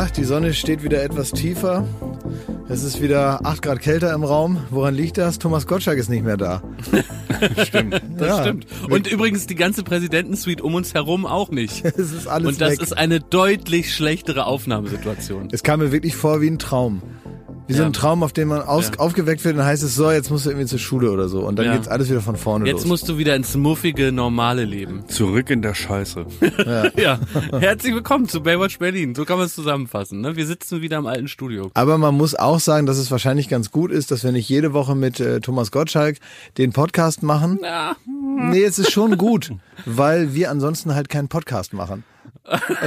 Ja, die Sonne steht wieder etwas tiefer. Es ist wieder 8 Grad kälter im Raum. Woran liegt das? Thomas Gottschalk ist nicht mehr da. stimmt. Das ja. stimmt. Und übrigens die ganze Präsidentensuite um uns herum auch nicht. es ist alles Und das weg. ist eine deutlich schlechtere Aufnahmesituation. Es kam mir wirklich vor wie ein Traum. Wie so ein Traum, auf den man aus, ja. aufgeweckt wird und dann heißt es so, jetzt musst du irgendwie zur Schule oder so. Und dann ja. geht's alles wieder von vorne jetzt los. Jetzt musst du wieder ins muffige, normale Leben. Zurück in der Scheiße. ja. ja. Herzlich willkommen zu Baywatch Berlin. So kann man es zusammenfassen. Ne? Wir sitzen wieder im alten Studio. Aber man muss auch sagen, dass es wahrscheinlich ganz gut ist, dass wir nicht jede Woche mit äh, Thomas Gottschalk den Podcast machen. Ja. Nee, es ist schon gut, weil wir ansonsten halt keinen Podcast machen.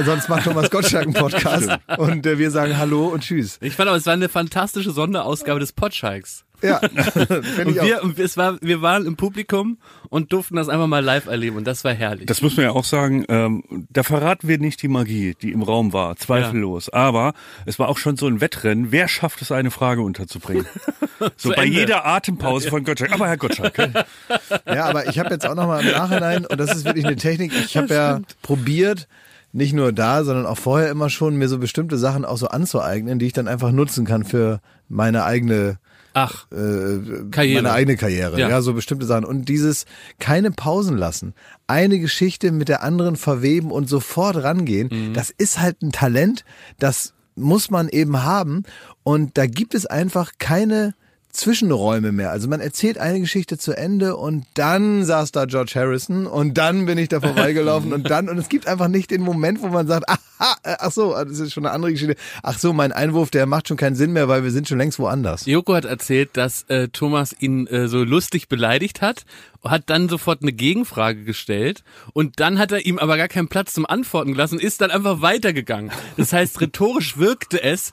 Sonst macht Thomas Gottschalk einen Podcast und äh, wir sagen Hallo und Tschüss. Ich fand aber, es war eine fantastische Sonderausgabe des Potschalks. Ja, und wir, und es war, wir waren im Publikum und durften das einfach mal live erleben und das war herrlich. Das muss man ja auch sagen, ähm, da verraten wir nicht die Magie, die im Raum war, zweifellos. Ja. Aber es war auch schon so ein Wettrennen, wer schafft es, eine Frage unterzubringen? so bei Ende. jeder Atempause von Gottschalk. Aber Herr Gottschalk. ja, aber ich habe jetzt auch nochmal im Nachhinein, und das ist wirklich eine Technik, ich habe ja probiert, nicht nur da, sondern auch vorher immer schon, mir so bestimmte Sachen auch so anzueignen, die ich dann einfach nutzen kann für meine eigene Ach, äh, Karriere. meine eigene Karriere. Ja. ja, so bestimmte Sachen. Und dieses keine Pausen lassen, eine Geschichte mit der anderen verweben und sofort rangehen, mhm. das ist halt ein Talent, das muss man eben haben. Und da gibt es einfach keine Zwischenräume mehr. Also man erzählt eine Geschichte zu Ende und dann saß da George Harrison und dann bin ich da vorbeigelaufen und dann und es gibt einfach nicht den Moment, wo man sagt, aha, äh, ach so, das ist schon eine andere Geschichte. Ach so, mein Einwurf, der macht schon keinen Sinn mehr, weil wir sind schon längst woanders. Joko hat erzählt, dass äh, Thomas ihn äh, so lustig beleidigt hat, hat dann sofort eine Gegenfrage gestellt und dann hat er ihm aber gar keinen Platz zum Antworten gelassen, ist dann einfach weitergegangen. Das heißt, rhetorisch wirkte es,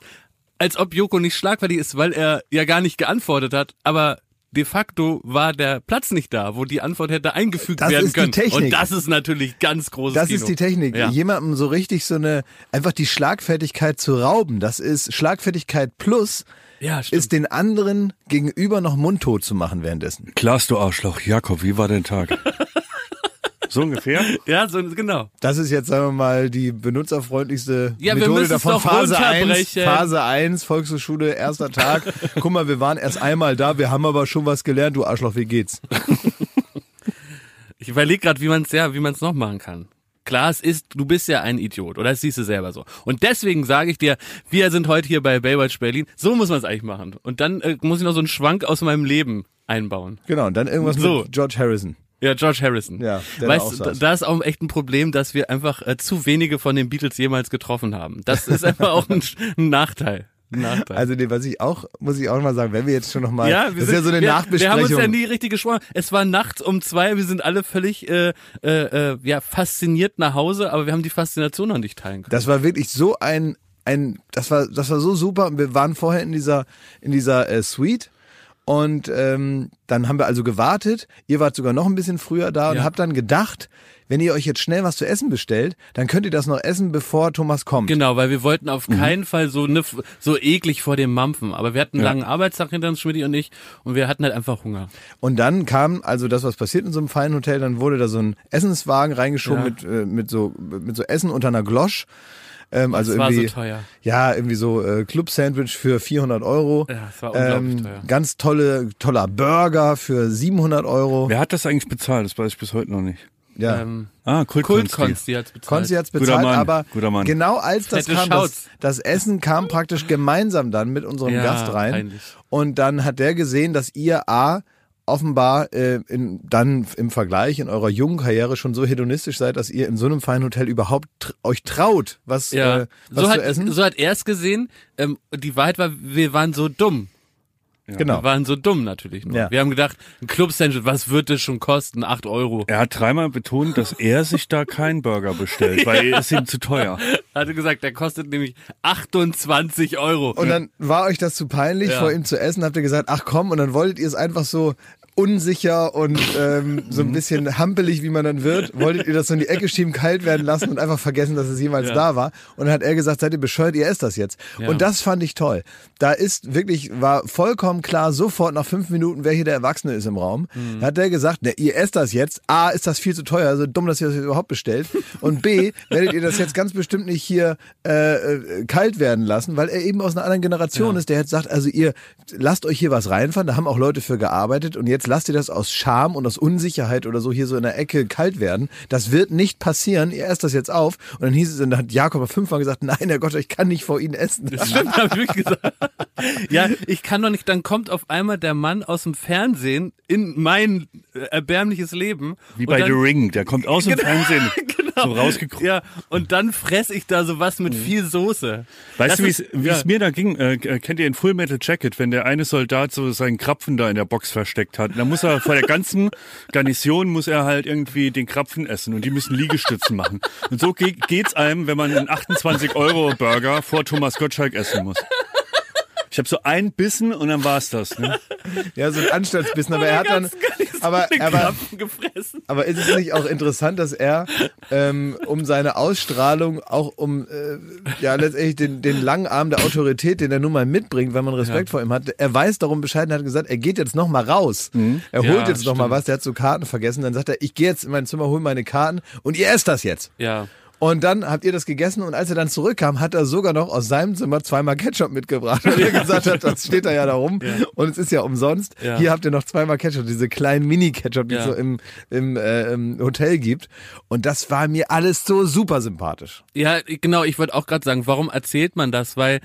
als ob Joko nicht schlagfertig ist, weil er ja gar nicht geantwortet hat, aber de facto war der Platz nicht da, wo die Antwort hätte eingefügt das werden können. Die Technik. Und das ist natürlich ganz großes Das Kino. ist die Technik. Ja. Jemandem so richtig so eine, einfach die Schlagfertigkeit zu rauben. Das ist Schlagfertigkeit plus, ja, ist den anderen gegenüber noch mundtot zu machen währenddessen. Klaas, du Arschloch. Jakob, wie war dein Tag? So ungefähr? Ja, so genau. Das ist jetzt, sagen wir mal, die benutzerfreundlichste ja, Methode davon. Phase 1, Phase 1, Volkshochschule, erster Tag. Guck mal, wir waren erst einmal da, wir haben aber schon was gelernt, du Arschloch, wie geht's? Ich überlege gerade, wie man es ja, wie man es noch machen kann. Klar, es ist, du bist ja ein Idiot, oder das siehst du selber so. Und deswegen sage ich dir, wir sind heute hier bei Baywatch Berlin. So muss man es eigentlich machen. Und dann äh, muss ich noch so einen Schwank aus meinem Leben einbauen. Genau, und dann irgendwas so. mit George Harrison. Ja, George Harrison. Ja, der weißt, da, da ist auch echt ein Problem, dass wir einfach äh, zu wenige von den Beatles jemals getroffen haben. Das ist einfach auch ein, ein Nachteil. Nachteil. Also nee, was ich auch, muss ich auch mal sagen, wenn wir jetzt schon nochmal, ja, das sind, ist ja so eine wir, Nachbesprechung. Wir haben uns ja nie richtig gesprochen. Es war nachts um zwei, wir sind alle völlig äh, äh, äh, ja, fasziniert nach Hause, aber wir haben die Faszination noch nicht teilen können. Das war wirklich so ein, ein das war, das war so super. Wir waren vorher in dieser, in dieser äh, Suite und ähm, dann haben wir also gewartet. Ihr wart sogar noch ein bisschen früher da und ja. habt dann gedacht, wenn ihr euch jetzt schnell was zu essen bestellt, dann könnt ihr das noch essen, bevor Thomas kommt. Genau, weil wir wollten auf mhm. keinen Fall so ne, so eklig vor dem Mampfen. Aber wir hatten einen ja. langen Arbeitstag hinter uns, Schmidt und ich, und wir hatten halt einfach Hunger. Und dann kam also das, was passiert in so einem feinen Hotel, dann wurde da so ein Essenswagen reingeschoben ja. mit, äh, mit, so, mit so Essen unter einer Glosch. Ähm, also das irgendwie, war so teuer. Ja, irgendwie so äh, Club-Sandwich für 400 Euro. Ja, das war unglaublich ähm, teuer. Ganz tolle, toller Burger für 700 Euro. Wer hat das eigentlich bezahlt? Das weiß ich bis heute noch nicht. Ja. Ähm, ah, Kult, Kult Konsti hat's bezahlt. Konsti hat's bezahlt, Guter Mann, aber guter Mann. genau als das Fette kam, das, das, Essen kam praktisch gemeinsam dann mit unserem ja, Gast rein. Peinlich. Und dann hat der gesehen, dass ihr A offenbar äh, in, dann im Vergleich in eurer jungen Karriere schon so hedonistisch seid, dass ihr in so einem feinen Hotel überhaupt tr euch traut, was, ja. äh, was so zu hat, essen. So hat er es gesehen. Ähm, die Wahrheit war, wir waren so dumm. Ja. Genau. Wir waren so dumm natürlich nur. Ja. Wir haben gedacht, ein Club-Sandwich, was wird das schon kosten? Acht Euro. Er hat dreimal betont, dass er sich da keinen Burger bestellt, weil es ihm zu teuer. Er hatte gesagt, der kostet nämlich 28 Euro. Und dann war euch das zu peinlich, Ja. vor ihm zu essen, habt ihr gesagt, ach komm, und dann wolltet ihr es einfach so unsicher und ähm, so ein Mhm. bisschen hampelig, wie man dann wird, wolltet ihr das so in die Ecke schieben, kalt werden lassen und einfach vergessen, dass es jemals Ja. da war. Und dann hat er gesagt, seid ihr bescheuert, ihr esst das jetzt. Ja. Und das fand ich toll. Da ist wirklich, war vollkommen klar, sofort nach fünf Minuten, wer hier der Erwachsene ist im Raum. Mhm. Da hat der gesagt, ne, ihr esst das jetzt. A, ist das viel zu teuer, so dumm, dass ihr das überhaupt bestellt. Und B, werdet ihr das jetzt ganz bestimmt nicht hier äh, äh, kalt werden lassen, weil er eben aus einer anderen Generation Ja. ist, der jetzt sagt, also ihr lasst euch hier was reinfahren, da haben auch Leute für gearbeitet und jetzt lasst ihr das aus Scham und aus Unsicherheit oder so hier so in der Ecke kalt werden. Das wird nicht passieren, ihr esst das jetzt auf. Und dann hieß es, und dann hat Jakob fünfmal gesagt, nein, Herr Gott, ich kann nicht vor Ihnen essen. Das stimmt, habe ich wirklich gesagt. Ja, ich kann doch nicht, dann kommt auf einmal der Mann aus dem Fernsehen in mein äh, erbärmliches Leben. Wie bei dann, The Ring, der kommt aus dem Fernsehen Genau. So rausgekrochen. Ja, und dann fress ich da sowas mit viel Soße. Weißt Das du, wie ja. es mir da ging? Äh, kennt ihr in Full Metal Jacket, wenn der eine Soldat so seinen Krapfen da in der Box versteckt hat? Dann muss er vor der ganzen Garnison muss er halt irgendwie den Krapfen essen und die müssen Liegestützen machen. Und so ge geht's einem, wenn man einen 28 Euro Burger vor Thomas Gottschalk essen muss. Ich habe so einen Bissen und dann war's das. Ne? Ja, so ein Anstaltsbissen, aber er hat dann, aber, aber, aber ist es nicht auch interessant, dass er ähm, um seine Ausstrahlung, auch um äh, ja letztendlich den, den langen Arm der Autorität, den er nun mal mitbringt, wenn man Respekt vor ihm hat, er weiß darum Bescheid und hat gesagt, er geht jetzt noch mal raus. Er holt Ja, jetzt noch mal was, der hat so Karten vergessen, dann sagt er, ich gehe jetzt in mein Zimmer, hol meine Karten und ihr esst das jetzt. Ja. Und dann habt ihr das gegessen und als er dann zurückkam, hat er sogar noch aus seinem Zimmer zweimal Ketchup mitgebracht, weil er gesagt hat, das steht da ja da rum und es ist ja umsonst. Ja. Hier habt ihr noch zweimal Ketchup, diese kleinen Mini-Ketchup, die Ja. es so im, im, äh, im Hotel gibt. Und das war mir alles so super sympathisch. Ja, genau, ich wollte auch gerade sagen, warum erzählt man das? Weil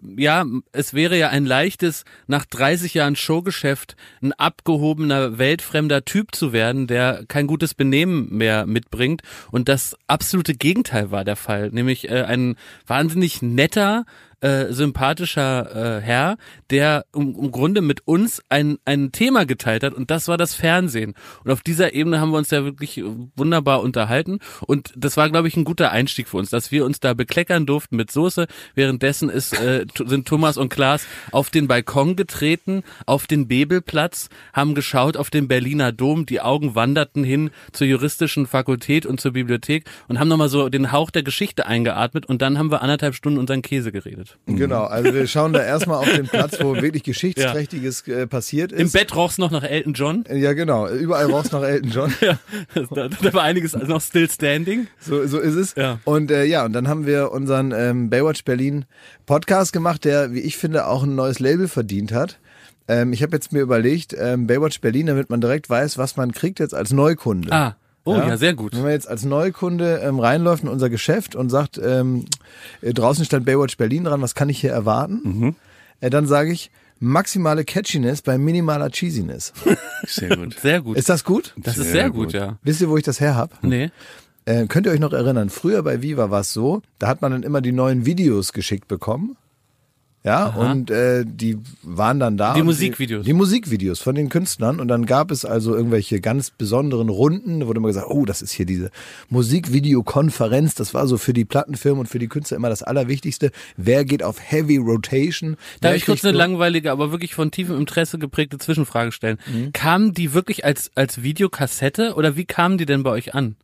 ja, es wäre ja ein leichtes, nach 30 Jahren Showgeschäft ein abgehobener, weltfremder Typ zu werden, der kein gutes Benehmen mehr mitbringt. Und das absolute Gegenteil war der Fall, nämlich äh, ein wahnsinnig netter, äh, sympathischer äh, Herr, der im, im Grunde mit uns ein, ein Thema geteilt hat und das war das Fernsehen. Und auf dieser Ebene haben wir uns ja wirklich wunderbar unterhalten und das war, glaube ich, ein guter Einstieg für uns, dass wir uns da bekleckern durften mit Soße. Währenddessen ist, äh, sind Thomas und Klaas auf den Balkon getreten, auf den Bebelplatz, haben geschaut auf den Berliner Dom, die Augen wanderten hin zur juristischen Fakultät und zur Bibliothek und haben nochmal so den Hauch der Geschichte eingeatmet und dann haben wir anderthalb Stunden unseren Käse geredet. Genau, also wir schauen da erstmal auf den Platz, wo wirklich Geschichtsträchtiges äh, passiert ist. Im Bett roch's noch nach Elton John. Ja, genau. Überall raus nach Elton John. Ja, da, da war einiges noch still standing. So, so ist es. Ja. Und äh, ja, und dann haben wir unseren ähm, Baywatch Berlin Podcast gemacht, der, wie ich finde, auch ein neues Label verdient hat. Ähm, ich habe jetzt mir überlegt, ähm, Baywatch Berlin, damit man direkt weiß, was man kriegt jetzt als Neukunde. Ah, oh ja, sehr gut. Wenn man jetzt als Neukunde ähm, reinläuft in unser Geschäft und sagt, ähm, äh, draußen stand Baywatch Berlin dran, was kann ich hier erwarten? Mhm. Äh, dann sage ich, maximale Catchiness bei minimaler Cheesiness. Sehr gut. Sehr gut. Ist das gut? Das ist Sehr sehr gut, gut. ja. Wisst ihr, wo ich das her hab? Nee. Äh, könnt ihr euch noch erinnern, früher bei Viva war es so, da hat man dann immer die neuen Videos geschickt bekommen. Ja, und äh, die waren dann da. Die Musikvideos. Die, die Musikvideos von den Künstlern. Und dann gab es also irgendwelche ganz besonderen Runden, da wurde immer gesagt, oh, das ist hier diese Musikvideokonferenz. Das war so für die Plattenfirmen und für die Künstler immer das Allerwichtigste. Wer geht auf Heavy Rotation? Da Wer habe ich kurz eine langweilige, aber wirklich von tiefem Interesse geprägte Zwischenfrage stellen. Mhm. Kamen die wirklich als, als Videokassette oder wie kamen die denn bei euch an?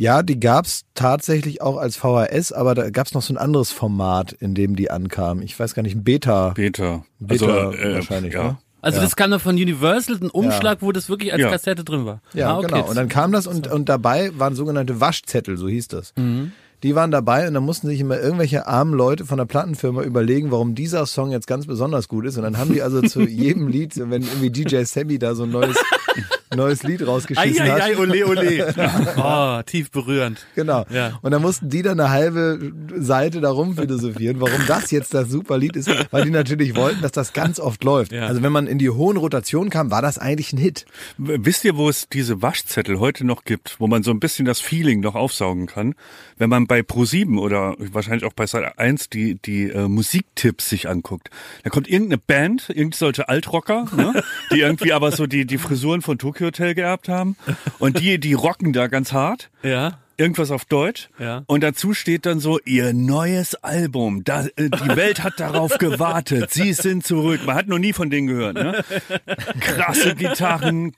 Ja, die gab's tatsächlich auch als VHS, aber da gab's noch so ein anderes Format, in dem die ankamen. Ich weiß gar nicht, ein Beta. Beta. Beta Also, äh, wahrscheinlich, ja. ne? Also Ja. das kam dann von Universal, ein Umschlag, wo das wirklich als Ja. Kassette drin war. Ja, Ah, okay. genau. Und dann kam das und, und dabei waren sogenannte Waschzettel, so hieß das. Mhm. Die waren dabei und dann mussten sich immer irgendwelche armen Leute von der Plattenfirma überlegen, warum dieser Song jetzt ganz besonders gut ist. Und dann haben die also zu jedem Lied, wenn irgendwie DJ Sammy da so ein neues, neues Lied rausgeschissen hat. Eieiei, ole, ole. oh, tief berührend. Genau. Ja. Und dann mussten die dann eine halbe Seite darum philosophieren, warum das jetzt das super Lied ist, weil die natürlich wollten, dass das ganz oft läuft. Ja. Also wenn man in die hohen Rotationen kam, war das eigentlich ein Hit. Wisst ihr, wo es diese Waschzettel heute noch gibt, wo man so ein bisschen das Feeling noch aufsaugen kann? Wenn man bei Pro7 oder wahrscheinlich auch bei Sat 1 die, die äh, Musiktipps sich anguckt. Da kommt irgendeine Band, irgend solche Altrocker, ne? die irgendwie aber so die, die Frisuren von Tokyo Hotel geerbt haben. Und die, die rocken da ganz hart. Ja. irgendwas auf Deutsch. Ja. Und dazu steht dann so, ihr neues Album. Da, äh, die Welt hat darauf gewartet. Sie sind zurück. Man hat noch nie von denen gehört. Ne? Krasse Gitarren,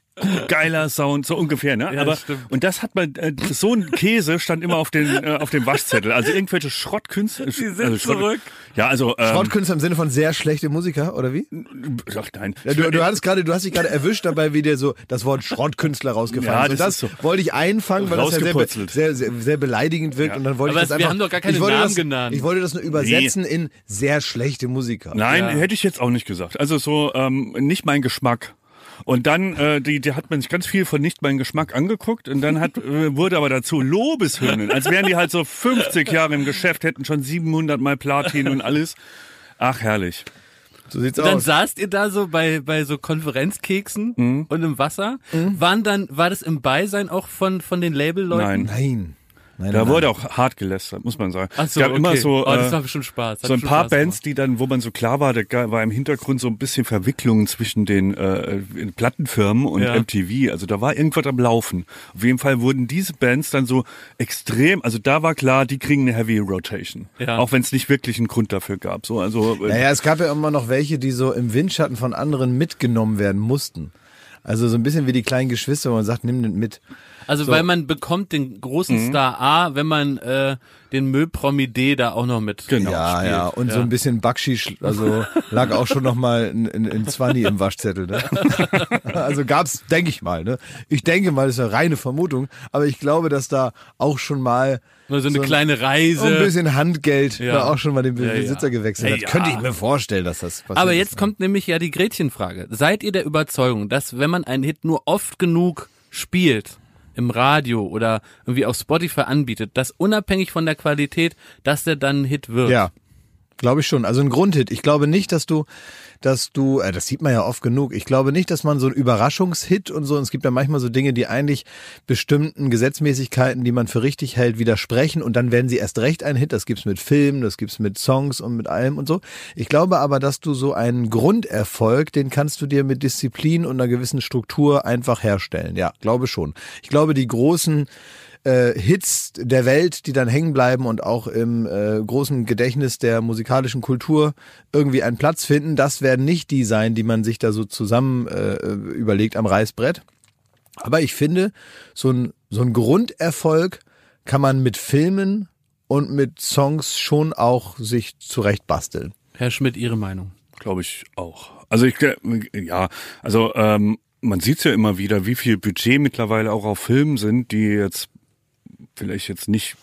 geiler Sound, so ungefähr, ne? Ja, Aber stimmt. und das hat man äh, so ein Käse stand immer auf den äh, auf dem Waschzettel. Also irgendwelche Schrottkünstler. Die sind also Schrott- zurück. Ja, also ähm, Schrottkünstler im Sinne von sehr schlechte Musiker, oder wie? Ach nein. Ja, du, du hattest gerade, du hast dich gerade erwischt dabei, wie dir so das Wort Schrottkünstler rausgefallen Ja, ist. Und das das ist so. wollte ich einfangen, weil das ja sehr, sehr, sehr, sehr beleidigend wirkt. Ja. Und dann wollte Aber ich das wir einfach. haben doch gar keine ich wollte Namen das, genannt. Ich wollte das nur übersetzen in sehr schlechte Musiker. Nein, Ja. hätte ich jetzt auch nicht gesagt. Also so ähm, nicht mein Geschmack. Und dann, äh, die, die hat man sich ganz viel von nicht mein Geschmack angeguckt und dann hat, äh, wurde aber dazu Lobeshymnen, als wären die halt so 50 Jahre im Geschäft, hätten schon 700 mal Platin und alles. Ach, herrlich. So sieht's Und dann aus. saßt ihr da so bei, bei so Konferenzkeksen Mhm. und im Wasser. Waren dann, war das im Beisein auch von, von den Labelleuten? Nein. Nein. Nein, Da nein, wurde auch hart gelästert, muss man sagen. Ach so, es gab okay. immer so, oh, das äh, war bestimmt Spaß. Hat so ein paar Spaß Bands, die dann, wo man so klar war, da war im Hintergrund so ein bisschen Verwicklungen zwischen den äh, Plattenfirmen und Ja. MTV. Also da war irgendwas am Laufen. Auf jeden Fall wurden diese Bands dann so extrem, also da war klar, die kriegen eine Heavy Rotation. Ja. Auch wenn es nicht wirklich einen Grund dafür gab. So, also äh, Naja, es gab ja immer noch welche, die so im Windschatten von anderen mitgenommen werden mussten. Also so ein bisschen wie die kleinen Geschwister, wo man sagt, nimm den mit. Also So. weil man bekommt den großen Mhm. Star A, wenn man äh, den Müllpromi D da auch noch mit Genau. ja, spielt. ja. Und so Ja. ein bisschen Backschisch, also lag auch schon noch mal in, in, in Zwanni im Waschzettel. Ne? also gab's, denke ich mal. Ne? Ich denke mal, das ist eine reine Vermutung, aber ich glaube, dass da auch schon mal so eine so ein- kleine Reise. ein bisschen Handgeld Ja. da auch schon mal den Ja, Besitzer ja. gewechselt hat. Ja. Könnte ich mir vorstellen, dass das passiert Aber ist, jetzt ne? kommt nämlich ja die Gretchenfrage. Seid ihr der Überzeugung, dass wenn man einen Hit nur oft genug spielt, im Radio oder irgendwie auf Spotify anbietet, dass unabhängig von der Qualität, dass der dann ein Hit wird? Ja, glaube ich schon. Also ein Grundhit. Ich glaube nicht, dass du, dass du, äh, das sieht man ja oft genug. Ich glaube nicht, dass man so ein Überraschungshit und so. Und es gibt ja manchmal so Dinge, die eigentlich bestimmten Gesetzmäßigkeiten, die man für richtig hält, widersprechen und dann werden sie erst recht ein Hit. Das gibt's mit Filmen, das gibt's mit Songs und mit allem und so. Ich glaube aber, dass du so einen Grunderfolg, den kannst du dir mit Disziplin und einer gewissen Struktur einfach herstellen. Ja, glaube schon. Ich glaube, die großen äh, Hits der Welt, die dann hängen bleiben und auch im äh, großen Gedächtnis der musikalischen Kultur irgendwie einen Platz finden, das werden nicht die sein, die man sich da so zusammen äh, überlegt am Reißbrett. Aber ich finde, so ein, so ein Grunderfolg kann man mit Filmen und mit Songs schon auch sich zurecht basteln. Herr Schmidt, Ihre Meinung? Glaube ich auch. Also ich ja, also ähm, man sieht ja immer wieder, wie viel Budget mittlerweile auch auf Filmen sind, die jetzt vielleicht jetzt nicht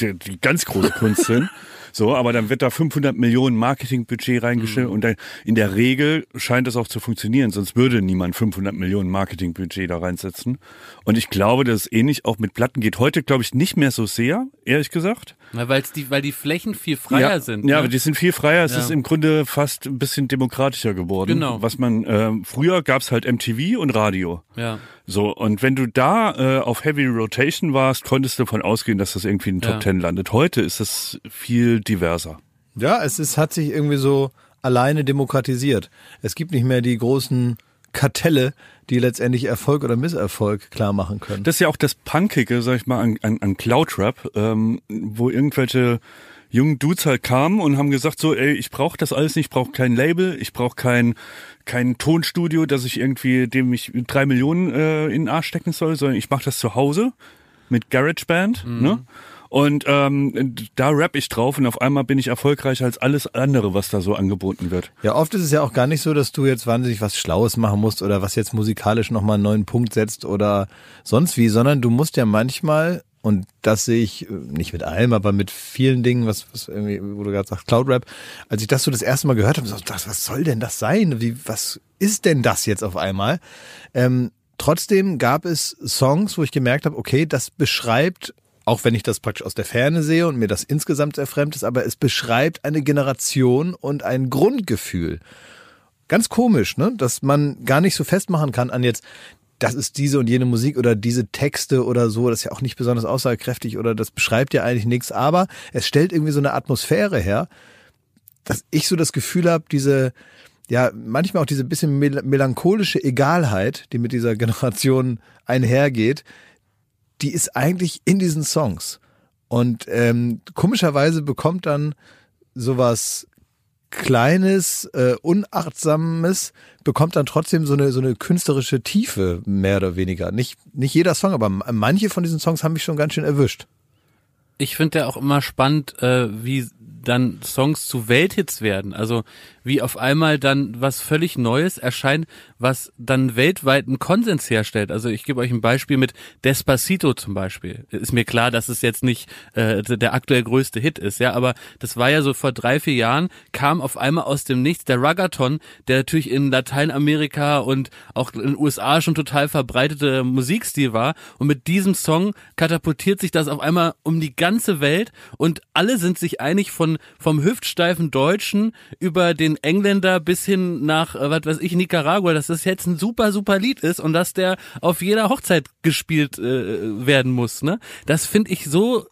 die, die ganz große Kunst sind. So, aber dann wird da 500 Millionen Marketingbudget reingestellt und dann, in der Regel scheint das auch zu funktionieren, sonst würde niemand 500 Millionen Marketingbudget da reinsetzen. Und ich glaube, dass es ähnlich auch mit Platten geht. Heute glaube ich nicht mehr so sehr, ehrlich gesagt. Weil's die, weil die Flächen viel freier ja, sind. Ja, ne? aber die sind viel freier. Es Ja. ist im Grunde fast ein bisschen demokratischer geworden. Genau. Was man ähm, früher gab's halt MTV und Radio. ja. So und wenn du da äh, auf Heavy Rotation warst, konntest du davon ausgehen, dass das irgendwie in den Ja. Top Ten landet. Heute ist es viel diverser. Ja, es ist, hat sich irgendwie so alleine demokratisiert. Es gibt nicht mehr die großen Kartelle, die letztendlich Erfolg oder Misserfolg klar machen können. Das ist ja auch das Punkige, sag ich mal, an, an, an Cloudrap, ähm, wo irgendwelche jungen Dudes halt kamen und haben gesagt so, ey, ich brauche das alles nicht, ich brauche kein Label, ich brauche kein kein Tonstudio, dass ich irgendwie dem ich drei Millionen äh, in den Arsch stecken soll, sondern ich mache das zu Hause mit GarageBand, ne? Und ähm, da rap ich drauf und auf einmal bin ich erfolgreicher als alles andere, was da so angeboten wird. Ja, oft ist es ja auch gar nicht so, dass du jetzt wahnsinnig was Schlaues machen musst oder was jetzt musikalisch nochmal einen neuen Punkt setzt oder sonst wie, sondern du musst ja manchmal, und das sehe ich äh, nicht mit allem, aber mit vielen Dingen, was, was irgendwie, wo du gerade sagst, Cloud Rap, als ich das so das erste Mal gehört habe, so, das, was soll denn das sein? Wie, was ist denn das jetzt auf einmal? Ähm, trotzdem gab es Songs, wo ich gemerkt habe, okay, das beschreibt auch wenn ich das praktisch aus der Ferne sehe und mir das insgesamt sehr fremd ist, aber es beschreibt eine Generation und ein Grundgefühl. Ganz komisch, ne? Dass man gar nicht so festmachen kann an jetzt, das ist diese und jene Musik oder diese Texte oder so, das ist ja auch nicht besonders aussagekräftig oder das beschreibt ja eigentlich nichts, aber es stellt irgendwie so eine Atmosphäre her, dass ich so das Gefühl habe, diese, ja, manchmal auch diese bisschen mel melancholische Egalheit, die mit dieser Generation einhergeht, die ist eigentlich in diesen Songs. Und ähm, komischerweise bekommt dann sowas Kleines, äh, Unachtsames, bekommt dann trotzdem so eine, so eine künstlerische Tiefe, mehr oder weniger. Nicht, nicht jeder Song, aber manche von diesen Songs haben mich schon ganz schön erwischt. Ich finde ja auch immer spannend, äh, wie dann Songs zu Welthits werden. Also wie auf einmal dann was völlig Neues erscheint, was dann weltweiten Konsens herstellt. Also ich gebe euch ein Beispiel mit Despacito zum Beispiel. Ist mir klar, dass es jetzt nicht äh, der aktuell größte Hit ist, ja, aber das war ja so vor drei, vier Jahren, kam auf einmal aus dem Nichts der Ruggathon, der natürlich in Lateinamerika und auch in den USA schon total verbreitete Musikstil war. Und mit diesem Song katapultiert sich das auf einmal um die ganze Welt und alle sind sich einig von vom hüftsteifen Deutschen über den Engländer bis hin nach, äh, was weiß ich, Nicaragua, dass das jetzt ein super, super Lied ist und dass der auf jeder Hochzeit gespielt äh, werden muss. Ne? Das finde ich so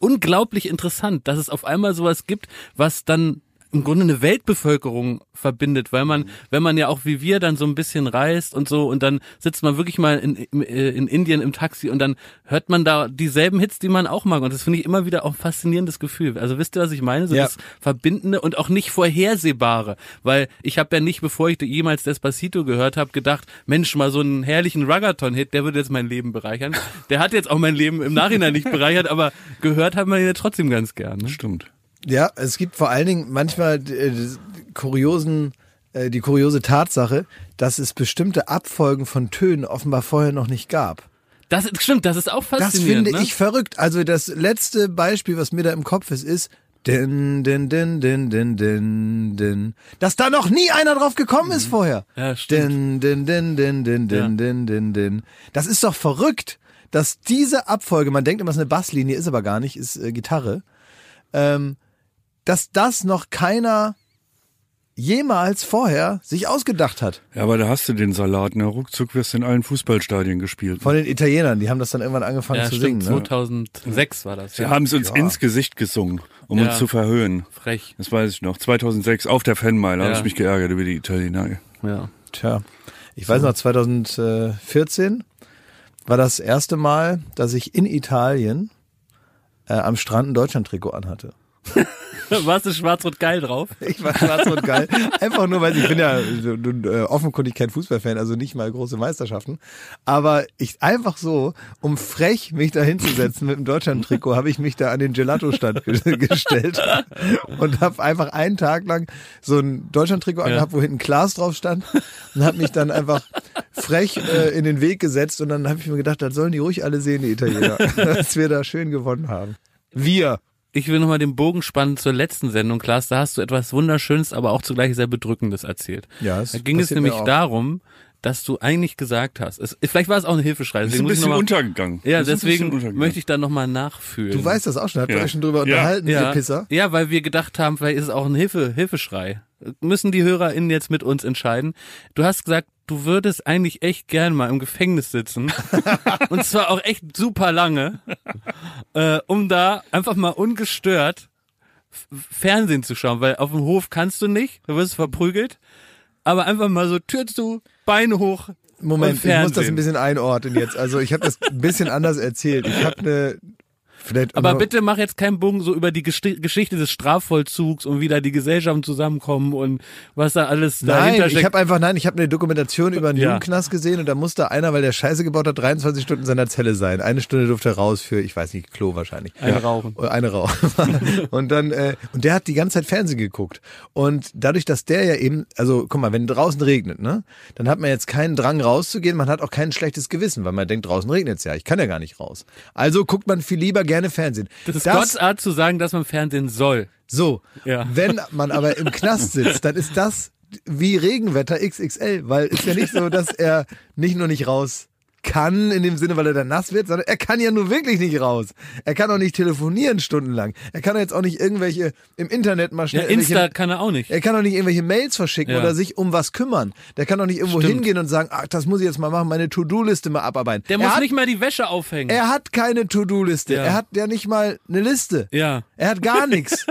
unglaublich interessant, dass es auf einmal sowas gibt, was dann im Grunde eine Weltbevölkerung verbindet, weil man, wenn man ja auch wie wir dann so ein bisschen reist und so und dann sitzt man wirklich mal in, in, in Indien im Taxi und dann hört man da dieselben Hits, die man auch mag und das finde ich immer wieder auch ein faszinierendes Gefühl. Also wisst ihr, was ich meine? So ja. das Verbindende und auch nicht Vorhersehbare, weil ich habe ja nicht, bevor ich jemals Despacito gehört habe, gedacht, Mensch, mal so einen herrlichen Ruggathon-Hit, der würde jetzt mein Leben bereichern. Der hat jetzt auch mein Leben im Nachhinein nicht bereichert, aber gehört hat man ihn ja trotzdem ganz gern. Ne? Stimmt. Ja, es gibt vor allen Dingen manchmal die, kuriosen, äh, die kuriose Tatsache, dass es bestimmte Abfolgen von Tönen offenbar vorher noch nicht gab. Das ist, stimmt, das ist auch faszinierend. Das finde ne? ich verrückt. Also das letzte Beispiel, was mir da im Kopf ist, ist Din, din, din, din, din, din, din. Dass da noch nie einer drauf gekommen ist vorher. Ja, stimmt. Din, din, din, din, din, ja. din, din, din. Das ist doch verrückt, dass diese Abfolge, man denkt immer, es ist eine Basslinie, ist aber gar nicht, ist äh, Gitarre. Ähm, dass das noch keiner jemals vorher sich ausgedacht hat. Ja, aber da hast du den Salat, ne? Ruckzuck wirst du in allen Fußballstadien gespielt. Von den Italienern, die haben das dann irgendwann angefangen ja, zu stimmt, singen. Ne? 2006 war das. Sie ja. haben es uns ja. ins Gesicht gesungen, um ja. uns zu verhöhnen. Frech. Das weiß ich noch. 2006 auf der Fanmeile ja. habe ich mich geärgert über die Italiener. Ja. Tja. Ich weiß noch, 2014 war das erste Mal, dass ich in Italien äh, am Strand ein Deutschland-Trikot anhatte. Warst du schwarz-rot-geil drauf? Ich war schwarz-rot-geil. Einfach nur, weil ich bin ja äh, offenkundig kein Fußballfan, also nicht mal große Meisterschaften. Aber ich einfach so, um frech mich da hinzusetzen mit dem Deutschland-Trikot, habe ich mich da an den Gelato-Stand gestellt und habe einfach einen Tag lang so ein Deutschland-Trikot ja. angehabt, wo hinten Glas drauf stand und habe mich dann einfach frech äh, in den Weg gesetzt und dann habe ich mir gedacht, das sollen die ruhig alle sehen, die Italiener, dass wir da schön gewonnen haben. Wir ich will nochmal den Bogen spannen zur letzten Sendung, Klaas. Da hast du etwas Wunderschönes, aber auch zugleich sehr Bedrückendes erzählt. Ja, es da ging es nämlich darum, dass du eigentlich gesagt hast, es, vielleicht war es auch eine Hilfeschrei. Ist ein bisschen mal, untergegangen. Ja, deswegen möchte ich da nochmal nachfühlen. Du weißt das auch schon, habt ihr ja. euch schon drüber ja. unterhalten, ja. ihr Pisser? Ja, weil wir gedacht haben, vielleicht ist es auch ein Hilfe, Hilfeschrei. Müssen die HörerInnen jetzt mit uns entscheiden. Du hast gesagt, du würdest eigentlich echt gern mal im Gefängnis sitzen. und zwar auch echt super lange, äh, um da einfach mal ungestört Fernsehen zu schauen, weil auf dem Hof kannst du nicht, du wirst verprügelt aber einfach mal so Tür zu, Beine hoch. Moment, ich muss das ein bisschen einordnen jetzt. Also ich habe das ein bisschen anders erzählt. Ich habe eine Vielleicht aber bitte mach jetzt keinen Bogen so über die Geschichte des Strafvollzugs und wie da die Gesellschaften zusammenkommen und was da alles nein, dahinter steckt. ich habe einfach, nein, ich habe eine Dokumentation über einen ja. Jugendknast gesehen und da musste einer, weil der Scheiße gebaut hat, 23 Stunden in seiner Zelle sein. Eine Stunde durfte er raus für, ich weiß nicht, Klo wahrscheinlich. Eine ja. rauchen. Eine rauchen. und dann, äh, und der hat die ganze Zeit Fernsehen geguckt. Und dadurch, dass der ja eben, also guck mal, wenn draußen regnet, ne, dann hat man jetzt keinen Drang rauszugehen, man hat auch kein schlechtes Gewissen, weil man denkt, draußen regnet's ja, ich kann ja gar nicht raus. Also guckt man viel lieber gerne Fernsehen. Das ist das, Gottes Art zu sagen, dass man Fernsehen soll. So, ja. wenn man aber im Knast sitzt, dann ist das wie Regenwetter XXL, weil ist ja nicht so, dass er nicht nur nicht raus kann, in dem Sinne, weil er dann nass wird, sondern er kann ja nur wirklich nicht raus. Er kann auch nicht telefonieren stundenlang. Er kann jetzt auch nicht irgendwelche im Internet mal schnell. Ja, Insta kann er auch nicht. Er kann auch nicht irgendwelche Mails verschicken ja. oder sich um was kümmern. Der kann auch nicht irgendwo Stimmt. hingehen und sagen, ach, das muss ich jetzt mal machen, meine To-Do-Liste mal abarbeiten. Der er muss hat, nicht mal die Wäsche aufhängen. Er hat keine To-Do-Liste. Ja. Er hat ja nicht mal eine Liste. Ja. Er hat gar nichts.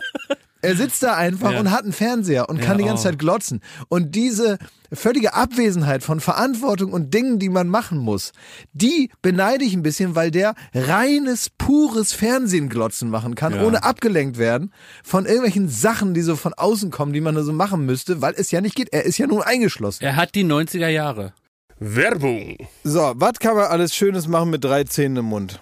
Er sitzt da einfach Ja. und hat einen Fernseher und Ja, kann die ganze oh. Zeit glotzen. Und diese völlige Abwesenheit von Verantwortung und Dingen, die man machen muss, die beneide ich ein bisschen, weil der reines, pures Fernsehen glotzen machen kann, Ja. ohne abgelenkt werden von irgendwelchen Sachen, die so von außen kommen, die man da so machen müsste, weil es ja nicht geht. Er ist ja nun eingeschlossen. Er hat die 90er Jahre. Werbung. So, was kann man alles Schönes machen mit drei Zähnen im Mund?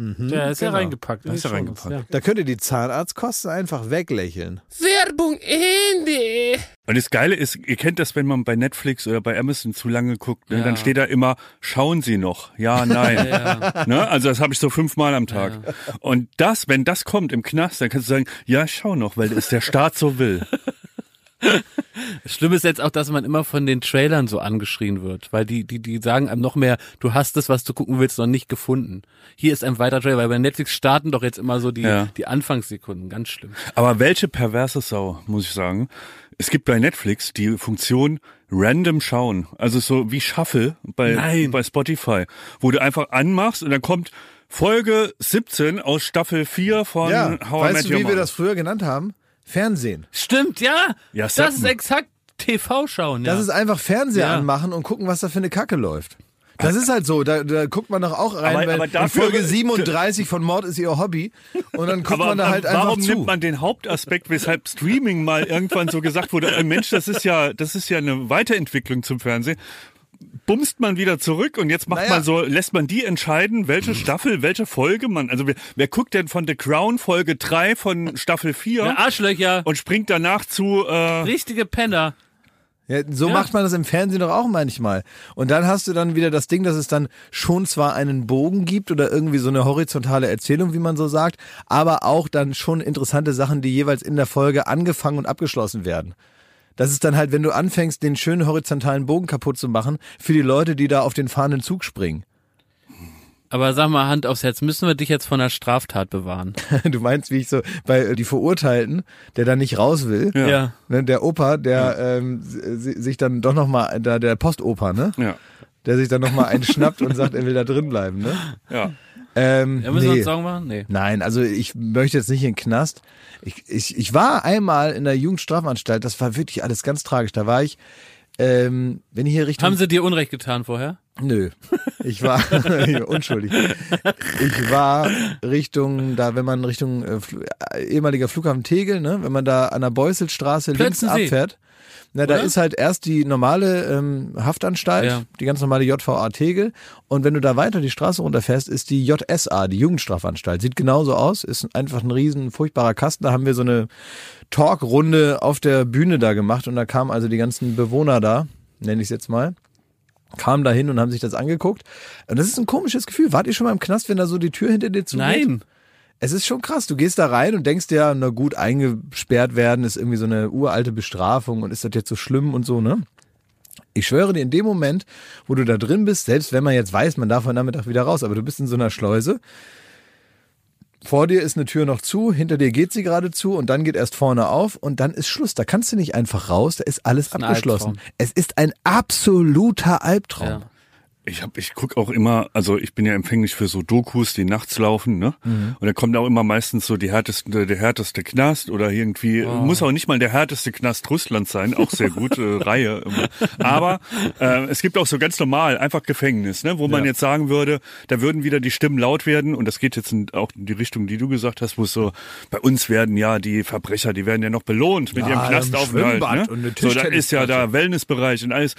Der ist ja genau. reingepackt. in Ist ja Shownotes, reingepackt. Da könnt ihr die Zahnarztkosten einfach weglächeln. Werbung Ende. Und das Geile ist, ihr kennt das, wenn man bei Netflix oder bei Amazon zu lange guckt, ne, Ja. dann steht da immer, schauen Sie noch. Ja, nein. Ne? Also das habe ich so fünfmal am Tag. Und das, wenn das kommt im Knast, dann kannst du sagen, ja, ich schau noch, weil es der Staat so will. Schlimm ist jetzt auch, dass man immer von den Trailern so angeschrien wird, weil die, die, die sagen einem noch mehr, du hast es, was du gucken willst, noch nicht gefunden. Hier ist ein weiterer Trailer, weil bei Netflix starten doch jetzt immer so die, Ja. die Anfangssekunden. Ganz schlimm. Aber welche perverse Sau, muss ich sagen. Es gibt bei Netflix die Funktion Random Schauen. Also so wie Shuffle bei, Nein. bei Spotify, wo du einfach anmachst und dann kommt Folge 17 aus Staffel 4 von Ja, How I weißt Met du, Your wie wir Mother. das früher genannt haben? Fernsehen. Stimmt, ja. Ja, das ist exakt TV schauen. Ja. Das ist einfach Fernseher Ja. anmachen und gucken, was da für eine Kacke läuft. Das ist halt so, da, da guckt man doch auch rein, Aber- weil aber in Folge 37 von Mord ist ihr Hobby und dann guckt man da halt einfach warum zu. nimmt man den Hauptaspekt, weshalb Streaming mal irgendwann so gesagt wurde, äh, Mensch, das ist ja, das ist ja eine Weiterentwicklung zum Fernsehen. Bumst man wieder zurück und jetzt macht Naja. man so, lässt man die entscheiden, welche Staffel, welche Folge man, also wer, wer guckt denn von The Crown Folge 3 von Staffel 4 ja, Arschlöcher. und springt danach zu, äh, Richtige Penner. Ja, so Ja. macht man das im Fernsehen doch auch manchmal. Und dann hast du dann wieder das Ding, dass es dann schon zwar einen Bogen gibt oder irgendwie so eine horizontale Erzählung, wie man so sagt, aber auch dann schon interessante Sachen, die jeweils in der Folge angefangen und abgeschlossen werden. Das ist dann halt, wenn du anfängst, den schönen horizontalen Bogen kaputt zu machen, für die Leute, die da auf den fahrenden Zug springen. Aber sag mal, Hand aufs Herz, müssen wir dich jetzt von der Straftat bewahren? Du meinst, wie ich so bei äh, die Verurteilten, der da nicht raus will, Ja. ne, der Opa, der ähm, si- sich dann doch nochmal, da der Postopa, ne? ja, Der sich dann nochmal einen schnappt und sagt, er will da drin bleiben, ne? ja. Ähm, Ja, müssen wir nee. uns Sorgen machen? Nee. Nein, also ich möchte jetzt nicht in den Knast. Ich, ich, ich war einmal in der Jugendstrafanstalt, das war wirklich alles ganz tragisch. Da war ich, ähm, wenn ich hier Richtung... Haben sie dir Unrecht getan vorher? Nö, ich war unschuldig. Ich war Richtung, da wenn man Richtung äh, ehemaliger Flughafen Tegel, ne, wenn man da an der Beusselstraße links Plötzensee. abfährt, na, da ist halt erst die normale ähm, Haftanstalt, Ja. die ganz normale JVA Tegel. Und wenn du da weiter die Straße runterfährst, ist die JSA, die Jugendstrafanstalt. Sieht genauso aus, ist einfach ein riesen, furchtbarer Kasten. Da haben wir so eine Talkrunde auf der Bühne da gemacht und da kamen also die ganzen Bewohner da, nenne ich es jetzt mal kamen da hin und haben sich das angeguckt. Und das ist ein komisches Gefühl. Wart ihr schon mal im Knast, wenn da so die Tür hinter dir zugeht? Nein. Es ist schon krass. Du gehst da rein und denkst dir, na gut, eingesperrt werden ist irgendwie so eine uralte Bestrafung und ist das jetzt so schlimm und so, ne? Ich schwöre dir, in dem Moment, wo du da drin bist, selbst wenn man jetzt weiß, man darf heute Nachmittag wieder raus, aber du bist in so einer Schleuse. Vor dir ist eine Tür noch zu, hinter dir geht sie gerade zu und dann geht erst vorne auf und dann ist Schluss. Da kannst du nicht einfach raus, da ist alles ein abgeschlossen. Es ist ein absoluter Albtraum. Ja. Ich hab, ich guck auch immer, also ich bin ja empfänglich für so Dokus, die nachts laufen, ne? Mhm. Und da kommt auch immer meistens so die härteste, der härteste Knast oder irgendwie, muss auch nicht mal der härteste Knast Russlands sein, auch sehr gut, äh, Reihe immer. Aber äh, es gibt auch so ganz normal, einfach Gefängnis, ne? Wo man Ja. jetzt sagen würde, da würden wieder die Stimmen laut werden und das geht jetzt in, auch in die Richtung, die du gesagt hast, wo es so, bei uns werden ja die Verbrecher, die werden ja noch belohnt mit Ja, ihrem Knastaufenthalt. Ne? So, da ist ja da. Wellnessbereich und alles.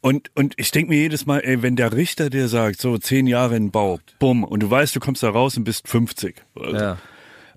Und, und ich denke mir jedes Mal, ey, wenn der Richter dir sagt, so zehn Jahre in Bau, bumm, und du weißt, du kommst da raus und bist 50. Also, Ja.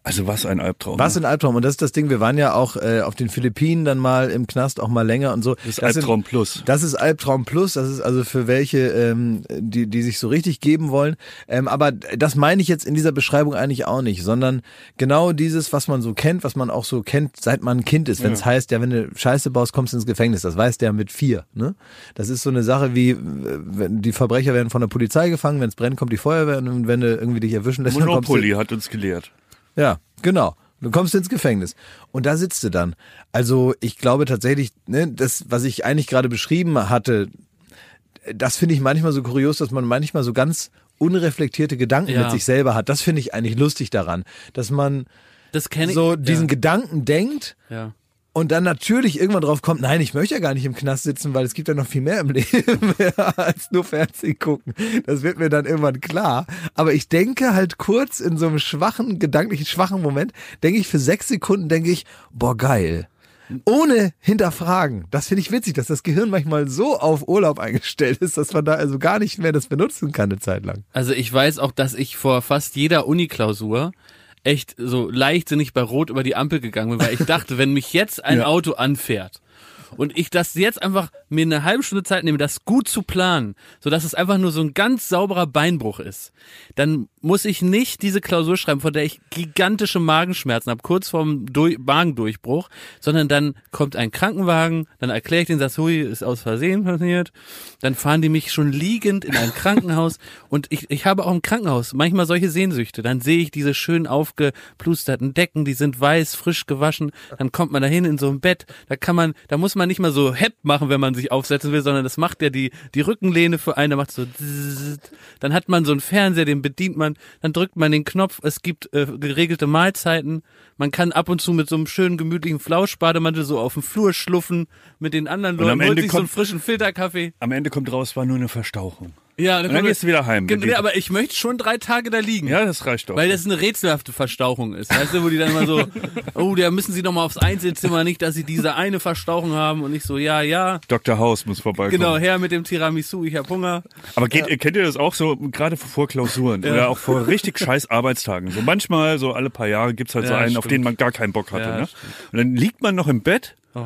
Also was ein Albtraum. Was ne? ein Albtraum. Und das ist das Ding, wir waren ja auch äh, auf den Philippinen dann mal im Knast auch mal länger und so. Das ist sind- Albtraum Plus. Das ist Albtraum Plus, das ist also für welche, ähm, die, die sich so richtig geben wollen. Ähm, aber das meine ich jetzt in dieser Beschreibung eigentlich auch nicht, sondern genau dieses, was man so kennt, was man auch so kennt, seit man ein Kind ist. Wenn es heißt, ja, wenn du Scheiße baust, kommst du ins Gefängnis. Das weiß der mit vier. Ne? Das ist so eine Sache wie, äh, wenn die Verbrecher werden von der Polizei gefangen, wenn es brennt, kommt die Feuerwehr und wenn du irgendwie dich erwischen lässt, Monopoly hat uns gelehrt. Ja, genau. Du kommst ins Gefängnis. Und da sitzt du dann. Also ich glaube tatsächlich, ne, das, was ich eigentlich gerade beschrieben hatte, das finde ich manchmal so kurios, dass man manchmal so ganz unreflektierte Gedanken Ja. mit sich selber hat. Das finde ich eigentlich lustig daran, dass man Das so diesen ja. Gedanken denkt ja. Und dann natürlich irgendwann drauf kommt, nein, ich möchte ja gar nicht im Knast sitzen, weil es gibt ja noch viel mehr im Leben als nur Fernsehen gucken. Das wird mir dann irgendwann klar. Aber ich denke halt kurz in so einem schwachen, gedanklichen schwachen Moment, denke ich für sechs Sekunden, denke ich, boah, geil. Ohne hinterfragen. Das finde ich witzig, dass das Gehirn manchmal so auf Urlaub eingestellt ist, dass man da also gar nicht mehr das benutzen kann eine Zeit lang. Also ich weiß auch, dass ich vor fast jeder Uni-Klausur echt so leichtsinnig bei Rot über die Ampel gegangen bin, weil ich dachte, wenn mich jetzt ein Ja. Auto anfährt und ich das jetzt einfach mir eine halbe Stunde Zeit nehme, das gut zu planen, so dass es einfach nur so ein ganz sauberer Beinbruch ist, dann muss ich nicht diese Klausur schreiben, vor der ich gigantische Magenschmerzen habe, kurz vorm Dur Magendurchbruch, sondern dann kommt ein Krankenwagen, dann erkläre ich den Satz, hui, ist aus Versehen passiert, dann fahren die mich schon liegend in ein Krankenhaus und ich, ich habe auch im Krankenhaus manchmal solche Sehnsüchte, dann sehe ich diese schön aufgeplusterten Decken, die sind weiß, frisch gewaschen, dann kommt man da hin in so ein Bett, da kann man, da muss man nicht mal so hepp machen, wenn man sich aufsetzen will, sondern das macht ja die, die Rückenlehne für einen, der macht so zzzzt. dann hat man so einen Fernseher, den bedient man, dann drückt man den Knopf, es gibt äh, geregelte Mahlzeiten, man kann ab und zu mit so einem schönen gemütlichen Flauschbademantel so auf dem Flur schluffen mit den anderen Und am Leuten, holt Ende sich so einen kommt- frischen Filterkaffee. Am Ende kommt raus, war nur eine Verstauchung. Ja, Und dann gehst du wieder heim. Genau, aber ich möchte schon drei Tage da liegen. Ja, das reicht doch. Weil das eine rätselhafte Verstauchung ist. Weißt du, wo die dann immer so, oh, da müssen sie noch mal aufs Einzelzimmer, nicht, dass sie diese eine Verstauchung haben und nicht so, ja, ja, Dr. House muss vorbeikommen. genau, her mit dem Tiramisu, ich hab Hunger. Aber geht, kennt ihr das auch so, gerade vor Klausuren oder auch vor richtig scheiß Arbeitstagen? So manchmal, so alle paar Jahre gibt's halt so Ja, einen, auf stimmt. den man gar keinen Bock hatte. Ja, ne? stimmt. Und dann liegt man noch im Bett Oh.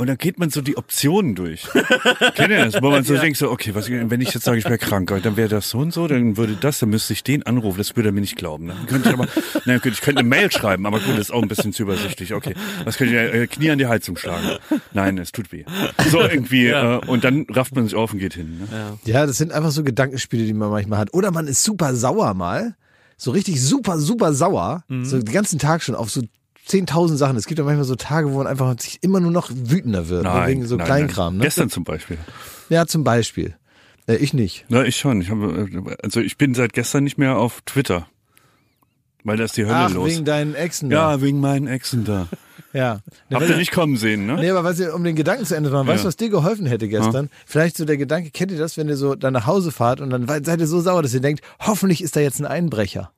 Und dann geht man so die Optionen durch. Kennt ihr das? Wo man so denkt, so, okay, was, wenn ich jetzt sage, ich wäre krank, dann wäre das so und so, dann würde das, dann müsste ich den anrufen, das würde er mir nicht glauben. Dann könnte ich aber, nein, ich könnte eine Mail schreiben, aber gut, das ist auch ein bisschen zu übersichtlich. Okay, was könnte ich, äh, Knie an die Heizung schlagen? Nein, es tut weh. So irgendwie, Ja. äh, und dann rafft man sich auf und geht hin. Ne? Ja, das sind einfach so Gedankenspiele, die man manchmal hat. Oder man ist super sauer mal. So richtig super, super sauer. So den ganzen Tag schon auf so 10.000 Sachen. Es gibt ja manchmal so Tage, wo man einfach sich immer nur noch wütender wird. ne, wegen so Kleinkram. Ne? Gestern zum Beispiel. Ja, zum Beispiel. Äh, ich nicht. Ja, ich schon. Ich habe, also ich bin seit gestern nicht mehr auf Twitter. Weil da ist die Hölle Ach, los. wegen deinen Exen. da. ja, wegen meinen Exen da. ja. Habt ihr nicht kommen sehen, ne? Nee, aber was ihr, um den Gedanken zu Ende zu machen, weißt du, Ja. was dir geholfen hätte gestern? Vielleicht so der Gedanke, kennt ihr das, wenn ihr so dann nach Hause fahrt und dann seid ihr so sauer, dass ihr denkt, hoffentlich ist da jetzt ein Einbrecher,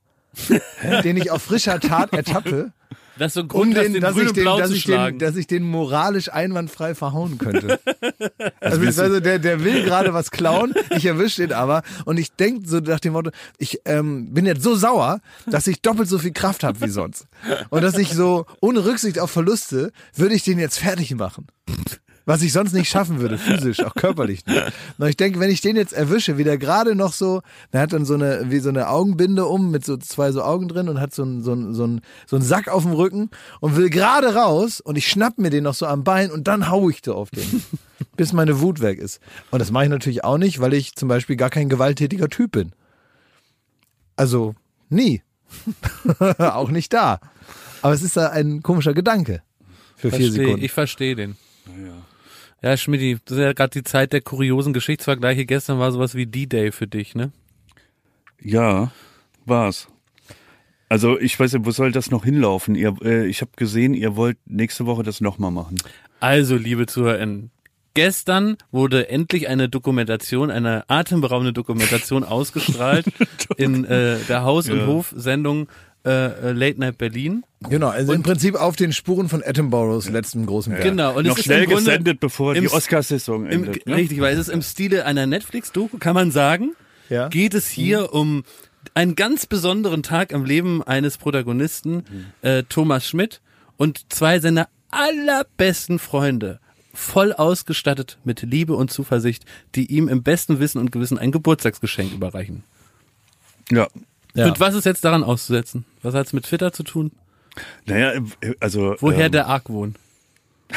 den ich auf frischer Tat ertappe, Das ist so ein um Grund, das den, den dass, ich und den, dass, zu ich den, dass ich den moralisch einwandfrei verhauen könnte. Also, also der, der will gerade was klauen, ich erwische den aber und ich denk so nach dem Motto, ich ähm, bin jetzt so sauer, dass ich doppelt so viel Kraft habe wie sonst. Und dass ich so, ohne Rücksicht auf Verluste, würde ich den jetzt fertig machen. Was ich sonst nicht schaffen würde, physisch, auch körperlich nicht. Und ich denke, wenn ich den jetzt erwische, wie der gerade noch so, der hat dann so eine, wie so eine Augenbinde um mit so zwei so Augen drin und hat so einen so einen so einen so einen Sack auf dem Rücken und will gerade raus und ich schnapp mir den noch so am Bein und dann hau ich so auf den, bis meine Wut weg ist. Und das mache ich natürlich auch nicht, weil ich zum Beispiel gar kein gewalttätiger Typ bin. Also, nie. auch nicht da. Aber es ist da ein komischer Gedanke. Für vier Versteh, Sekunden. ich verstehe den. Ja, Schmidti, das ist ja gerade die Zeit der kuriosen Geschichtsvergleiche. Gestern war sowas wie D-Day für dich, ne? Ja, war's. Also ich weiß nicht, wo soll das noch hinlaufen? Ihr, äh, ich habe gesehen, ihr wollt nächste Woche das nochmal machen. Also, liebe ZuhörerInnen, gestern wurde endlich eine Dokumentation, eine atemberaubende Dokumentation ausgestrahlt in äh, der Haus- und Ja. Hof-Sendung äh, äh, Late Night Berlin. Genau, also im Prinzip auf den Spuren von Attenboroughs letzten großen Werk. Genau, und noch es ist schnell im Grunde gesendet, bevor im die Oscarsaison Im, endet. Ne? Richtig, weil es ist im Stile einer Netflix-Doku, kann man sagen, Ja. geht es hier um einen ganz besonderen Tag im Leben eines Protagonisten, äh, Thomas Schmidt, und zwei seiner allerbesten Freunde, voll ausgestattet mit Liebe und Zuversicht, die ihm im besten Wissen und Gewissen ein Geburtstagsgeschenk überreichen. Ja. Ja. Und was ist jetzt daran auszusetzen? Was hat es mit Twitter zu tun? Naja, äh, also. Woher ähm, der Argwohn?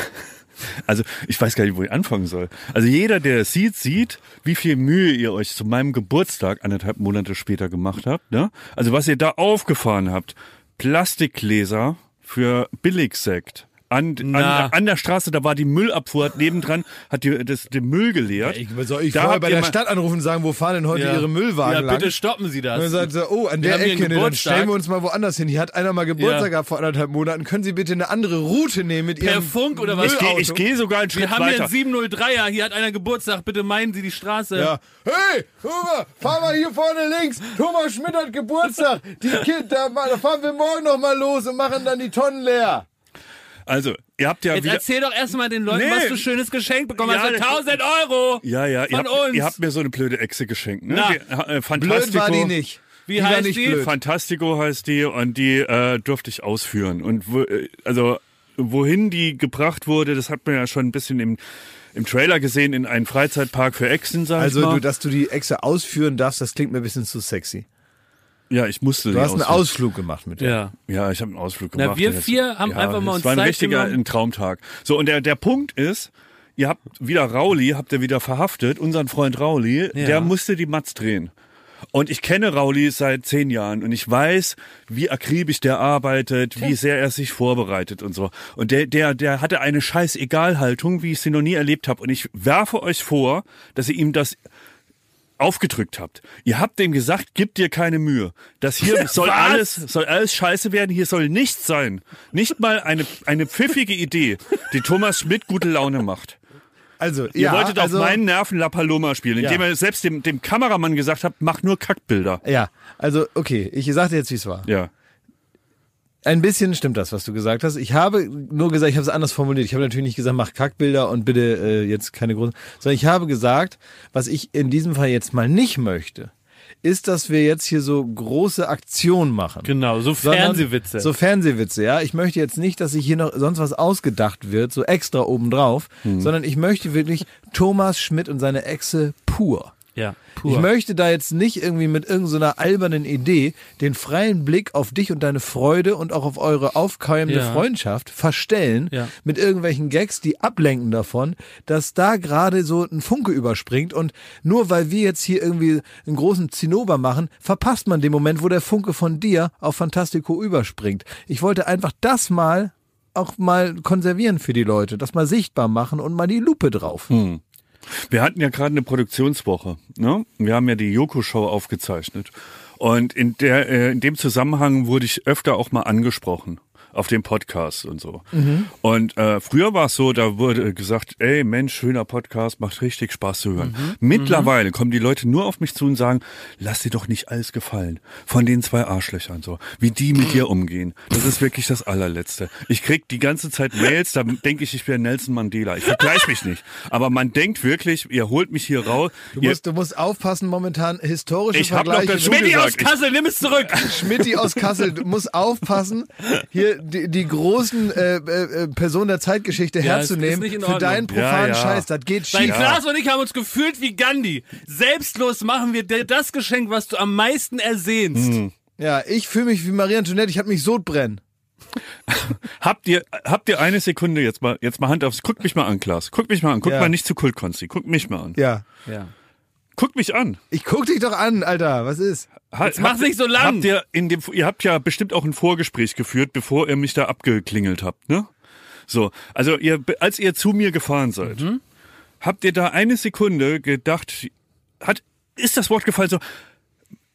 Also ich weiß gar nicht, wo ich anfangen soll. Also jeder, der es sieht, sieht, wie viel Mühe ihr euch zu meinem Geburtstag anderthalb Monate später gemacht habt. Ne? Also was ihr da aufgefahren habt. Plastikgläser für Billigsekt. An, an, an der Straße, da war die Müllabfuhr, hat nebendran hat die, das, den Müll geleert. Ich, soll ich Da vorher bei der mal- Stadt anrufen und sagen, wo fahren denn heute ihre Müllwagen ja, lang? bitte stoppen Sie Und dann das. sagt sie, oh, an Wir der hier Ecke, ne, dann stellen wir uns mal woanders hin. Hier hat einer mal Geburtstag Ja. gehabt vor anderthalb Monaten. Können Sie bitte eine andere Route nehmen mit Per Ihrem Funk oder was? Ich gehe Müllauto? ich geh sogar einen Schritt Wir haben hier weiter. einen 703er, hier hat einer Geburtstag, bitte meinen Sie die Straße. Ja. Hey, Thomas, fahr mal hier vorne links. Thomas Schmidt hat Geburtstag. Die Kind, da, da fahren wir morgen noch mal los und machen dann die Tonnen leer. Also, ihr habt ja Jetzt wieder... erzähl doch erstmal den Leuten, Nee. was du schönes Geschenk bekommen Ja, hast. für das- 1000 Euro! Ja, ja, ihr Von habt, uns. ihr habt mir so eine blöde Echse geschenkt. Ne? Na. Die, äh, Blöd Fantastico. war die nicht. Wie die heißt nicht die? blöd. Fantastico heißt die und die äh, durfte ich ausführen. Und wo, äh, also wohin die gebracht wurde, das hat man ja schon ein bisschen im, im Trailer gesehen, in einen Freizeitpark für Echsen, sag Also, ich mal. du, dass du die Echse ausführen darfst, das klingt mir ein bisschen zu sexy. Ja, ich musste Du hast einen. Ausflug gemacht mit der. Ja. Ja, ich habe einen Ausflug Na, gemacht. wir Jetzt- vier haben ja, einfach mal es uns war ein Zeit richtiger genommen. ein Traumtag. So, und der, der Punkt ist, ihr habt wieder Rauli, habt ihr wieder verhaftet, unseren Freund Rauli, Ja. der musste die Matz drehen. Und ich kenne Rauli seit zehn Jahren und ich weiß, wie akribisch der arbeitet, wie sehr er sich vorbereitet und so. Und der, der, der hatte eine scheiß Egalhaltung, wie ich sie noch nie erlebt habe. Und ich werfe euch vor, dass ihr ihm das aufgedrückt habt. Ihr habt dem gesagt, gib dir keine Mühe. Das hier soll Was? alles, soll alles scheiße werden. Hier soll nichts sein. Nicht mal eine, eine pfiffige Idee, die Thomas Schmidt gute Laune macht. Also, Ihr ja, wolltet also, auf meinen Nerven La Paloma spielen, indem Ja. ihr selbst dem, dem Kameramann gesagt habt, mach nur Kackbilder. Ja, also, okay, ich sag dir jetzt, wie es war. Ja. Ein bisschen stimmt das, was du gesagt hast. Ich habe nur gesagt, ich habe es anders formuliert. Ich habe natürlich nicht gesagt, mach Kackbilder und bitte äh, jetzt keine großen, sondern ich habe gesagt, was ich in diesem Fall jetzt mal nicht möchte, ist, dass wir jetzt hier so große Aktionen machen. Genau, so Fernsehwitze. So Fernsehwitze, ja. Ich möchte jetzt nicht, dass sich hier noch sonst was ausgedacht wird, so extra obendrauf, Hm. sondern ich möchte wirklich Thomas Schmidt und seine Echse pur. Ja, Ich pur. möchte da jetzt nicht irgendwie mit irgendeiner albernen Idee den freien Blick auf dich und deine Freude und auch auf eure aufkeimende Ja. Freundschaft verstellen Ja. mit irgendwelchen Gags, die ablenken davon, dass da gerade so ein Funke überspringt und nur weil wir jetzt hier irgendwie einen großen Zinnober machen, verpasst man den Moment, wo der Funke von dir auf Fantastico überspringt. Ich wollte einfach das mal auch mal konservieren für die Leute, das mal sichtbar machen und mal die Lupe drauf. Wir hatten ja gerade eine Produktionswoche. Ne? Wir haben ja die Joko-Show aufgezeichnet. Und in, der, äh, in dem Zusammenhang wurde ich öfter auch mal angesprochen auf dem Podcast und so. Mhm. Und äh, früher war es so, da wurde gesagt, ey Mensch, schöner Podcast, macht richtig Spaß zu hören. Mhm. Mittlerweile kommen die Leute nur auf mich zu und sagen, lass dir doch nicht alles gefallen. Von den zwei Arschlöchern so, wie die mit dir umgehen. Das ist wirklich das allerletzte. Ich krieg die ganze Zeit Mails, da denke ich, ich wäre Nelson Mandela. Ich vergleiche mich nicht. Aber man denkt wirklich, ihr holt mich hier raus. Du ihr, musst, du musst aufpassen, momentan historische Ich hab noch Vergleiche. Schmidti aus Kassel, nimm es zurück. Schmidti aus Kassel, du musst aufpassen, hier die, die großen äh, äh, Personen der Zeitgeschichte Ja, herzunehmen für deinen profanen Ja, ja. Scheiß. Das geht Dein schief. Klaas und ich haben uns gefühlt wie Gandhi. Selbstlos machen wir dir das Geschenk, was du am meisten ersehnst. Hm. Ja, ich fühle mich wie Marie Antoinette, ich hab mich Sodbrennen. Habt ihr, habt ihr eine Sekunde jetzt mal, jetzt mal Hand aufs, guck mich mal an, Klaas. Guck mich mal an. Guck Ja. mal nicht zu Kultkonsti. Guck mich mal an. Ja. Ja. Guck mich an. Ich guck dich doch an, Alter. Was ist? Jetzt mach's nicht so lang. Habt ihr, in dem, ihr habt ja bestimmt auch ein Vorgespräch geführt, bevor ihr mich da abgeklingelt habt, ne? So, also ihr, als ihr zu mir gefahren seid, Mhm. habt ihr da eine Sekunde gedacht, hat, ist das Wort gefallen so,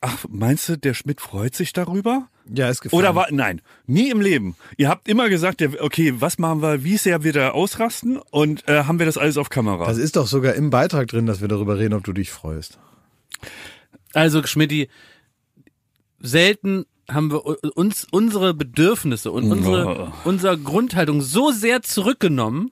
ach, meinst du, der Schmidt freut sich darüber? Ja, ist gefallen. Oder war, nein, nie im Leben. Ihr habt immer gesagt, okay, was machen wir, wie sehr wir da ausrasten und äh, haben wir das alles auf Kamera? Das ist doch sogar im Beitrag drin, dass wir darüber reden, ob du dich freust. Also, Schmidti, selten haben wir uns unsere Bedürfnisse und unsere, unsere Grundhaltung so sehr zurückgenommen,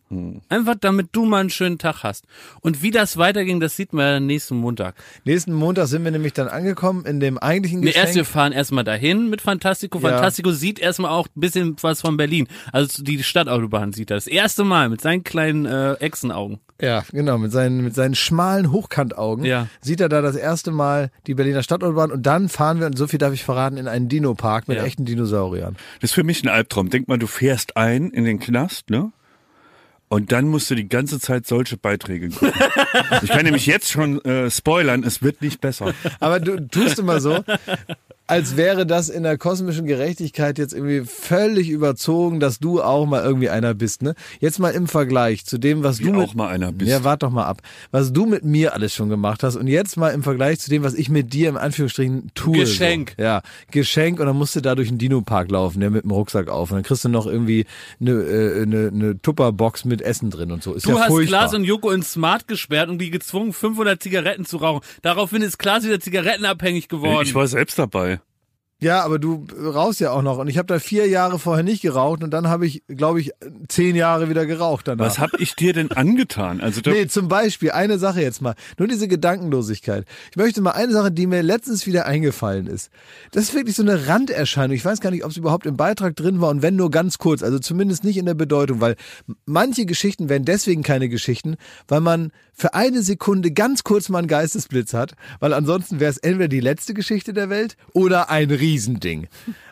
einfach damit du mal einen schönen Tag hast. Und wie das weiterging, das sieht man ja nächsten Montag. Nächsten Montag sind wir nämlich dann angekommen in dem eigentlichen Nee, erst wir Geschenk. fahren erstmal dahin mit Fantastico. Ja. Fantastico sieht erstmal auch ein bisschen was von Berlin. Also die Stadtautobahn sieht er. Das erste Mal mit seinen kleinen äh, Echsenaugen. Ja, genau, mit seinen, mit seinen schmalen Hochkantaugen Ja. sieht er da das erste Mal die Berliner Stadtautobahn und dann fahren wir, und so viel darf ich verraten, in einen Dino-Park mit Ja. echten Dinosauriern. Das ist für mich ein Albtraum. Denk mal, du fährst ein in den Knast, ne? Und dann musst du die ganze Zeit solche Beiträge gucken. ich kann nämlich jetzt schon äh, spoilern, es wird nicht besser. Aber du tust immer so, als wäre das in der kosmischen Gerechtigkeit jetzt irgendwie völlig überzogen, dass du auch mal irgendwie einer bist, ne? Jetzt mal im Vergleich zu dem, was Wie du mit, auch mal einer bist. Ja, wart doch mal ab. Was du mit mir alles schon gemacht hast und jetzt mal im Vergleich zu dem, was ich mit dir im Anführungsstrichen tue. Geschenk. So. Ja, Geschenk und dann musst du da durch den Dino-Park laufen, der mit dem Rucksack auf und dann kriegst du noch irgendwie eine, äh, eine, eine Tupperbox mit Essen drin und so. Ist Du ja hast furchtbar. Klaas und Joko ins Smart gesperrt und die gezwungen, 500 Zigaretten zu rauchen. Daraufhin ist Klaas wieder zigarettenabhängig geworden. Ich war selbst dabei. Ja, aber du rauchst ja auch noch. Und ich habe da vier Jahre vorher nicht geraucht und dann habe ich, glaube ich, zehn Jahre wieder geraucht danach. Was hab ich dir denn angetan? Also Nee, zum Beispiel, eine Sache jetzt mal. Nur diese Gedankenlosigkeit. Ich möchte mal eine Sache, die mir letztens wieder eingefallen ist. Das ist wirklich so eine Randerscheinung. Ich weiß gar nicht, ob es überhaupt im Beitrag drin war und wenn nur ganz kurz. Also zumindest nicht in der Bedeutung, weil manche Geschichten werden deswegen keine Geschichten, weil man für eine Sekunde ganz kurz mal einen Geistesblitz hat, weil ansonsten wäre es entweder die letzte Geschichte der Welt oder ein Riesending.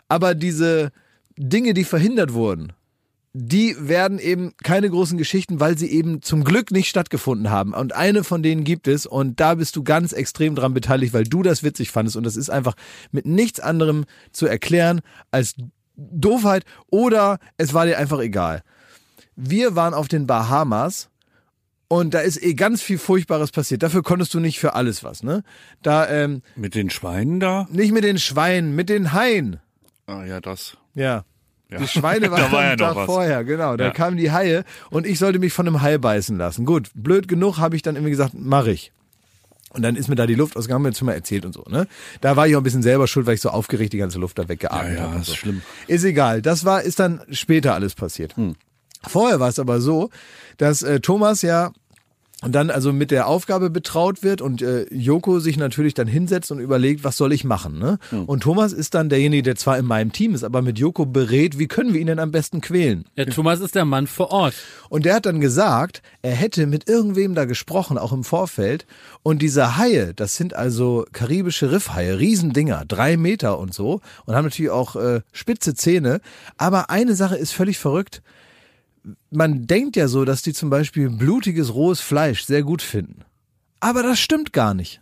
Aber diese Dinge, die verhindert wurden, die werden eben keine großen Geschichten, weil sie eben zum Glück nicht stattgefunden haben. Und eine von denen gibt es und da bist du ganz extrem dran beteiligt, weil du das witzig fandest und das ist einfach mit nichts anderem zu erklären als Doofheit oder es war dir einfach egal. Wir waren auf den Bahamas und da ist eh ganz viel Furchtbares passiert. Dafür konntest du nicht für alles was, ne? Da, ähm, mit den Schweinen da? nicht mit den Schweinen, mit den Haien. Ah ja, das. Ja. Ja. Die Schweine waren Da war ja Tag was. vorher, genau. Da Ja. kamen die Haie und ich sollte mich von einem Hai beißen lassen. Gut, blöd genug habe ich dann irgendwie gesagt, mach ich. Und dann ist mir da die Luft ausgegangen, haben wir jetzt schon mal erzählt und so, ne? Da war ich auch ein bisschen selber schuld, weil ich so aufgeregt die ganze Luft da weggeatmet Ja, ja, habe. und ist so. schlimm. Ist egal. Das war, ist dann später alles passiert. Vorher war es aber so, dass äh, Thomas ja und dann also mit der Aufgabe betraut wird und äh, Joko sich natürlich dann hinsetzt und überlegt, was soll ich machen. Ne? Und Thomas ist dann derjenige, der zwar in meinem Team ist, aber mit Joko berät, wie können wir ihn denn am besten quälen. Der Thomas ist der Mann vor Ort. Und der hat dann gesagt, er hätte mit irgendwem da gesprochen, auch im Vorfeld. Und diese Haie, das sind also karibische Riffhaie, Riesendinger, drei Meter und so. Und haben natürlich auch äh, spitze Zähne. Aber eine Sache ist völlig verrückt. Man denkt ja so, dass die zum Beispiel blutiges, rohes Fleisch sehr gut finden. Aber das stimmt gar nicht.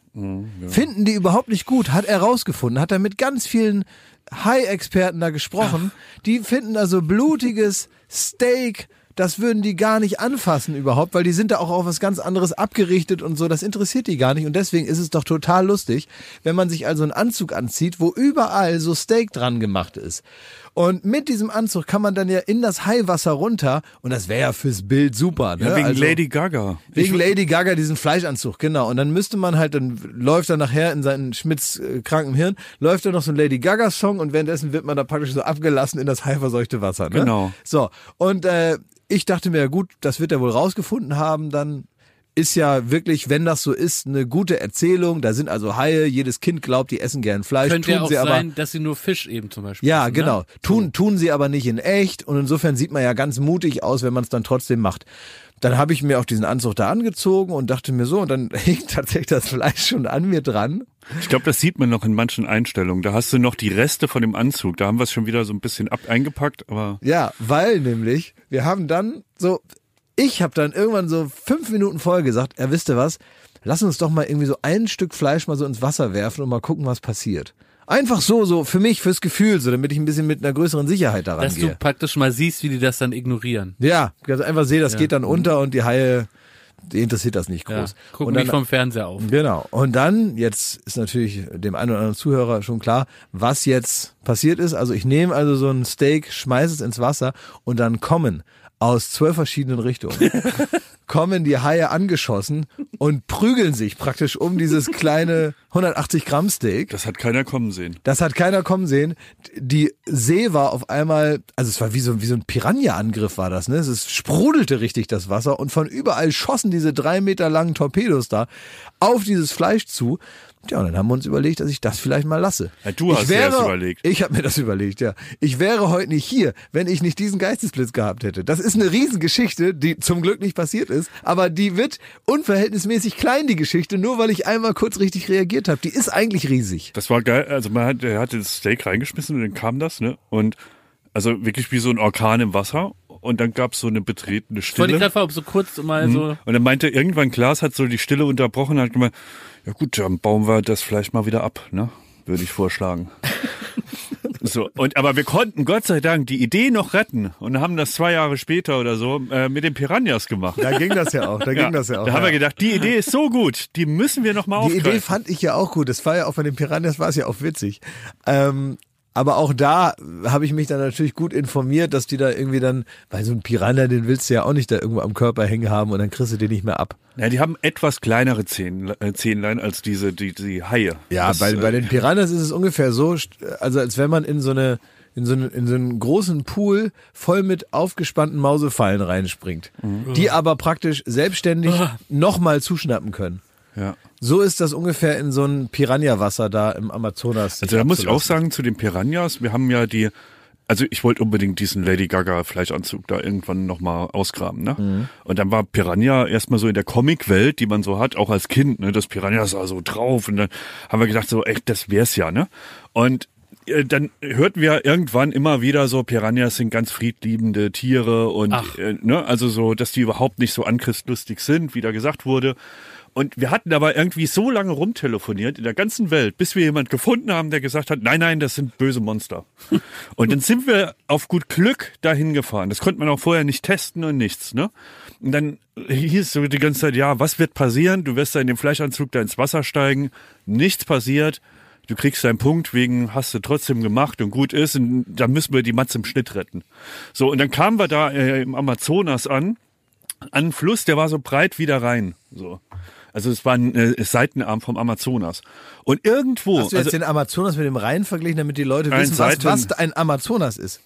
Finden die überhaupt nicht gut, hat er rausgefunden, hat er mit ganz vielen Hai-Experten da gesprochen. Die finden also blutiges Steak das würden die gar nicht anfassen überhaupt, weil die sind da auch auf was ganz anderes abgerichtet und so, das interessiert die gar nicht und deswegen ist es doch total lustig, wenn man sich also einen Anzug anzieht, wo überall so Steak dran gemacht ist. Und mit diesem Anzug kann man dann ja in das Haiwasser runter und das wäre ja fürs Bild super. Ne? Ja, wegen also, Lady Gaga. Wegen Lady Gaga diesen Fleischanzug, genau. Und dann müsste man halt, dann läuft er nachher in seinen Schmitz äh, kranken Hirn, läuft da noch so ein Lady Gaga Song und währenddessen wird man da praktisch so abgelassen in das haiverseuchte Wasser. Ne? Genau. So, und äh, ich dachte mir, gut, das wird er wohl rausgefunden haben, dann ist ja wirklich, wenn das so ist, eine gute Erzählung. Da sind also Haie, jedes Kind glaubt, die essen gern Fleisch. Könnte tun ja auch sie sein, aber, dass sie nur Fisch eben zum Beispiel ja, essen, genau. Ne? Tun, tun sie aber nicht in echt und insofern sieht man ja ganz mutig aus, wenn man es dann trotzdem macht. Dann habe ich mir auch diesen Anzug da angezogen und dachte mir so, und dann hängt tatsächlich das Fleisch schon an mir dran. Ich glaube, das sieht man noch in manchen Einstellungen. Da hast du noch die Reste von dem Anzug. Da haben wir es schon wieder so ein bisschen ab eingepackt, aber Ja, weil nämlich, wir haben dann so, ich habe dann irgendwann so fünf Minuten vorher gesagt, er wisst ihr was, lass uns doch mal irgendwie so ein Stück Fleisch mal so ins Wasser werfen und mal gucken, was passiert. Einfach so, so für mich, fürs Gefühl, so damit ich ein bisschen mit einer größeren Sicherheit daran Dass du gehe. praktisch mal siehst, wie die das dann ignorieren. Ja, also einfach sehe, das geht dann unter und die Haie, die interessiert das nicht Ja. groß. Gucken und nicht dann, vom Fernseher auf. Genau. Und dann, jetzt ist natürlich dem einen oder anderen Zuhörer schon klar, was jetzt passiert ist. Also ich nehme also so ein Steak, schmeiße es ins Wasser und dann kommen aus zwölf verschiedenen Richtungen, kommen die Haie angeschossen und prügeln sich praktisch um dieses kleine 180 Gramm Steak. das hat keiner kommen sehen. Das hat keiner kommen sehen. Die See war auf einmal, also es war wie so, wie so ein Piranha-Angriff war das, ne? Es sprudelte richtig das Wasser und von überall schossen diese drei Meter langen Torpedos da auf dieses Fleisch zu. Tja, und dann haben wir uns überlegt, dass ich das vielleicht mal lasse. Ja, du hast ich dir wäre, das überlegt. Ich habe mir das überlegt, ja. Ich wäre heute nicht hier, wenn ich nicht diesen Geistesblitz gehabt hätte. Das ist eine Riesengeschichte, die zum Glück nicht passiert ist, aber die wird unverhältnismäßig klein, die Geschichte, nur weil ich einmal kurz richtig reagiert habe. Die ist eigentlich riesig. Das war geil. Also man hat, er hatte das Steak reingeschmissen und dann kam das, ne? Und also wirklich wie so ein Orkan im Wasser. Und dann gab's so eine betretene Ich wollte Stille. gerade fragen, ob so kurz mal so. Und dann meinte irgendwann Klaas hat so die Stille unterbrochen und hat gemeint, ja gut, dann bauen wir das vielleicht mal wieder ab, ne? Würde ich vorschlagen. so, und aber wir konnten Gott sei Dank die Idee noch retten und haben das zwei Jahre später oder so äh, mit den Piranhas gemacht. Da ging das ja auch, da ging das ja auch. da haben ja. wir gedacht, die Idee ist so gut, die müssen wir noch mal Die aufgreifen. Idee fand ich ja auch gut. Das war ja auch bei den Piranhas war es ja auch witzig. Ähm, aber auch da habe ich mich dann natürlich gut informiert, dass die da irgendwie dann, weil so ein Piranha, den willst du ja auch nicht da irgendwo am Körper hängen haben und dann kriegst du den nicht mehr ab. ja, die haben etwas kleinere Zähn, äh, Zähnlein als diese die, die Haie. Ja, Das, bei, äh, bei den Piranhas ist es ungefähr so, also als wenn man in so eine in so, einen, in so einen großen Pool voll mit aufgespannten Mausefallen reinspringt, die aber praktisch selbstständig nochmal zuschnappen können. ja. So ist das ungefähr in so einem Piranha-Wasser da im Amazonas. Also da muss ich auch sagen, zu den Piranhas, wir haben ja die, also ich wollte unbedingt diesen Lady Gaga Fleischanzug da irgendwann nochmal ausgraben, ne? Mhm. Und dann war Piranha erstmal so in der Comicwelt, die man so hat, auch als Kind, ne? Das Piranha sah so drauf und dann haben wir gedacht so, echt, das wär's ja, ne? Und äh, dann hörten wir irgendwann immer wieder so, Piranhas sind ganz friedliebende Tiere und äh, ne, also so, dass die überhaupt nicht so anchristlustig sind, wie da gesagt wurde. Und wir hatten aber irgendwie so lange rumtelefoniert in der ganzen Welt, bis wir jemand gefunden haben, der gesagt hat, nein, nein, das sind böse Monster. und dann sind wir auf gut Glück dahin gefahren. Das konnte man auch vorher nicht testen und nichts, ne? Und dann hieß so die ganze Zeit, ja, was wird passieren? Du wirst da in dem Fleischanzug da ins Wasser steigen. Nichts passiert. Du kriegst deinen Punkt wegen, hast du trotzdem gemacht und gut ist. Und dann müssen wir die Matz im Schnitt retten. So, und dann kamen wir da äh, im Amazonas an an einen Fluss, der war so breit wie der Rhein. So. Also es war ein äh, Seitenarm vom Amazonas. Und irgendwo, Hast du jetzt also, den Amazonas mit dem Rhein verglichen, damit die Leute wissen, was, Seiten- was ein Amazonas ist?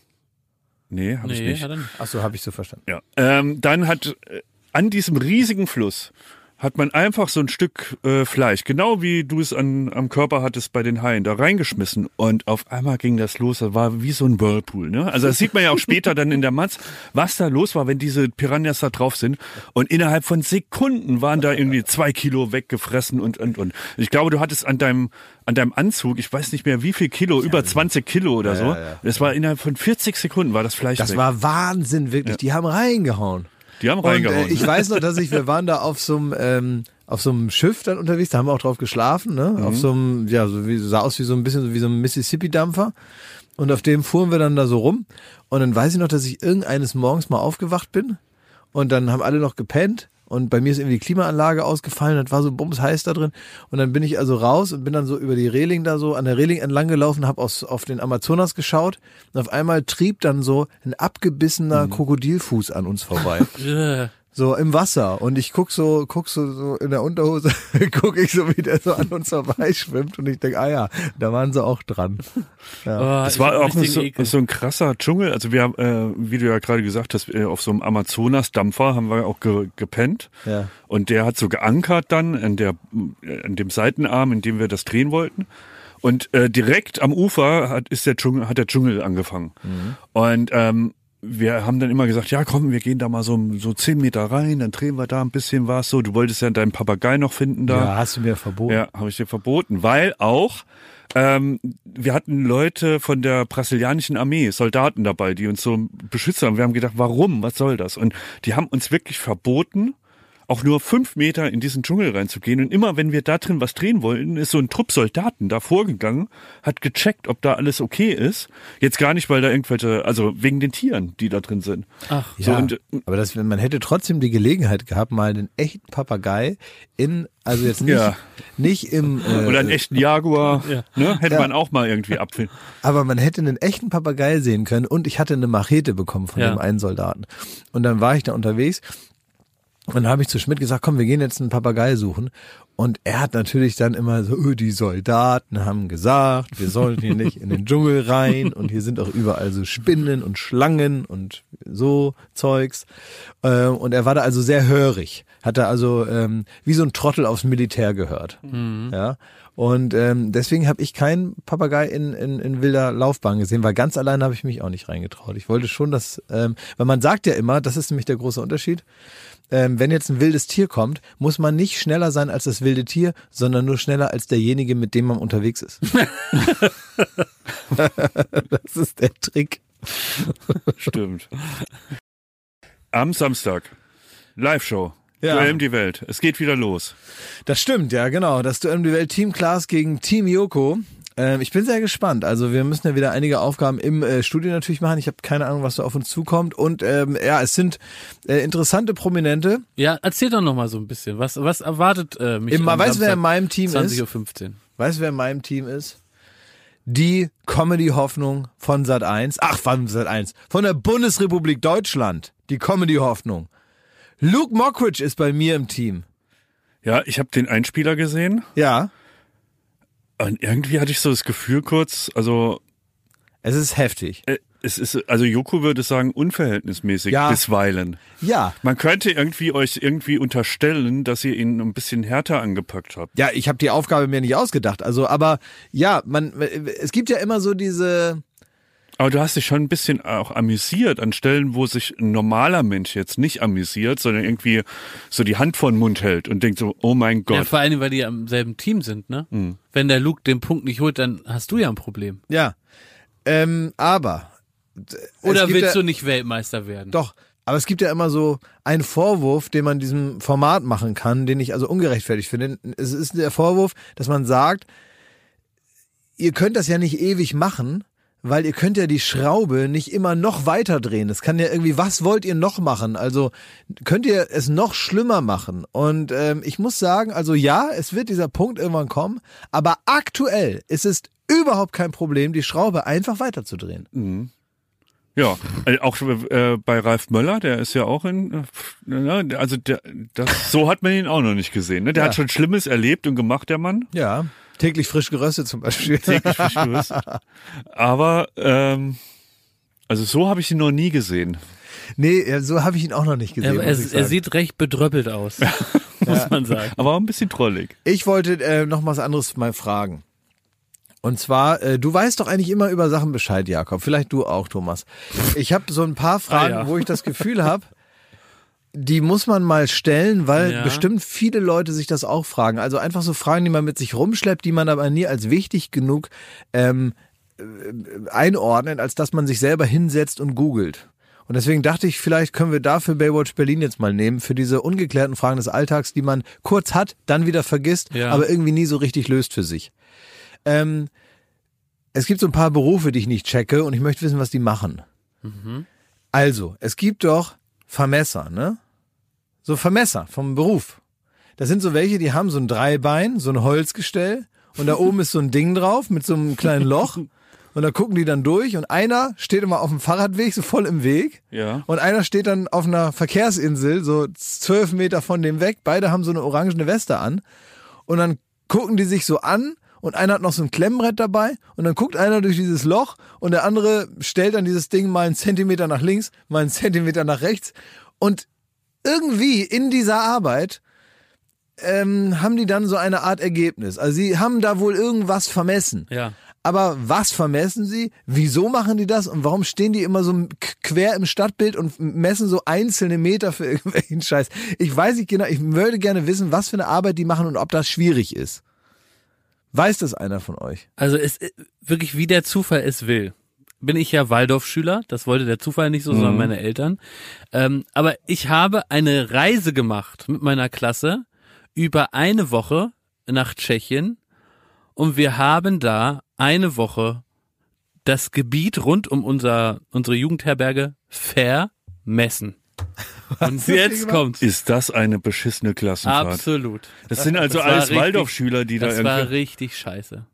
nee, habe ich Nee, er nicht. Ach so, habe ich so verstanden. Ja. Ähm, dann hat äh, an diesem riesigen Fluss hat man einfach so ein Stück äh, Fleisch, genau wie du es an, am Körper hattest bei den Haien, da reingeschmissen und auf einmal ging das los. Das war wie so ein Whirlpool. Ne? Also das sieht man ja auch später dann in der Matz, was da los war, wenn diese Piranhas da drauf sind. Und innerhalb von Sekunden waren da irgendwie zwei Kilo weggefressen und und und. Ich glaube, du hattest an deinem an deinem Anzug, ich weiß nicht mehr wie viel Kilo, über 20 Kilo oder so. ja, ja. Das war innerhalb von 40 Sekunden war das Fleisch Das weg. war Wahnsinn, wirklich. Die haben reingehauen. Die haben Und reingehauen. äh, ich weiß noch, dass ich, wir waren da auf so einem, ähm, auf so einem Schiff dann unterwegs, da haben wir auch drauf geschlafen, ne? Mhm. Auf so einem, ja, so wie, sah aus wie so ein bisschen so wie so ein Mississippi-Dampfer. Und auf dem fuhren wir dann da so rum. Und dann weiß ich noch, dass ich irgendeines Morgens mal aufgewacht bin. Und dann haben alle noch gepennt. Und bei mir ist irgendwie die Klimaanlage ausgefallen, das war so bums heiß da drin. Und dann bin ich also raus und bin dann so über die Reling da so an der Reling entlang gelaufen, habe auf den Amazonas geschaut. Und auf einmal trieb dann so ein abgebissener Krokodilfuß an uns vorbei. So im Wasser und ich guck so, guck so, so in der Unterhose, guck ich so, wie der so an uns vorbeischwimmt und ich denk, ah ja, da waren sie auch dran. Ja. oh, Das war auch so, so ein krasser Dschungel. Also wir haben, äh, wie du ja gerade gesagt hast, äh, auf so einem Amazonas-Dampfer haben wir auch ge gepennt. Ja. Und der hat so geankert dann an, der, an dem Seitenarm, in dem wir das drehen wollten. Und äh, direkt am Ufer hat, ist der Dschungel, hat der Dschungel angefangen. Und ähm, wir haben dann immer gesagt, ja komm, wir gehen da mal so, so zehn Meter rein, dann drehen wir da ein bisschen was. So, du wolltest ja deinen Papagei noch finden da. ja, hast du mir verboten. Ja, habe ich dir verboten, weil auch ähm, wir hatten Leute von der brasilianischen Armee, Soldaten dabei, die uns so beschützt haben. Wir haben gedacht, warum? Was soll das? Und die haben uns wirklich verboten, auch nur fünf Meter in diesen Dschungel reinzugehen. Und immer, wenn wir da drin was drehen wollten, ist so ein Trupp Soldaten da vorgegangen, hat gecheckt, ob da alles okay ist. Jetzt gar nicht, weil da irgendwelche, also wegen den Tieren, die da drin sind. Ach, So, Ja, und, äh, aber das, man hätte trotzdem die Gelegenheit gehabt, mal einen echten Papagei in, also jetzt nicht, Ja. nicht im, äh, oder einen echten Jaguar, Ja. ne, hätte Ja. man auch mal irgendwie abfinden. aber man hätte einen echten Papagei sehen können und ich hatte eine Machete bekommen von Ja. dem einen Soldaten. Und dann war ich da unterwegs und dann habe ich zu Schmidt gesagt, komm, wir gehen jetzt einen Papagei suchen. Und er hat natürlich dann immer so, "Öh, die Soldaten haben gesagt, wir sollen hier nicht in den Dschungel rein und hier sind auch überall so Spinnen und Schlangen und so Zeugs. Ähm, Und er war da also sehr hörig, hat da also ähm, wie so ein Trottel aufs Militär gehört. Ja. Und ähm, deswegen habe ich keinen Papagei in, in, in wilder Laufbahn gesehen, weil ganz allein habe ich mich auch nicht reingetraut. Ich wollte schon, dass, ähm, weil man sagt ja immer, das ist nämlich der große Unterschied, ähm, wenn jetzt ein wildes Tier kommt, muss man nicht schneller sein als das wilde Tier, sondern nur schneller als derjenige, mit dem man unterwegs ist. das ist der Trick. Stimmt. Am Samstag. Live-Show. Ja. Duell um die Welt. Es geht wieder los. Das stimmt, ja, genau. Das Duell um die Welt Team Klaas gegen Team Yoko. Ähm, ich bin sehr gespannt. Also wir müssen ja wieder einige Aufgaben im äh, Studio natürlich machen. Ich habe keine Ahnung, was da auf uns zukommt. Und ähm, ja, es sind äh, interessante Prominente. ja, erzähl doch noch mal so ein bisschen. Was, was erwartet äh, mich Immer, am weißt du, wer in meinem Team ist? 20.15 Uhr. Weißt du, wer in meinem Team ist? Die Comedy-Hoffnung von Sat 1. Ach, von Sat 1. Von der Bundesrepublik Deutschland. Die Comedy-Hoffnung. Luke Mockridge ist bei mir im Team. Ja, ich habe den Einspieler gesehen Ja, und irgendwie hatte ich so das Gefühl kurz, also es ist heftig. äh, es ist, also Joko würde sagen, unverhältnismäßig Ja. bisweilen. Ja, Man könnte irgendwie euch irgendwie unterstellen, dass ihr ihn ein bisschen härter angepackt habt. Ja, ich habe die Aufgabe mir nicht ausgedacht. Also, aber ja, man, es gibt ja immer so diese. Aber du hast dich schon ein bisschen auch amüsiert an Stellen, wo sich ein normaler Mensch jetzt nicht amüsiert, sondern irgendwie so die Hand vor den Mund hält und denkt so, oh mein Ja, Gott. vor allem, weil die ja im selben Team sind, ne? Wenn der Luke den Punkt nicht holt, dann hast du ja ein Problem. Ja, ähm, aber Oder willst ja, du nicht Weltmeister werden? Doch, aber es gibt ja immer so einen Vorwurf, den man diesem Format machen kann, den ich also ungerechtfertigt finde. Es ist der Vorwurf, dass man sagt, ihr könnt das ja nicht ewig machen, weil ihr könnt ja die Schraube nicht immer noch weiter drehen. Es kann ja irgendwie, was wollt ihr noch machen? Also könnt ihr es noch schlimmer machen? Und ähm, ich muss sagen, also ja, es wird dieser Punkt irgendwann kommen, aber aktuell ist es überhaupt kein Problem, die Schraube einfach weiterzudrehen. Ja, äh, auch äh, bei Ralf Möller, der ist ja auch in, äh, ne, also der, das, so hat man ihn auch noch nicht gesehen. Ne? Der Ja. hat schon Schlimmes erlebt und gemacht, der Mann. Ja, täglich frisch geröstet zum Beispiel. Täglich frisch gerüstet. Aber ähm, also so habe ich ihn noch nie gesehen. Nee, ja, so habe ich ihn auch noch nicht gesehen. er, er, er sieht recht bedröppelt aus, muss man sagen. Aber auch ein bisschen trollig. ich wollte äh, noch was anderes mal fragen. Und zwar, äh, du weißt doch eigentlich immer über Sachen Bescheid, Jakob. Vielleicht du auch, Thomas. Ich habe so ein paar Fragen, Ah, ja. wo ich das Gefühl habe, die muss man mal stellen, weil Ja. bestimmt viele Leute sich das auch fragen. Also einfach so Fragen, die man mit sich rumschleppt, die man aber nie als wichtig genug ähm, äh, einordnet, als dass man sich selber hinsetzt und googelt. Und deswegen dachte ich, vielleicht können wir dafür Baywatch Berlin jetzt mal nehmen, für diese ungeklärten Fragen des Alltags, die man kurz hat, dann wieder vergisst, Ja. aber irgendwie nie so richtig löst für sich. Ähm, es gibt so ein paar Berufe, die ich nicht checke und ich möchte wissen, was die machen. Also, es gibt doch Vermesser, ne? So Vermesser vom Beruf. Das sind so welche, die haben so ein Dreibein, so ein Holzgestell und da oben ist so ein Ding drauf mit so einem kleinen Loch und da gucken die dann durch und einer steht immer auf dem Fahrradweg, so voll im Weg Ja. und einer steht dann auf einer Verkehrsinsel, so zwölf Meter von dem weg. Beide haben so eine orangene Weste an und dann gucken die sich so an und einer hat noch so ein Klemmbrett dabei und dann guckt einer durch dieses Loch und der andere stellt dann dieses Ding mal einen Zentimeter nach links, mal einen Zentimeter nach rechts und irgendwie in dieser Arbeit ähm, haben die dann so eine Art Ergebnis. Also sie haben da wohl irgendwas vermessen. Ja. Aber was vermessen sie? Wieso machen die das? Und warum stehen die immer so quer im Stadtbild und messen so einzelne Meter für irgendwelchen Scheiß? Ich weiß nicht genau, ich würde gerne wissen, was für eine Arbeit die machen und ob das schwierig ist. Weiß das einer von euch? Also es ist wirklich wie der Zufall es will. Bin ich ja Waldorfschüler, das wollte der Zufall nicht so, sondern meine Eltern. Ähm, aber ich habe eine Reise gemacht mit meiner Klasse über eine Woche nach Tschechien und wir haben da eine Woche das Gebiet rund um unser, unsere Jugendherberge vermessen. Und jetzt kommt's. Ist das eine beschissene Klassenfahrt? Absolut. Das sind also Das alles Waldorfschüler, die da Das war irgendwie. richtig scheiße.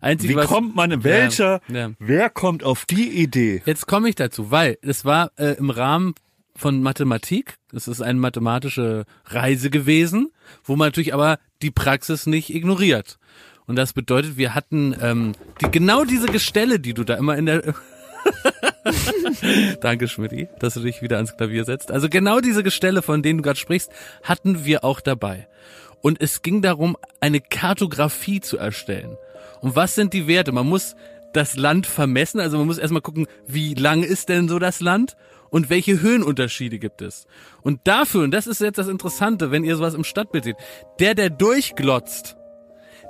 Einzig, Wie was, kommt man, welcher, Ja, ja. wer kommt auf die Idee? Jetzt komme ich dazu, weil es war äh, im Rahmen von Mathematik, das ist eine mathematische Reise gewesen, wo man natürlich aber die Praxis nicht ignoriert. Und das bedeutet, wir hatten ähm, die, genau diese Gestelle, die du da immer in der Danke, Schmidti, dass du dich wieder ans Klavier setzt. Also genau diese Gestelle, von denen du gerade sprichst, hatten wir auch dabei. Und es ging darum, eine Kartografie zu erstellen. Und was sind die Werte? Man muss das Land vermessen, also man muss erstmal gucken, wie lang ist denn so das Land und welche Höhenunterschiede gibt es. Und dafür, und das ist jetzt das Interessante, wenn ihr sowas im Stadtbild seht, der, der durchglotzt,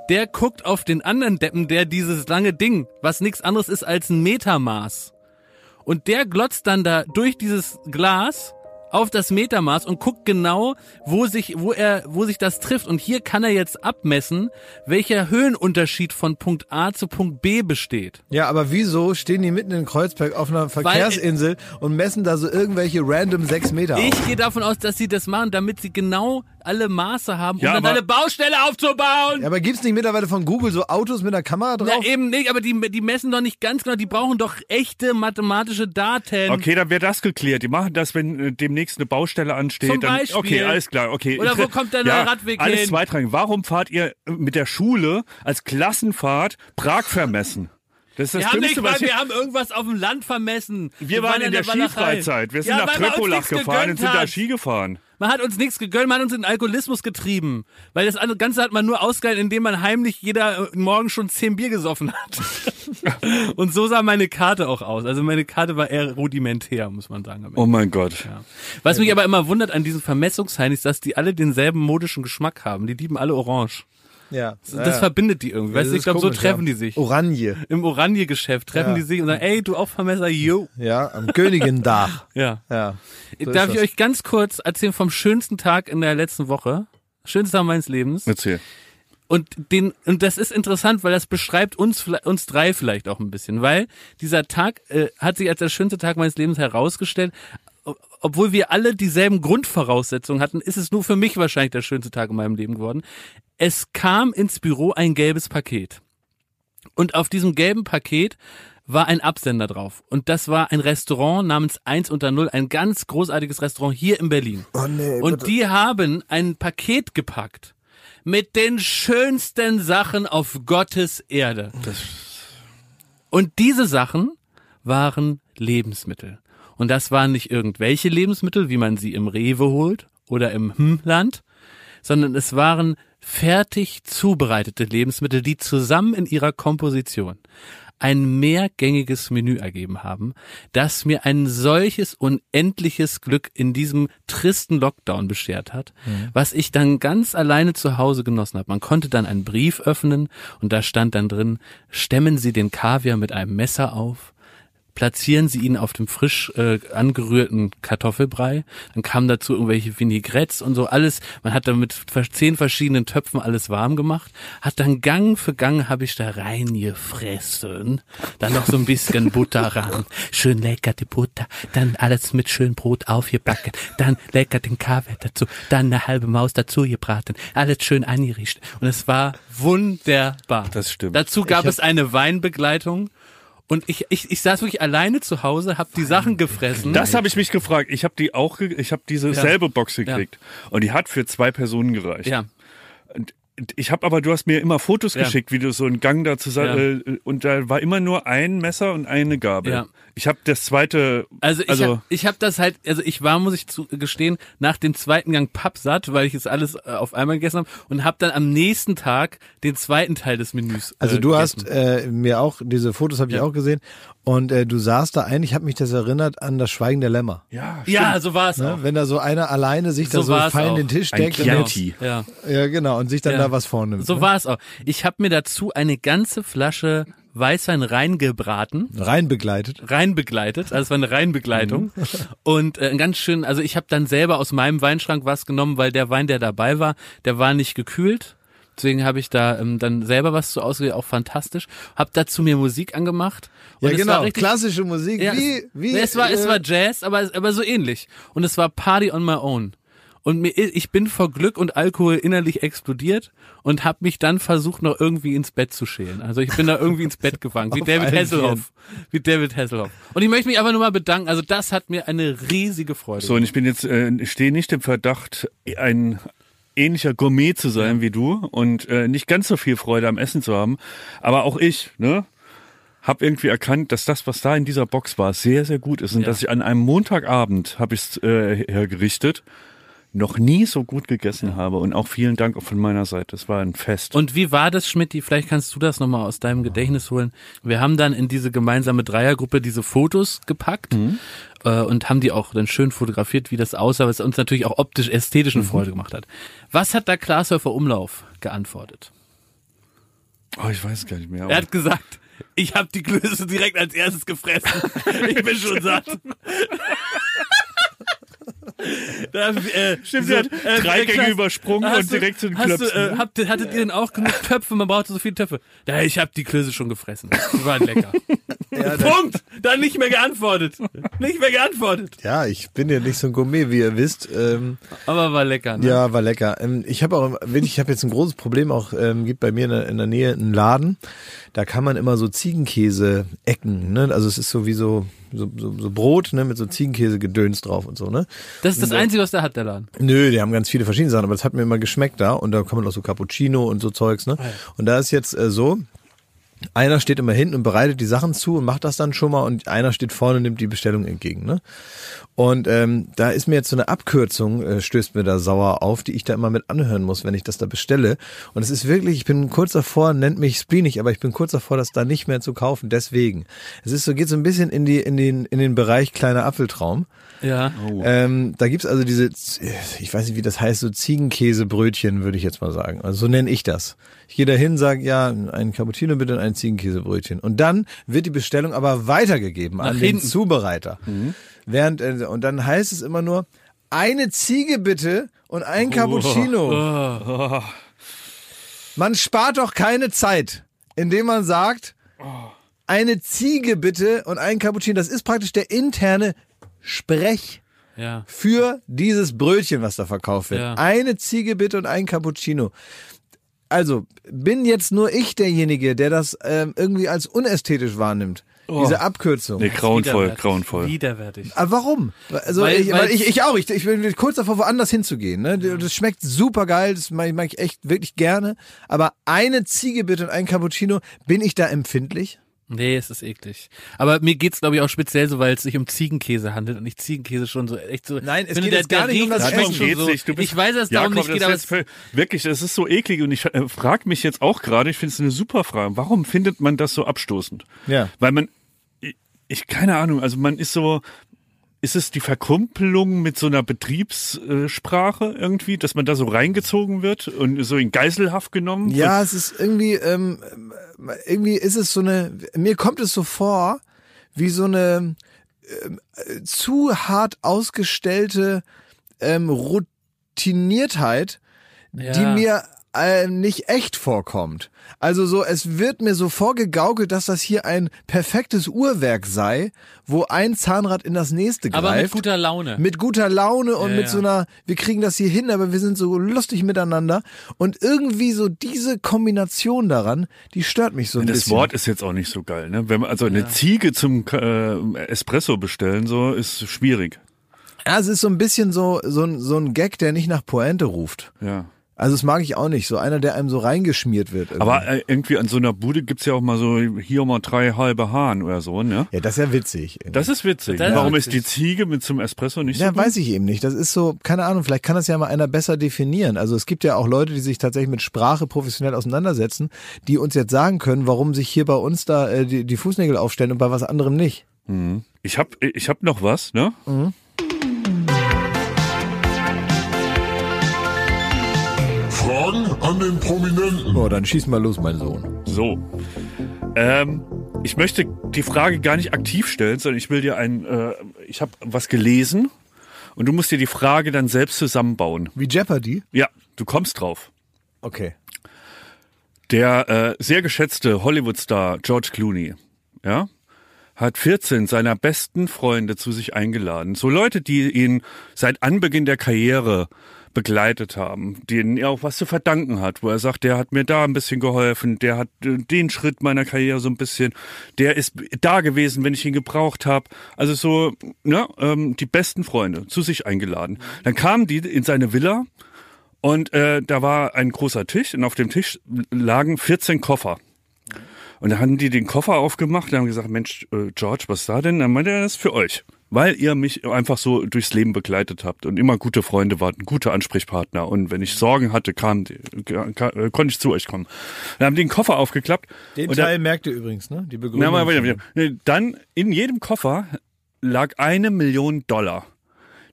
der guckt auf den anderen Deppen, der dieses lange Ding, was nichts anderes ist als ein Metermaß. Und der glotzt dann da durch dieses Glas auf das Metermaß und guckt genau, wo sich, wo er, wo sich das trifft. Und hier kann er jetzt abmessen, welcher Höhenunterschied von Punkt A zu Punkt B besteht. Ja, aber wieso stehen die mitten in Kreuzberg auf einer Verkehrsinsel und messen da so irgendwelche random sechs Meter auf? Ich gehe davon aus, dass sie das machen, damit sie genau alle Maße haben, um Ja, dann aber- eine Baustelle aufzubauen. Ja, aber gibt's nicht mittlerweile von Google so Autos mit einer Kamera drauf? Na eben nicht, aber die, die messen doch nicht ganz genau, die brauchen doch echte mathematische Daten. Okay, dann wäre das geklärt. Die machen das, wenn äh, demnächst eine Baustelle ansteht. Zum dann, Beispiel. Okay, alles klar. Okay. Oder wo kommt der neue ja, Radweg alles hin? zweitrangig. Warum fahrt ihr mit der Schule als Klassenfahrt Prag vermessen? Das ist das wir haben nicht, ich... wir haben irgendwas auf dem Land vermessen. Wir waren in der Walachei. Skifreizeit. Wir sind Ja, nach nichts gefahren und sind da. Ski gefahren. Man hat uns nichts gegönnt, man hat uns in Alkoholismus getrieben. Weil das Ganze hat man nur ausgehalten, indem man heimlich jeder äh, morgen schon zehn Bier gesoffen hat. und so sah meine Karte auch aus. Also meine Karte war eher rudimentär, muss man sagen. Oh mein Gott. Was mich aber immer wundert an diesen Vermessungsheinis, dass die alle denselben modischen Geschmack haben. Die lieben alle orange. Ja. Das verbindet die irgendwie. Weißt du, ich glaube, so treffen ja. die sich. Oranje. Im Oranje-Geschäft treffen Ja. die sich und sagen, ey, du auch Vermesser, yo. Ja, am Königin-Dach. Ja. Ja. So Darf ich das. euch ganz kurz erzählen vom schönsten Tag in der letzten Woche? Schönster Tag meines Lebens. Erzähl. Und den und das ist interessant, weil das beschreibt uns uns drei vielleicht auch ein bisschen, weil dieser Tag äh, hat sich als der schönste Tag meines Lebens herausgestellt. Obwohl wir alle dieselben Grundvoraussetzungen hatten, ist es nur für mich wahrscheinlich der schönste Tag in meinem Leben geworden. Es kam ins Büro ein gelbes Paket. Und auf diesem gelben Paket war ein Absender drauf. Und das war ein Restaurant namens 1 unter 0, ein ganz großartiges Restaurant hier in Berlin. Oh nee, Und die haben ein Paket gepackt mit den schönsten Sachen auf Gottes Erde. Und diese Sachen waren Lebensmittel. Und das waren nicht irgendwelche Lebensmittel, wie man sie im Rewe holt oder im Hm-Land, sondern es waren fertig zubereitete Lebensmittel, die zusammen in ihrer Komposition ein mehrgängiges Menü ergeben haben, das mir ein solches unendliches Glück in diesem tristen Lockdown beschert hat, was ich dann ganz alleine zu Hause genossen habe. Man konnte dann einen Brief öffnen und da stand dann drin, stemmen Sie den Kaviar mit einem Messer auf, platzieren sie ihn auf dem frisch äh, angerührten Kartoffelbrei. Dann kamen dazu irgendwelche Vinaigrettes und so alles. Man hat dann mit zehn verschiedenen Töpfen alles warm gemacht. Hat dann Gang für Gang habe ich da reingefressen. Dann noch so ein bisschen Butter ran. Schön lecker die Butter. Dann alles mit schön Brot aufgebacken. Dann lecker den Kaffee dazu. Dann eine halbe Maus dazu gebraten. Alles schön angerichtet. Und es war wunderbar. Das stimmt. Dazu gab es eine Weinbegleitung. Und ich, ich, ich saß wirklich alleine zu Hause, hab die Sachen gefressen. Das habe ich mich gefragt. Ich habe die auch, ich habe diese Ja. selbe Box gekriegt und die hat für zwei Personen gereicht. ja, Und ich habe aber, du hast mir immer Fotos Ja. geschickt, wie du so einen Gang da zusammen äh, und da war immer nur ein Messer und eine Gabel. Ja. Ich habe das zweite, Also ich also hab, ich hab das halt, also ich war, muss ich zu gestehen, nach dem zweiten Gang pappsatt, weil ich es alles äh, auf einmal gegessen habe und habe dann am nächsten Tag den zweiten Teil des Menüs. Also äh, du gegessen. hast äh, mir auch, diese Fotos habe ich Ja. auch gesehen und äh, du saßt da ein, ich habe mich das erinnert an das Schweigen der Lämmer. ja, Ja, so war es Ne? auch. Wenn da so einer alleine sich da So so war's fein auch. den Tisch Ein deckt und Chianti. dann, Chianti. Ja. ja genau und sich dann Ja. da was vornimmt. So ne? war es auch. Ich habe mir dazu eine ganze Flasche Weißwein reingebraten. Rein begleitet. rein begleitet, also es war eine Reinbegleitung Mhm. und äh, ganz schön, also ich habe dann selber aus meinem Weinschrank was genommen, weil der Wein, der dabei war, der war nicht gekühlt. Deswegen habe ich da ähm, dann selber was zu ausgewählt, auch fantastisch. Hab dazu mir Musik angemacht. Und Ja es genau, richtig, klassische Musik, ja, wie, es, wie. Es war, es äh, war Jazz, aber, aber so ähnlich. Und es war Party on my own. Und mir, ich bin vor Glück und Alkohol innerlich explodiert und habe mich dann versucht, noch irgendwie ins Bett zu schälen. Also ich bin da irgendwie ins Bett gefangen, wie David Hasselhoff. Wie David Hasselhoff. Und ich möchte mich einfach nur mal bedanken. Also das hat mir eine riesige Freude So, und ich bin jetzt, äh, stehe nicht im Verdacht, ein ähnlicher Gourmet zu sein wie du und äh, nicht ganz so viel Freude am Essen zu haben. Aber auch ich, ne? Hab irgendwie erkannt, dass das, was da in dieser Box war, sehr, sehr gut ist. Und Ja. dass ich an einem Montagabend habe ich es äh, hergerichtet, noch nie so gut gegessen habe. Und auch vielen Dank auch von meiner Seite. Es war ein Fest. Und wie war das, Schmidt? Vielleicht kannst du das nochmal aus deinem Gedächtnis holen. Wir haben dann in diese gemeinsame Dreiergruppe diese Fotos gepackt äh, und haben die auch dann schön fotografiert, wie das aussah, was uns natürlich auch optisch ästhetischen Freude gemacht hat. Was hat da Glashäufer Umlauf geantwortet? oh, ich weiß gar nicht mehr. Er hat gesagt, ich habe die Klöße direkt als erstes gefressen. Ich bin schon satt. Da, äh, Stimmt, er hat drei Gänge Klaas, übersprungen und direkt zu den hast du, äh, habt, Hattet ihr denn auch genug Töpfe? Man brauchte so viele Töpfe. Ja, ich habe die Klöße schon gefressen. Die waren lecker. ja, Punkt! Dann nicht mehr geantwortet. Nicht mehr geantwortet. ja, ich bin ja nicht so ein Gourmet, wie ihr wisst. Ähm, Aber war lecker, ne? Ja, war lecker. Ähm, Ich habe auch ich habe jetzt ein großes Problem. Auch ähm, gibt bei mir in der, in der Nähe einen Laden. Da kann man immer so Ziegenkäse-Ecken. Ne? Also es ist so wie so so, so, so Brot ne mit so Ziegenkäse-Gedöns drauf und so. Ne? Das ist das Einzige, was der hat, der Laden. Nö, die haben ganz viele verschiedene Sachen, aber das hat mir immer geschmeckt da. Und da kann man auch so Cappuccino und so Zeugs. Ne? Und da ist jetzt äh, so. Einer steht immer hinten und bereitet die Sachen zu und macht das dann schon mal und einer steht vorne und nimmt die Bestellung entgegen. Ne? Und ähm, da ist mir jetzt so eine Abkürzung, äh, stößt mir da sauer auf, die ich da immer mit anhören muss, wenn ich das da bestelle. Und es ist wirklich, ich bin kurz davor, nennt mich spleenig, aber ich bin kurz davor, das da nicht mehr zu kaufen. Deswegen. Es ist so, geht so ein bisschen in die, in den, in den Bereich kleiner Apfeltraum. Ja. Ähm, da gibt's also diese, ich weiß nicht, wie das heißt, so Ziegenkäsebrötchen, würde ich jetzt mal sagen. Also so nenne ich das. Ich gehe dahin, sage, ja, ein Cappuccino bitte und ein Ziegenkäsebrötchen. Und dann wird die Bestellung aber weitergegeben an Nach den hinten. Zubereiter. Während, äh, und dann heißt es immer nur, eine Ziege bitte und ein Cappuccino. Man spart doch keine Zeit, indem man sagt, eine Ziege bitte und ein Cappuccino. Das ist praktisch der interne Sprech Ja. für dieses Brötchen, was da verkauft wird. Ja. Eine Ziege bitte und ein Cappuccino. Also bin jetzt nur ich derjenige, der das ähm, irgendwie als unästhetisch wahrnimmt. Diese Abkürzung. Nee, grauenvoll, Widerwärtig. grauenvoll. Widerwärtig. Aber warum? Also Weil- ich, weil- ich, ich auch. Ich, ich bin kurz davor, woanders hinzugehen. Ne? Das schmeckt super geil. Das mag, ich- mag ich echt wirklich gerne. Aber eine Ziege bitte und ein Cappuccino, bin ich da empfindlich? Nee, es ist eklig. Aber mir geht's glaube ich auch speziell so, weil es sich um Ziegenkäse handelt und ich Ziegenkäse schon so echt so. Nein, es geht jetzt gar nicht um das Essen. schon so. nicht. Du bist- ich weiß, dass es darum Jakob, nicht geht, aber ist völ- wirklich, es ist so eklig und ich äh, frage mich jetzt auch gerade, ich finde es eine super Frage, warum findet man das so abstoßend? Ja. Weil man, ich, ich keine Ahnung, also man ist so, ist es die Verkumpelung mit so einer Betriebssprache irgendwie, dass man da so reingezogen wird und so in Geiselhaft genommen? Ja, es ist irgendwie, ähm, irgendwie ist es so eine, mir kommt es so vor, wie so eine äh, zu hart ausgestellte ähm, Routiniertheit, die Ja. mir äh, nicht echt vorkommt. Also so, es wird mir so vorgegaukelt, dass das hier ein perfektes Uhrwerk sei, wo ein Zahnrad in das nächste greift. Aber mit guter Laune. Mit guter Laune und Ja, mit ja. so einer, wir kriegen das hier hin, aber wir sind so lustig miteinander. Und irgendwie so diese Kombination daran, die stört mich so ein Das bisschen. Wort ist jetzt auch nicht so geil, ne? Wenn man also eine Ziege zum äh, Espresso bestellen, so ist schwierig. Ja, es ist so ein bisschen so, so, ein, so ein Gag, der nicht nach Pointe ruft. Ja. Also das mag ich auch nicht. So einer, der einem so reingeschmiert wird. irgendwie. Aber äh, irgendwie an so einer Bude gibt's ja auch mal so hier mal drei halbe Hahn oder so, ne? ja, das ist ja witzig. Das ist witzig. Das ist Warum witzig. ist die Ziege mit zum Espresso nicht Ja, so gut? weiß ich eben nicht. Das ist so, keine Ahnung, vielleicht kann das ja mal einer besser definieren. Also es gibt ja auch Leute, die sich tatsächlich mit Sprache professionell auseinandersetzen, die uns jetzt sagen können, warum sich hier bei uns da äh, die, die Fußnägel aufstellen und bei was anderem nicht. Ich hab, ich hab noch was, ne? Fragen an den Prominenten. Oh, dann schieß mal los, mein Sohn. So. Ähm, ich möchte die Frage gar nicht aktiv stellen, sondern ich will dir ein, äh, ich habe was gelesen und du musst dir die Frage dann selbst zusammenbauen. Wie Jeopardy? Ja, du kommst drauf. Okay. Der äh, sehr geschätzte Hollywood-Star George Clooney, ja, hat 14 seiner besten Freunde zu sich eingeladen. So Leute, die ihn seit Anbeginn der Karriere begleitet haben, denen er auch was zu verdanken hat, wo er sagt, der hat mir da ein bisschen geholfen, der hat äh, den Schritt meiner Karriere so ein bisschen, der ist da gewesen, wenn ich ihn gebraucht habe. Also so, ne, ähm, die besten Freunde zu sich eingeladen. Dann kamen die in seine Villa und äh, da war ein großer Tisch und auf dem Tisch lagen 14 Koffer. Und da hatten die den Koffer aufgemacht und haben gesagt, Mensch, äh, George, was ist da denn? Dann meinte er, das ist für euch. Weil ihr mich einfach so durchs Leben begleitet habt und immer gute Freunde wart, ein guter Ansprechpartner. Und wenn ich Sorgen hatte, kam, äh, konnte ich zu euch kommen. Dann haben die den Koffer aufgeklappt. Den und da- Teil merkt ihr übrigens, ne? Die Begründung. na, mal, Dann in jedem Koffer lag eine Million Dollar.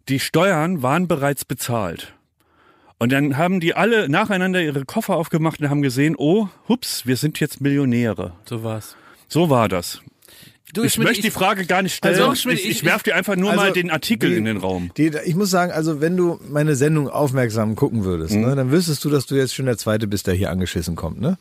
Die Steuern waren bereits bezahlt. Und dann haben die alle nacheinander ihre Koffer aufgemacht und haben gesehen, oh, hups, wir sind jetzt Millionäre. So war's. So war das. Du, Ich Schmidt, möchte die Frage gar nicht stellen. Also, ich, ich- ich werf dir einfach nur also, mal den Artikel die- in den Raum. Die, ich muss sagen, also wenn du meine Sendung aufmerksam gucken würdest, Mhm. ne, dann wüsstest du, dass du jetzt schon der Zweite bist, der hier angeschissen kommt, ne?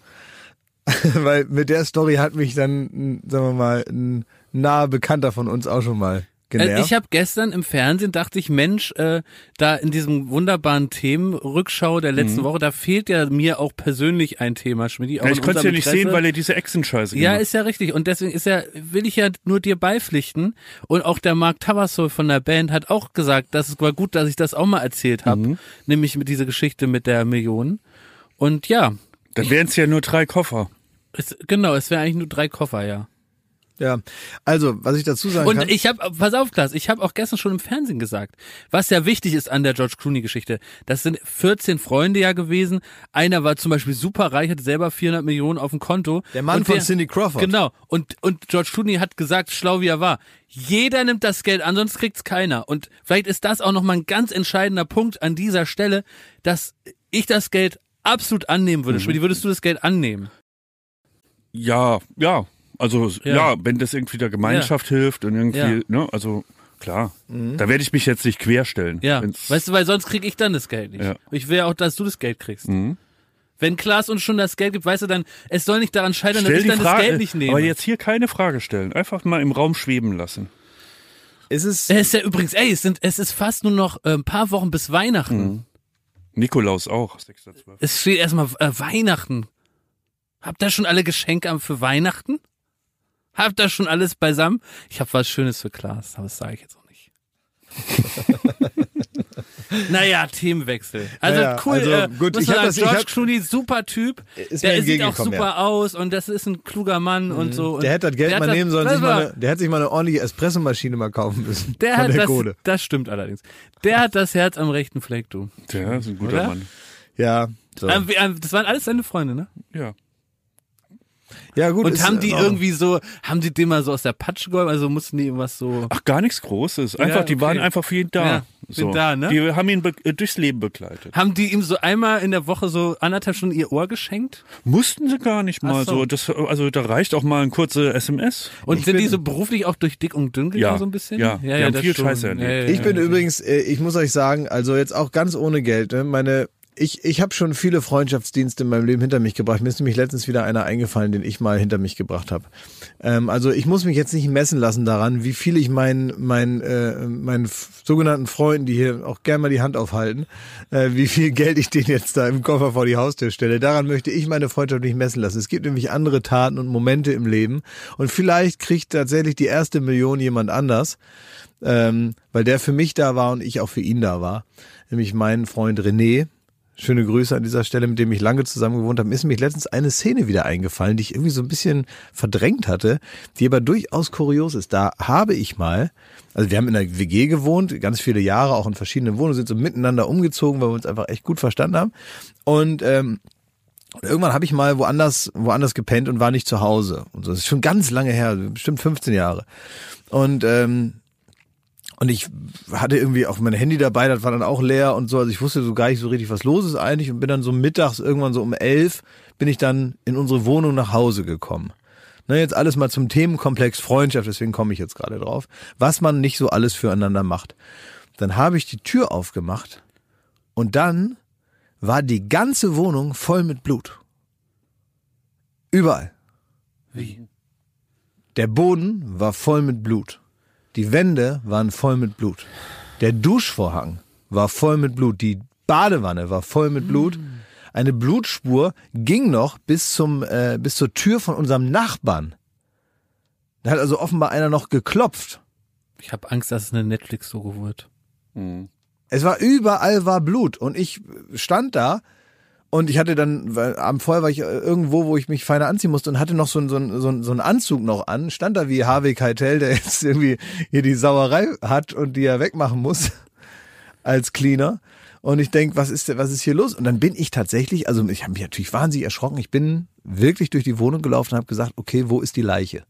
Weil mit der Story hat mich dann, sagen wir mal, ein naher Bekannter von uns auch schon mal genervt. Also ich habe gestern im Fernsehen dachte ich, Mensch, äh, da in diesem wunderbaren Themenrückschau der letzten Woche, da fehlt ja mir auch persönlich ein Thema, Schmidt. Mhm. Ja, ich konnte es ja nicht sehen, weil er diese Echsenscheiße Ja, ist ja richtig. Und deswegen ist ja, will ich ja nur dir beipflichten. Und auch der Mark Tabasso von der Band hat auch gesagt, dass es war gut, dass ich das auch mal erzählt habe. Mhm. Nämlich mit dieser Geschichte mit der Million. Und ja, Dann wären es ja nur drei Koffer. es, genau, es wäre eigentlich nur drei Koffer, ja. Ja, also was ich dazu sagen Und kann. ich habe, pass auf, Klaas, ich habe auch gestern schon im Fernsehen gesagt, was ja wichtig ist an der George Clooney-Geschichte. Das sind 14 Freunde ja gewesen. Einer war zum Beispiel super reich, hatte selber 400 Millionen auf dem Konto. Der Mann Und von Cindy Crawford. Genau. Und, und George Clooney hat gesagt, schlau wie er war, jeder nimmt das Geld an, sonst kriegt's keiner. Und vielleicht ist das auch nochmal ein ganz entscheidender Punkt an dieser Stelle, dass ich das Geld absolut annehmen würde. Schmidt, würdest du das Geld annehmen? Ja, ja. Also Ja. ja, wenn das irgendwie der Gemeinschaft hilft und irgendwie, Ja. ne, also klar. Da werde ich mich jetzt nicht querstellen. Ja, weißt du, weil sonst krieg ich dann das Geld nicht. Ja. Ich will ja auch, dass du das Geld kriegst. Mhm. Wenn Klaas uns schon das Geld gibt, weißt du dann, es soll nicht daran scheitern, dass Stell ich die dann Frage, das Geld nicht nehme. aber jetzt hier keine Frage stellen. Einfach mal im Raum schweben lassen. ist es, es ist ja übrigens, ey, es sind, es ist fast nur noch äh, ein paar Wochen bis Weihnachten. Mhm. Nikolaus auch. 6.12. Es steht erstmal äh, Weihnachten. Habt ihr schon alle Geschenke am- für Weihnachten? Habt ihr schon alles beisammen? Ich habe was Schönes für Klaas, aber das sage ich jetzt auch nicht. naja, Themenwechsel. Also Ja, cool, also äh, gut, muss ich hab sagen, das- ich George hab- Clooney, super Typ. Ist mir der sieht auch super ja. aus und das ist ein kluger Mann und so. Und der hätte das Geld mal hat nehmen sollen, das sich mal eine, der hätte sich mal eine ordentliche Espressomaschine mal kaufen müssen. der hat der das, Kohle. das stimmt allerdings. Der hat das Herz am rechten Fleck, du. Der ist ein guter Oder? Mann. Ja, so. Ähm, ähm, das waren alles seine Freunde, ne? Ja. Ja gut. Und ist haben die irgendwie so, haben die den mal so aus der Patsche geholfen? Also mussten die irgendwas so. Ach, gar nichts Großes. Einfach, Ja, die waren okay. einfach für ihn da. Ja. Sind da, ne? Die haben ihn äh, durchs Leben begleitet. Haben die ihm so einmal in der Woche so anderthalb Stunden ihr Ohr geschenkt? Mussten sie gar nicht mal so. so. Das, also da reicht auch mal ein kurze SMS. Und Ich sind die so beruflich auch durch dick und dünn gegangen Ja, so ein bisschen? ja. Die haben viel schon. Scheiße erlebt. Ich bin übrigens, äh, ich muss euch sagen, also jetzt auch ganz ohne Geld, ne, meine ich, ich habe schon viele Freundschaftsdienste in meinem Leben hinter mich gebracht. Mir ist nämlich letztens wieder einer eingefallen, den ich mal hinter mich gebracht habe. Ähm, also ich muss mich jetzt nicht messen lassen daran, wie viel ich meinen meinen äh, meinen sogenannten Freunden, die hier auch gerne mal die Hand aufhalten, äh, wie viel Geld ich denen jetzt da im Koffer vor die Haustür stelle. Daran möchte ich meine Freundschaft nicht messen lassen. Es gibt nämlich andere Taten und Momente im Leben und vielleicht kriegt tatsächlich die erste Million jemand anders ähm, weil der für mich da war und ich auch für ihn da war. Nämlich mein Freund René. Schöne Grüße an dieser Stelle, mit dem ich lange zusammen gewohnt habe. Mir ist nämlich letztens eine Szene wieder eingefallen, die ich irgendwie so ein bisschen verdrängt hatte, die aber durchaus kurios ist. Da habe ich mal, also wir haben in einer WG gewohnt, ganz viele Jahre, auch in verschiedenen Wohnungen, sind so miteinander umgezogen, weil wir uns einfach echt gut verstanden haben. Und ähm, und irgendwann habe ich mal woanders, woanders gepennt und war nicht zu Hause. Und so. Das ist schon ganz lange her, bestimmt 15 Jahre. Und ähm, und ich hatte irgendwie auch mein Handy dabei, das war dann auch leer und so. Also ich wusste so gar nicht so richtig, was los ist eigentlich und bin dann so mittags irgendwann so um elf bin ich dann in unsere Wohnung nach Hause gekommen. Na, jetzt alles mal zum Themenkomplex Freundschaft, deswegen komme ich jetzt gerade drauf. Was man nicht so alles füreinander macht. Dann habe ich die Tür aufgemacht und dann war die ganze Wohnung voll mit Blut. Überall. Wie? Der Boden war voll mit Blut. Die Wände waren voll mit Blut. Der Duschvorhang war voll mit Blut. Die Badewanne war voll mit Blut. Eine Blutspur ging noch bis zum äh, bis zur Tür von unserem Nachbarn. Da hat also offenbar einer noch geklopft. Ich habe Angst, dass es eine Netflix-Doku wird. Es war überall war Blut und ich stand da und ich hatte dann, weil am vorher war ich äh, irgendwo, wo ich mich feiner anziehen musste und hatte noch so, einen- so, einen- so, einen- so einen Anzug noch an, stand da wie Harvey Keitel, der jetzt irgendwie hier die Sauerei hat und die er wegmachen muss als Cleaner. Und ich denk, was ist was ist hier los? Und dann bin ich tatsächlich, also ich habe mich natürlich wahnsinnig erschrocken. Ich bin wirklich durch die Wohnung gelaufen und habe gesagt, okay, wo ist die Leiche?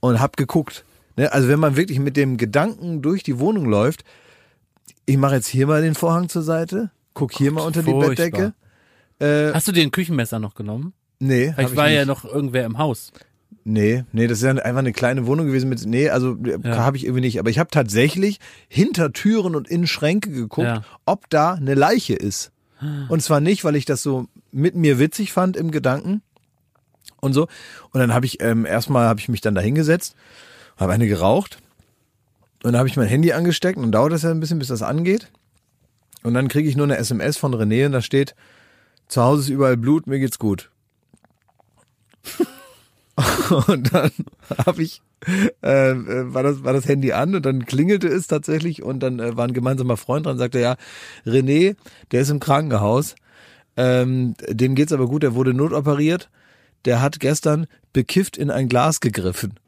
Und habe geguckt. Ne? Also wenn man wirklich mit dem Gedanken durch die Wohnung läuft, ich mache jetzt hier mal den Vorhang zur Seite, guck hier mal unter die furchtbar. Bettdecke. Äh, Hast du dir ein Küchenmesser noch genommen? nee, hab Vielleicht ich war nicht. ja noch irgendwer im Haus. Nee, nee, das ist ja einfach eine kleine Wohnung gewesen mit, nee, also Ja. habe ich irgendwie nicht. Aber ich habe tatsächlich hinter Türen und in Schränke geguckt, Ja. ob da eine Leiche ist. Und zwar nicht, weil ich das so mit mir witzig fand im Gedanken und so. Und dann habe ich ähm, erstmal habe ich mich dann da hingesetzt, habe eine geraucht und dann habe ich mein Handy angesteckt und dann dauert das ja ein bisschen, bis das angeht. Und dann kriege ich nur eine SMS von René und da steht, zu Hause ist überall Blut, mir geht's gut. Und dann habe ich, äh, äh, war, das, war das Handy an und dann klingelte es tatsächlich und dann äh, war ein gemeinsamer Freund dran, sagte, ja, René, der ist im Krankenhaus, ähm, dem geht's aber gut, der wurde notoperiert, der hat gestern bekifft in ein Glas gegriffen.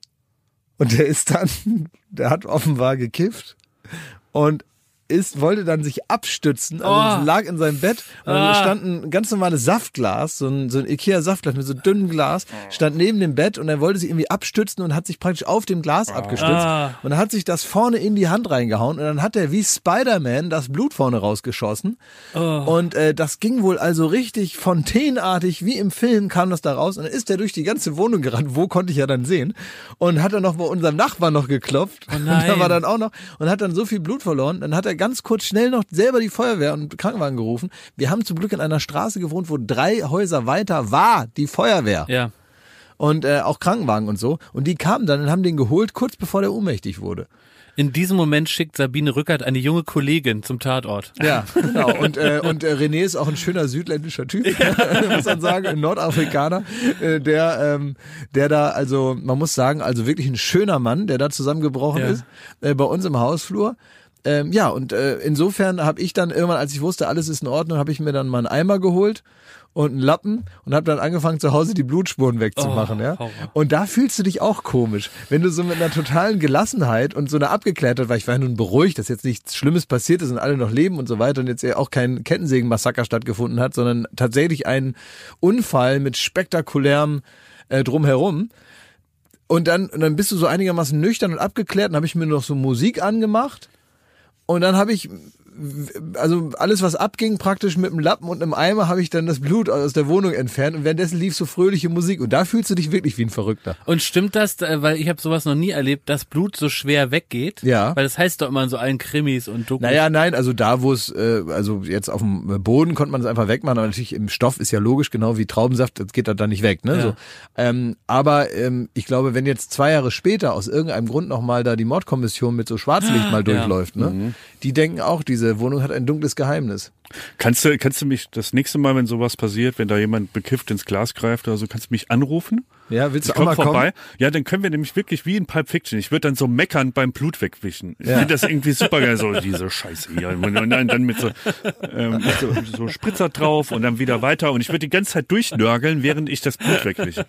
Und der ist dann, der hat offenbar gekifft und ist, wollte dann sich abstützen, also Oh. lag in seinem Bett und dann Ah. stand ein ganz normales Saftglas, so ein, so ein Ikea-Saftglas mit so dünnem Glas, stand neben dem Bett und er wollte sich irgendwie abstützen und hat sich praktisch auf dem Glas abgestützt Ah. und dann hat sich das vorne in die Hand reingehauen und dann hat er wie Spider-Man das Blut vorne rausgeschossen. Und äh, das ging wohl also richtig fontänenartig, wie im Film kam das da raus und dann ist er durch die ganze Wohnung gerannt, wo konnte ich ja dann sehen. Und hat dann noch bei unserem Nachbarn noch geklopft. Und da war dann auch noch und hat dann so viel Blut verloren, dann hat er ganz kurz schnell noch selber die Feuerwehr und Krankenwagen gerufen. Wir haben zum Glück in einer Straße gewohnt, wo drei Häuser weiter war die Feuerwehr Ja. und äh, auch Krankenwagen und so und die kamen dann und haben den geholt, kurz bevor der ohnmächtig wurde. In diesem Moment schickt Sabine Rückert eine junge Kollegin zum Tatort. Ja, genau. Und, äh, und äh, René ist auch ein schöner südländischer Typ, muss man sagen, ein Nordafrikaner, äh, der, ähm, der da, also man muss sagen, also wirklich ein schöner Mann, der da zusammengebrochen Ja. ist, äh, bei uns im Hausflur. Ähm, ja, und äh, insofern habe ich dann irgendwann, als ich wusste, alles ist in Ordnung, habe ich mir dann mal einen Eimer geholt und einen Lappen und habe dann angefangen zu Hause die Blutspuren wegzumachen, Oh, ja. Horror. Und da fühlst du dich auch komisch, wenn du so mit einer totalen Gelassenheit und so einer Abgeklärtheit, weil ich war ja nun beruhigt, dass jetzt nichts Schlimmes passiert ist und alle noch leben und so weiter und jetzt ja auch kein Kettensägen-Massaker stattgefunden hat, sondern tatsächlich ein Unfall mit spektakulärem äh, drumherum. Und dann, und dann bist du so einigermaßen nüchtern und abgeklärt, dann habe ich mir noch so Musik angemacht Und dann habe ich also alles, was abging, praktisch mit einem Lappen und einem Eimer, habe ich dann das Blut aus der Wohnung entfernt und währenddessen lief so fröhliche Musik und da fühlst du dich wirklich wie ein Verrückter. Und stimmt das, äh, weil ich habe sowas noch nie erlebt, dass Blut so schwer weggeht? Ja. Weil das heißt doch immer in so allen Krimis und Dokus. Naja, nein, also da, wo es, äh, also jetzt auf dem Boden konnte man es einfach wegmachen, aber natürlich im Stoff ist ja logisch, genau wie Traubensaft, das geht da nicht weg. Ne? Ja. So. Ähm, aber ähm, ich glaube, wenn jetzt zwei Jahre später aus irgendeinem Grund nochmal da die Mordkommission mit so Schwarzlicht mal durchläuft, ne? die denken auch, diese Wohnung hat ein dunkles Geheimnis. Kannst du, kannst du mich das nächste Mal, wenn sowas passiert, wenn da jemand bekifft ins Glas greift oder so, kannst du mich anrufen? Ja, willst Ich du auch mal vorbei. kommen? Ja, dann können wir nämlich wirklich wie in Pulp Fiction. Ich würde dann so meckern beim Blut wegwischen. Ich Ja. finde das irgendwie super geil, so diese Scheiße hier. Und dann, mit, so, ähm, so, so Spritzer drauf und dann wieder weiter. Und ich würde die ganze Zeit durchnörgeln, während ich das Blut wegwische.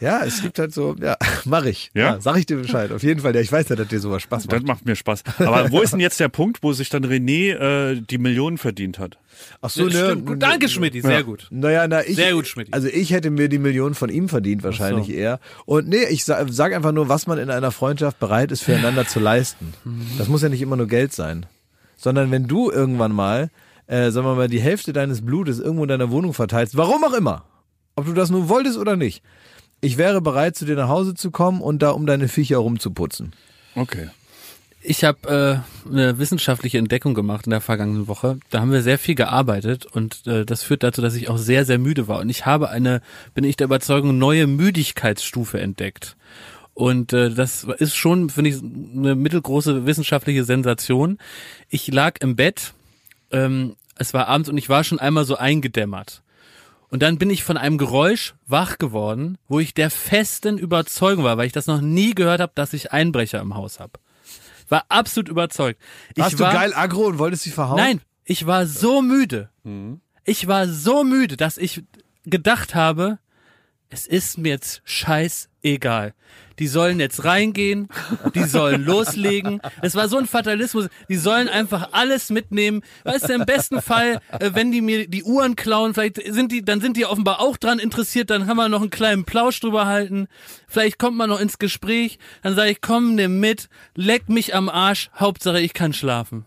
Ja, es gibt halt so, ja, mach ich. Ja? sag ich dir Bescheid. Auf jeden Fall, ja, ich weiß ja, dass dir sowas Spaß Das macht. macht mir Spaß. Aber wo ist denn jetzt der Punkt, wo sich dann René äh, die Millionen verdient hat? Ach so, Ja, ne, stimmt. Gut, danke, Schmidti, sehr gut. Naja, na, ich, Sehr gut, Schmidti. Also ich hätte mir die Million von ihm verdient, wahrscheinlich so. eher. Und nee, ich sag, sag einfach nur, was man in einer Freundschaft bereit ist, füreinander zu leisten. Das muss ja nicht immer nur Geld sein. Sondern wenn du irgendwann mal, äh, sagen wir mal, die Hälfte deines Blutes irgendwo in deiner Wohnung verteilst, warum auch immer, ob du das nun wolltest oder nicht, ich wäre bereit, zu dir nach Hause zu kommen und da um deine Viecher rumzuputzen. Okay. Ich habe äh, eine wissenschaftliche Entdeckung gemacht in der vergangenen Woche. Da haben wir sehr viel gearbeitet und äh, das führt dazu, dass ich auch sehr, sehr müde war. Und ich habe eine, bin ich der Überzeugung, neue Müdigkeitsstufe entdeckt. Und äh, das ist schon, finde ich, eine mittelgroße wissenschaftliche Sensation. Ich lag im Bett, ähm, es war abends und ich war schon einmal so eingedämmert. Und dann bin ich von einem Geräusch wach geworden, wo ich der festen Überzeugung war, weil ich das noch nie gehört habe, dass ich Einbrecher im Haus habe. War absolut überzeugt. Ich Warst war, du geil aggro und wolltest sie verhauen? Nein, ich war so müde. Ich war so müde, dass ich gedacht habe, es ist mir jetzt scheißegal. Die sollen jetzt reingehen, die sollen loslegen. Es war so ein Fatalismus. Die sollen einfach alles mitnehmen. Weißt du, im besten Fall, äh, wenn die mir die Uhren klauen, vielleicht sind die, dann sind die offenbar auch dran interessiert, dann kann man noch einen kleinen Plausch drüber halten. Vielleicht kommt man noch ins Gespräch. Dann sage ich, komm, nimm mit, leck mich am Arsch, Hauptsache ich kann schlafen.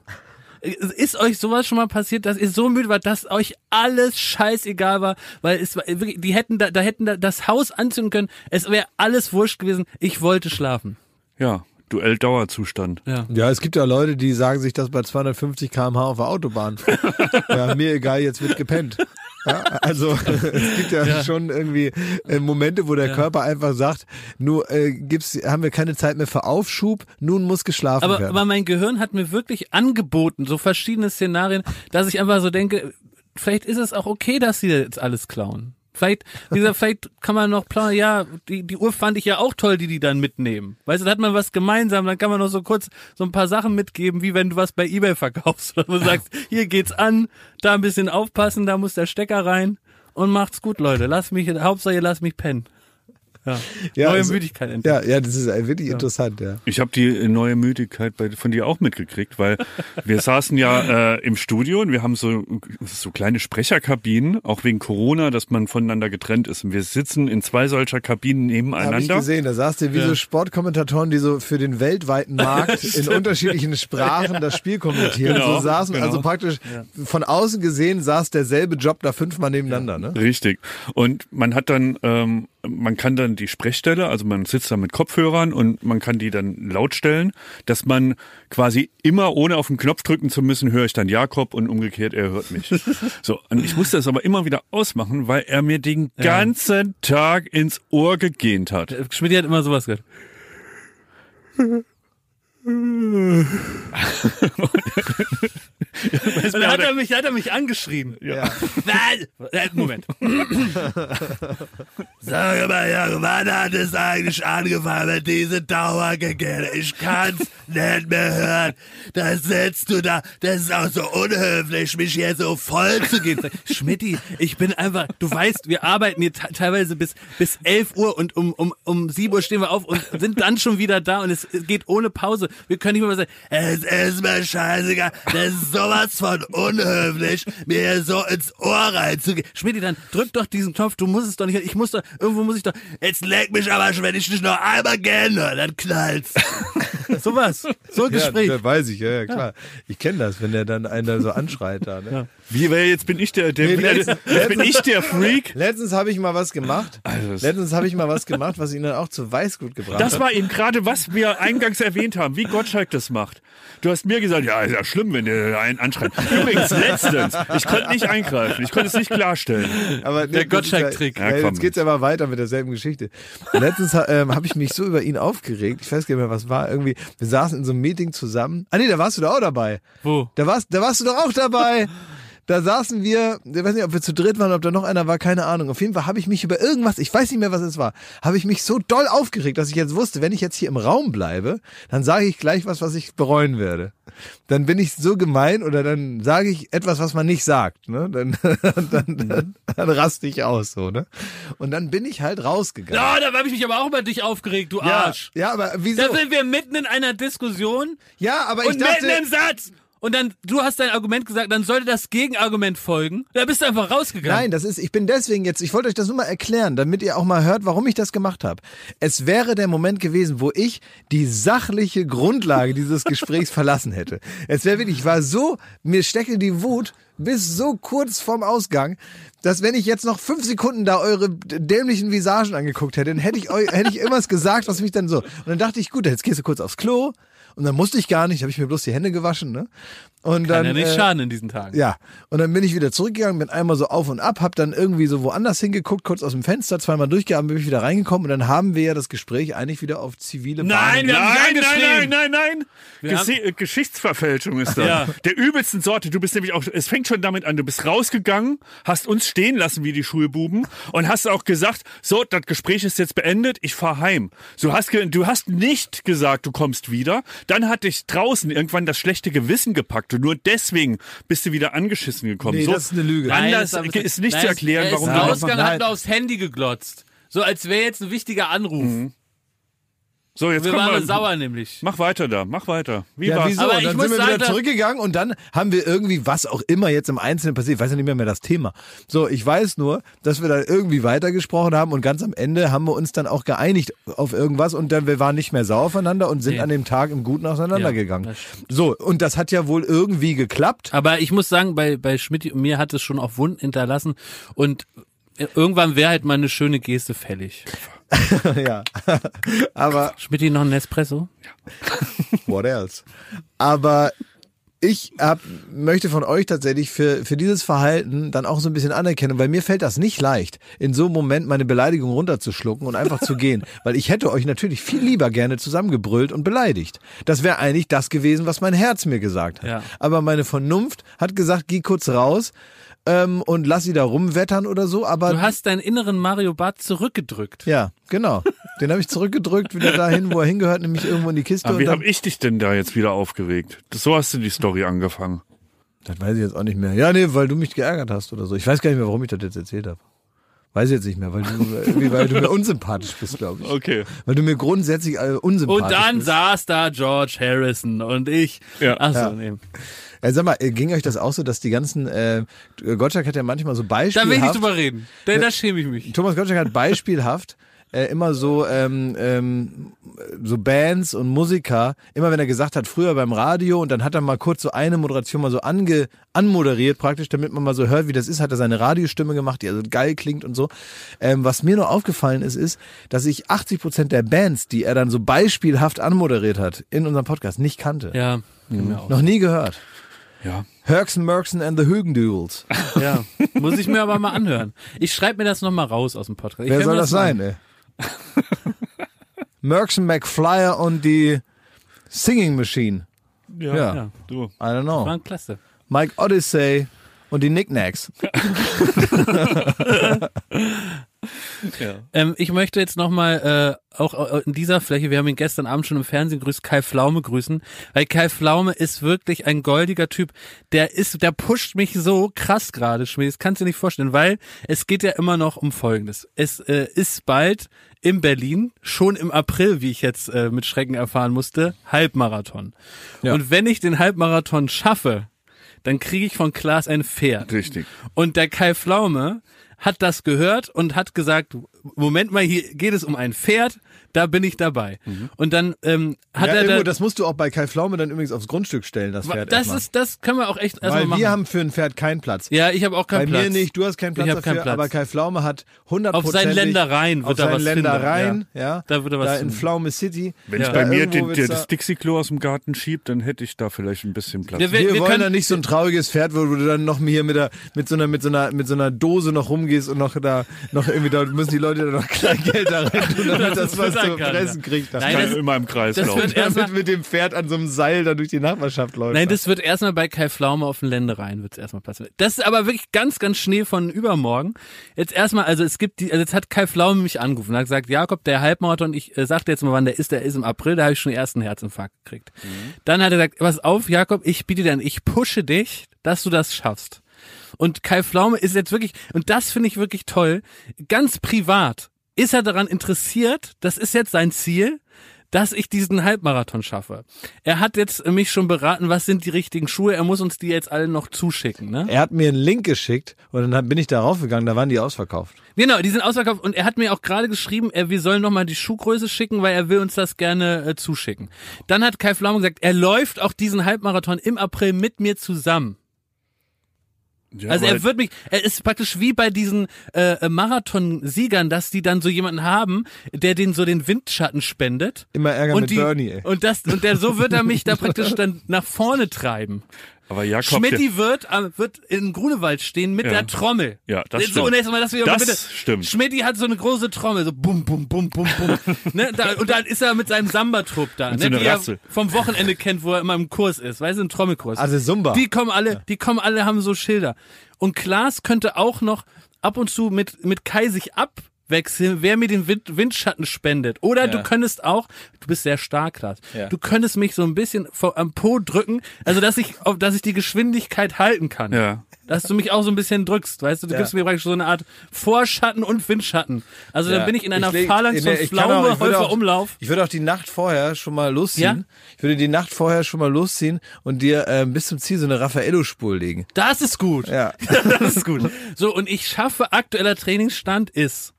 Ist euch sowas schon mal passiert, dass ihr so müde wart, dass euch alles scheißegal war, weil es war wirklich, die hätten da, da hätten da das Haus anzünden können, es wäre alles wurscht gewesen, ich wollte schlafen. Ja, Duell-Dauerzustand. Ja. Ja, es gibt ja Leute, die sagen sich das bei 250 km/h auf der Autobahn. ja, mir egal, jetzt wird gepennt. Ja, also es gibt ja, schon irgendwie äh, Momente, wo der Körper einfach sagt, nur äh, gibt's, haben wir keine Zeit mehr für Aufschub, nun muss geschlafen Aber, werden. aber mein Gehirn hat mir wirklich angeboten, so verschiedene Szenarien, dass ich einfach so denke, vielleicht ist es auch okay, dass sie jetzt alles klauen. Vielleicht, gesagt, vielleicht kann man noch planen, ja, die, die Uhr fand ich ja auch toll, die die dann mitnehmen. Weißt du, da hat man was gemeinsam, dann kann man noch so kurz so ein paar Sachen mitgeben, wie wenn du was bei Ebay verkaufst. Oder du sagst, hier geht's an, da ein bisschen aufpassen, da muss der Stecker rein und macht's gut, Leute. Lass mich, Hauptsache ihr lasst mich pennen. Ja. Ja, Neue also- Müdigkeit entdecken. ja, ja, das ist wirklich interessant, ja. Ich habe die neue Müdigkeit bei, von dir auch mitgekriegt, weil wir saßen ja äh, im Studio und wir haben so, so kleine Sprecherkabinen, auch wegen Corona, dass man voneinander getrennt ist. Und wir sitzen in zwei solcher Kabinen Habe ich nebeneinander. gesehen, da saß ihr wie so Sportkommentatoren, die so für den weltweiten Markt in unterschiedlichen Sprachen das Spiel kommentieren. Genau, so saßen, genau. also praktisch von außen gesehen saß derselbe Job da fünfmal nebeneinander, ne? Richtig. Und man hat dann, ähm, man kann dann die Sprechstelle, also man sitzt da mit Kopfhörern und man kann die dann laut stellen, dass man quasi immer ohne auf den Knopf drücken zu müssen, höre ich dann Jakob und umgekehrt, er hört mich. So, und ich musste das aber immer wieder ausmachen, weil er mir den ganzen Tag ins Ohr gegähnt hat. Schmidt hat immer sowas gehört. Und dann hat er mich, hat er mich angeschrien. Ja. Moment. Sag mal, Junge, wann hat es eigentlich angefangen mit diese Dauergegende? Ich kann's nicht mehr hören. Da sitzt du da, das ist auch so unhöflich, mich hier so voll zu gehen. Schmidti, ich bin einfach, du weißt, wir arbeiten hier te- teilweise bis, bis 11 Uhr und um, um, um 7 Uhr stehen wir auf und sind dann schon wieder da und es geht ohne Pause. Wir können nicht mehr sagen, Es ist mir scheißegal, das ist sowas von unhöflich, mir so ins Ohr reinzugehen. Schmidti, dann drück doch diesen Knopf, du musst es doch nicht, ich muss doch, irgendwo muss ich doch, Jetzt leck mich aber schon, wenn ich dich noch einmal gerne höre, dann knallt's. Sowas. So ein Gespräch. Ja, weiß ich, ja, ja klar. Ich kenne das, wenn der dann einen da so anschreit da. Ne? Wie, wer jetzt bin ich der, der, Nee, letztens- jetzt bin ich der Freak? Letztens habe ich mal was gemacht. Also das- Letztens habe ich mal was gemacht, was ihn dann auch zu Weißgut gebracht Das hat. war eben gerade, was wir eingangs erwähnt haben, wie Gottschalk das macht. Du hast mir gesagt, ja, ist ja schlimm, wenn der einen anschreit. Übrigens, letztens, ich konnte nicht eingreifen, ich konnte es nicht klarstellen. Aber Der das Gottschalk-Trick. Ja, Ja, ja, jetzt geht's aber weiter mit derselben Geschichte. Letztens ähm, habe ich mich so über ihn aufgeregt. Ich weiß gar nicht mehr, was war. Irgendwie, wir saßen in so einem Meeting zusammen. Ah nee, da warst du doch auch dabei. Wo? Da warst, da warst du doch auch dabei. Da saßen wir, ich weiß nicht, ob wir zu dritt waren, ob da noch einer war, keine Ahnung. Auf jeden Fall habe ich mich über irgendwas, ich weiß nicht mehr, was es war, habe ich mich so doll aufgeregt, dass ich jetzt wusste, wenn ich jetzt hier im Raum bleibe, dann sage ich gleich was, was ich bereuen werde. Dann bin ich so gemein oder dann sage ich etwas, was man nicht sagt. Ne? Dann, dann, dann, dann raste ich aus so. Ne? Und dann bin ich halt rausgegangen. Ja, da habe ich mich aber auch über dich aufgeregt, du ja, Arsch. ja, aber wieso? Da sind wir mitten in einer Diskussion Ja, aber ich und dachte, mitten im Satz. Und dann, du hast dein Argument gesagt, dann sollte das Gegenargument folgen. Da bist du einfach rausgegangen. Nein, das ist, ich bin deswegen jetzt, ich wollte euch das nur mal erklären, damit ihr auch mal hört, warum ich das gemacht habe. Es wäre der Moment gewesen, wo ich die sachliche Grundlage dieses Gesprächs verlassen hätte. Es wäre wirklich, ich war so, mir steckte die Wut bis so kurz vorm Ausgang, dass wenn ich jetzt noch fünf Sekunden da eure dämlichen Visagen angeguckt hätte, dann hätte ich, eu, hätte ich irgendwas gesagt, was mich dann so. Und dann dachte ich, gut, jetzt gehst du kurz aufs Klo. Und dann musste ich gar nicht, habe ich mir bloß die Hände gewaschen, ne? Und Kann dann, ja nicht äh, schaden in diesen Tagen. ja, und dann bin ich wieder zurückgegangen, bin einmal so auf und ab, hab dann irgendwie so woanders hingeguckt, kurz aus dem Fenster, zweimal durchgehabt, bin ich wieder reingekommen und dann haben wir ja das Gespräch eigentlich wieder auf zivile Nein, Bahnen. wir haben Nein, nein, nein, nein, nein. Äh, Geschichtsverfälschung ist das. Ja. Der übelsten Sorte. Du bist nämlich auch, es fängt schon damit an, du bist rausgegangen, hast uns stehen lassen wie die Schulbuben und hast auch gesagt, so, das Gespräch ist jetzt beendet, ich fahr heim. Du hast, du hast nicht gesagt, du kommst wieder. Dann hat dich draußen irgendwann das schlechte Gewissen gepackt und nur deswegen bist du wieder angeschissen gekommen. Nee, so, das ist eine Lüge. Anders das ist, nicht nein, zu erklären, er warum du rausgegangen, Nein. hat nur aufs Handy geglotzt. So als wäre jetzt ein wichtiger Anruf. Mhm. So, jetzt Wir waren wir. sauer nämlich. Mach weiter da, mach weiter. Wie Ja, war's? wieso? Aber Und ich dann muss sind wir wieder da- zurückgegangen und dann haben wir irgendwie, was auch immer jetzt im Einzelnen passiert, ich weiß ja nicht mehr mehr das Thema. So, ich weiß nur, dass wir dann irgendwie weitergesprochen haben und ganz am Ende haben wir uns dann auch geeinigt auf irgendwas und dann wir waren nicht mehr sauer aufeinander und sind Nee. an dem Tag im Guten auseinandergegangen. Ja, so, und das hat ja wohl irgendwie geklappt. Aber ich muss sagen, bei, bei Schmidt und mir hat es schon auch Wunden hinterlassen und irgendwann wäre halt mal eine schöne Geste fällig. ja. Aber Schmidt noch einen Espresso? what else? Aber ich hab, möchte von euch tatsächlich für, für dieses Verhalten dann auch so ein bisschen anerkennen, weil mir fällt das nicht leicht, in so einem Moment meine Beleidigung runterzuschlucken und einfach zu gehen. Weil ich hätte euch natürlich viel lieber gerne zusammengebrüllt und beleidigt. Das wäre eigentlich das gewesen, was mein Herz mir gesagt hat. Ja. Aber meine Vernunft hat gesagt, geh kurz raus ähm, und lass sie da rumwettern oder so. Aber Du hast deinen inneren Mario Barth zurückgedrückt. ja, genau. Den habe ich zurückgedrückt, wieder dahin, wo er hingehört, nämlich irgendwo in die Kiste. Aber wie habe ich dich denn da jetzt wieder aufgeregt? Das, so hast du die Story angefangen. Das weiß ich jetzt auch nicht mehr. Ja, nee, weil du mich geärgert hast oder so. Ich weiß gar nicht mehr, warum ich das jetzt erzählt habe. Weiß ich jetzt nicht mehr, weil du, weil du mir unsympathisch bist, glaube ich. Okay. Weil du mir grundsätzlich unsympathisch Und dann bist. saß da George Harrison und ich. Ja. Ach so, Ja. nee. Äh, sag mal, äh, ging euch das auch so, dass die ganzen, äh, Gottschalk hat ja manchmal so Da will ich nicht beispielhaft, drüber reden. Da, da schäme ich mich. Thomas Gottschalk hat beispielhaft äh, immer so ähm, ähm, so Bands und Musiker, immer wenn er gesagt hat, früher beim Radio und dann hat er mal kurz so eine Moderation mal so ange, anmoderiert praktisch, damit man mal so hört, wie das ist, hat er seine Radiostimme gemacht, die also geil klingt und so. Ähm, was mir nur aufgefallen ist, ist, dass ich 80 Prozent der Bands, die er dann so beispielhaft anmoderiert hat in unserem Podcast, nicht kannte. Ja, auch. Noch nie gehört. Ja. Herksen, Merksen and the Hügenduels. Ja, muss ich mir aber mal anhören. Ich schreibe mir das nochmal raus aus dem Podcast. Ich Wer soll das sein, ey? Merksen, McFlyer und die Singing Machine. Ja. Ja. Ja, Du. I don't know. war klasse. Mike Odyssey und die Knickknacks. Ja. Ähm, ich möchte jetzt nochmal äh, auch äh, in dieser Fläche, wir haben ihn gestern Abend schon im Fernsehen grüßt, Kai Pflaume grüßen, weil Kai Pflaume ist wirklich ein goldiger Typ. Der ist, der pusht mich so krass gerade, Schmidt, das kannst du dir nicht vorstellen, weil es geht ja immer noch um Folgendes. Es äh, ist bald in Berlin, schon im April, wie ich jetzt äh, mit Schrecken erfahren musste, Halbmarathon. Ja. Und wenn ich den Halbmarathon schaffe, dann kriege ich von Klaas ein Pferd. Richtig. Und der Kai Pflaume hat das gehört und hat gesagt, Moment mal, hier geht es um ein Pferd da bin ich dabei. Und dann ähm, hat ja, er irgendwo, da, das musst du auch bei Kai Pflaume dann übrigens aufs Grundstück stellen, das Pferd das ist, das können wir auch echt erstmal Weil machen. wir haben für ein Pferd keinen Platz. ja, ich habe auch Bei keinen Platz. mir nicht, du hast keinen Platz dafür, keinen Platz. aber Kai Pflaume hat 100 Auf seinen Ländereien wird auf er seinen was finden, Ländereien, ja. Da wird er was Da in finden. Pflaume City. Wenn Ja. ich bei mir den, der, da- das Dixie-Klo aus dem Garten schieb, dann hätte ich da vielleicht ein bisschen Platz. Wir- Wir, wir wollen können- da nicht so ein trauriges Pferd, wo du dann noch hier mit, der, mit, so einer, mit, so einer, mit so einer Dose noch rumgehst und noch da, noch irgendwie, da müssen die Leute da noch Kleingeld da rein tun, damit das, was zu dann fressen kriegt. Nein, Kann das- immer im Kreis das laufen. wird erstmal damit mit dem Pferd an so einem Seil da durch die Nachbarschaft läuft. Nein, das wird erstmal bei Kai Pflaume auf den Ländereien wird's erstmal passieren. Das ist aber wirklich ganz, ganz Schnee von übermorgen. Jetzt erstmal, also es gibt die, also jetzt hat Kai Pflaume mich angerufen und hat gesagt, Jakob, der Halbmarathon, ich äh, sagte jetzt mal, wann der ist, der ist im April, da habe ich schon den ersten Herzinfarkt gekriegt. Dann hat er gesagt, pass auf, Jakob, ich biete dir an, ich pushe dich, dass du das schaffst. Und Kai Pflaume ist jetzt wirklich, und das finde ich wirklich toll, ganz privat ist er daran interessiert, das ist jetzt sein Ziel, dass ich diesen Halbmarathon schaffe. Er hat jetzt mich schon beraten, was sind die richtigen Schuhe. Er muss uns die jetzt alle noch zuschicken. Ne? Er hat mir einen Link geschickt und dann bin ich da raufgegangen, da waren die ausverkauft. Genau, die sind ausverkauft und er hat mir auch gerade geschrieben, er, wir sollen nochmal die Schuhgröße schicken, weil er will uns das gerne äh, zuschicken. Dann hat Kai Pflaume gesagt, er läuft auch diesen Halbmarathon im April mit mir zusammen. Ja, Also er wird mich, er ist praktisch wie bei diesen äh, äh, Marathon-Siegern, dass die dann so jemanden haben, der den so den Windschatten spendet. Immer Ärger und mit die, Bernie, ey. Und das, und der, so wird er mich da praktisch dann nach vorne treiben. Aber Jakob, Schmidti wird, am- wird in Grunewald stehen mit Ja. der Trommel. Ja, das So, stimmt. und erstmal, dass wir Das bitte, stimmt. Schmidti hat so eine große Trommel, so bum, bum, bum, bum, bum. ne? da, und dann ist er mit seinem Samba-Trupp da, Mit ne? so die er Rasse. vom Wochenende kennt, wo er immer im Kurs ist. Weißt du, ein Trommelkurs. Also Zumba. Die kommen alle, die kommen alle, haben so Schilder. Und Klaas könnte auch noch ab und zu mit, mit Kai sich abwechseln, wer mir den Wind, Windschatten spendet. Oder du könntest auch, du bist sehr stark, Klaas, Ja. du könntest mich so ein bisschen vor, am Po drücken, also dass ich, dass ich die Geschwindigkeit halten kann. Ja. Dass du mich auch so ein bisschen drückst, weißt du, du Ja. gibst mir praktisch so eine Art Vorschatten und Windschatten. Also dann Ja. bin ich in einer Phalanx von Pflaume, Umlauf. Ich würde auch die Nacht vorher schon mal losziehen. Ja? Ich würde die Nacht vorher schon mal losziehen und dir äh, bis zum Ziel so eine Raffaello-Spur legen. Das ist gut. Ja. Das ist gut. So, und ich schaffe, aktueller Trainingsstand ist,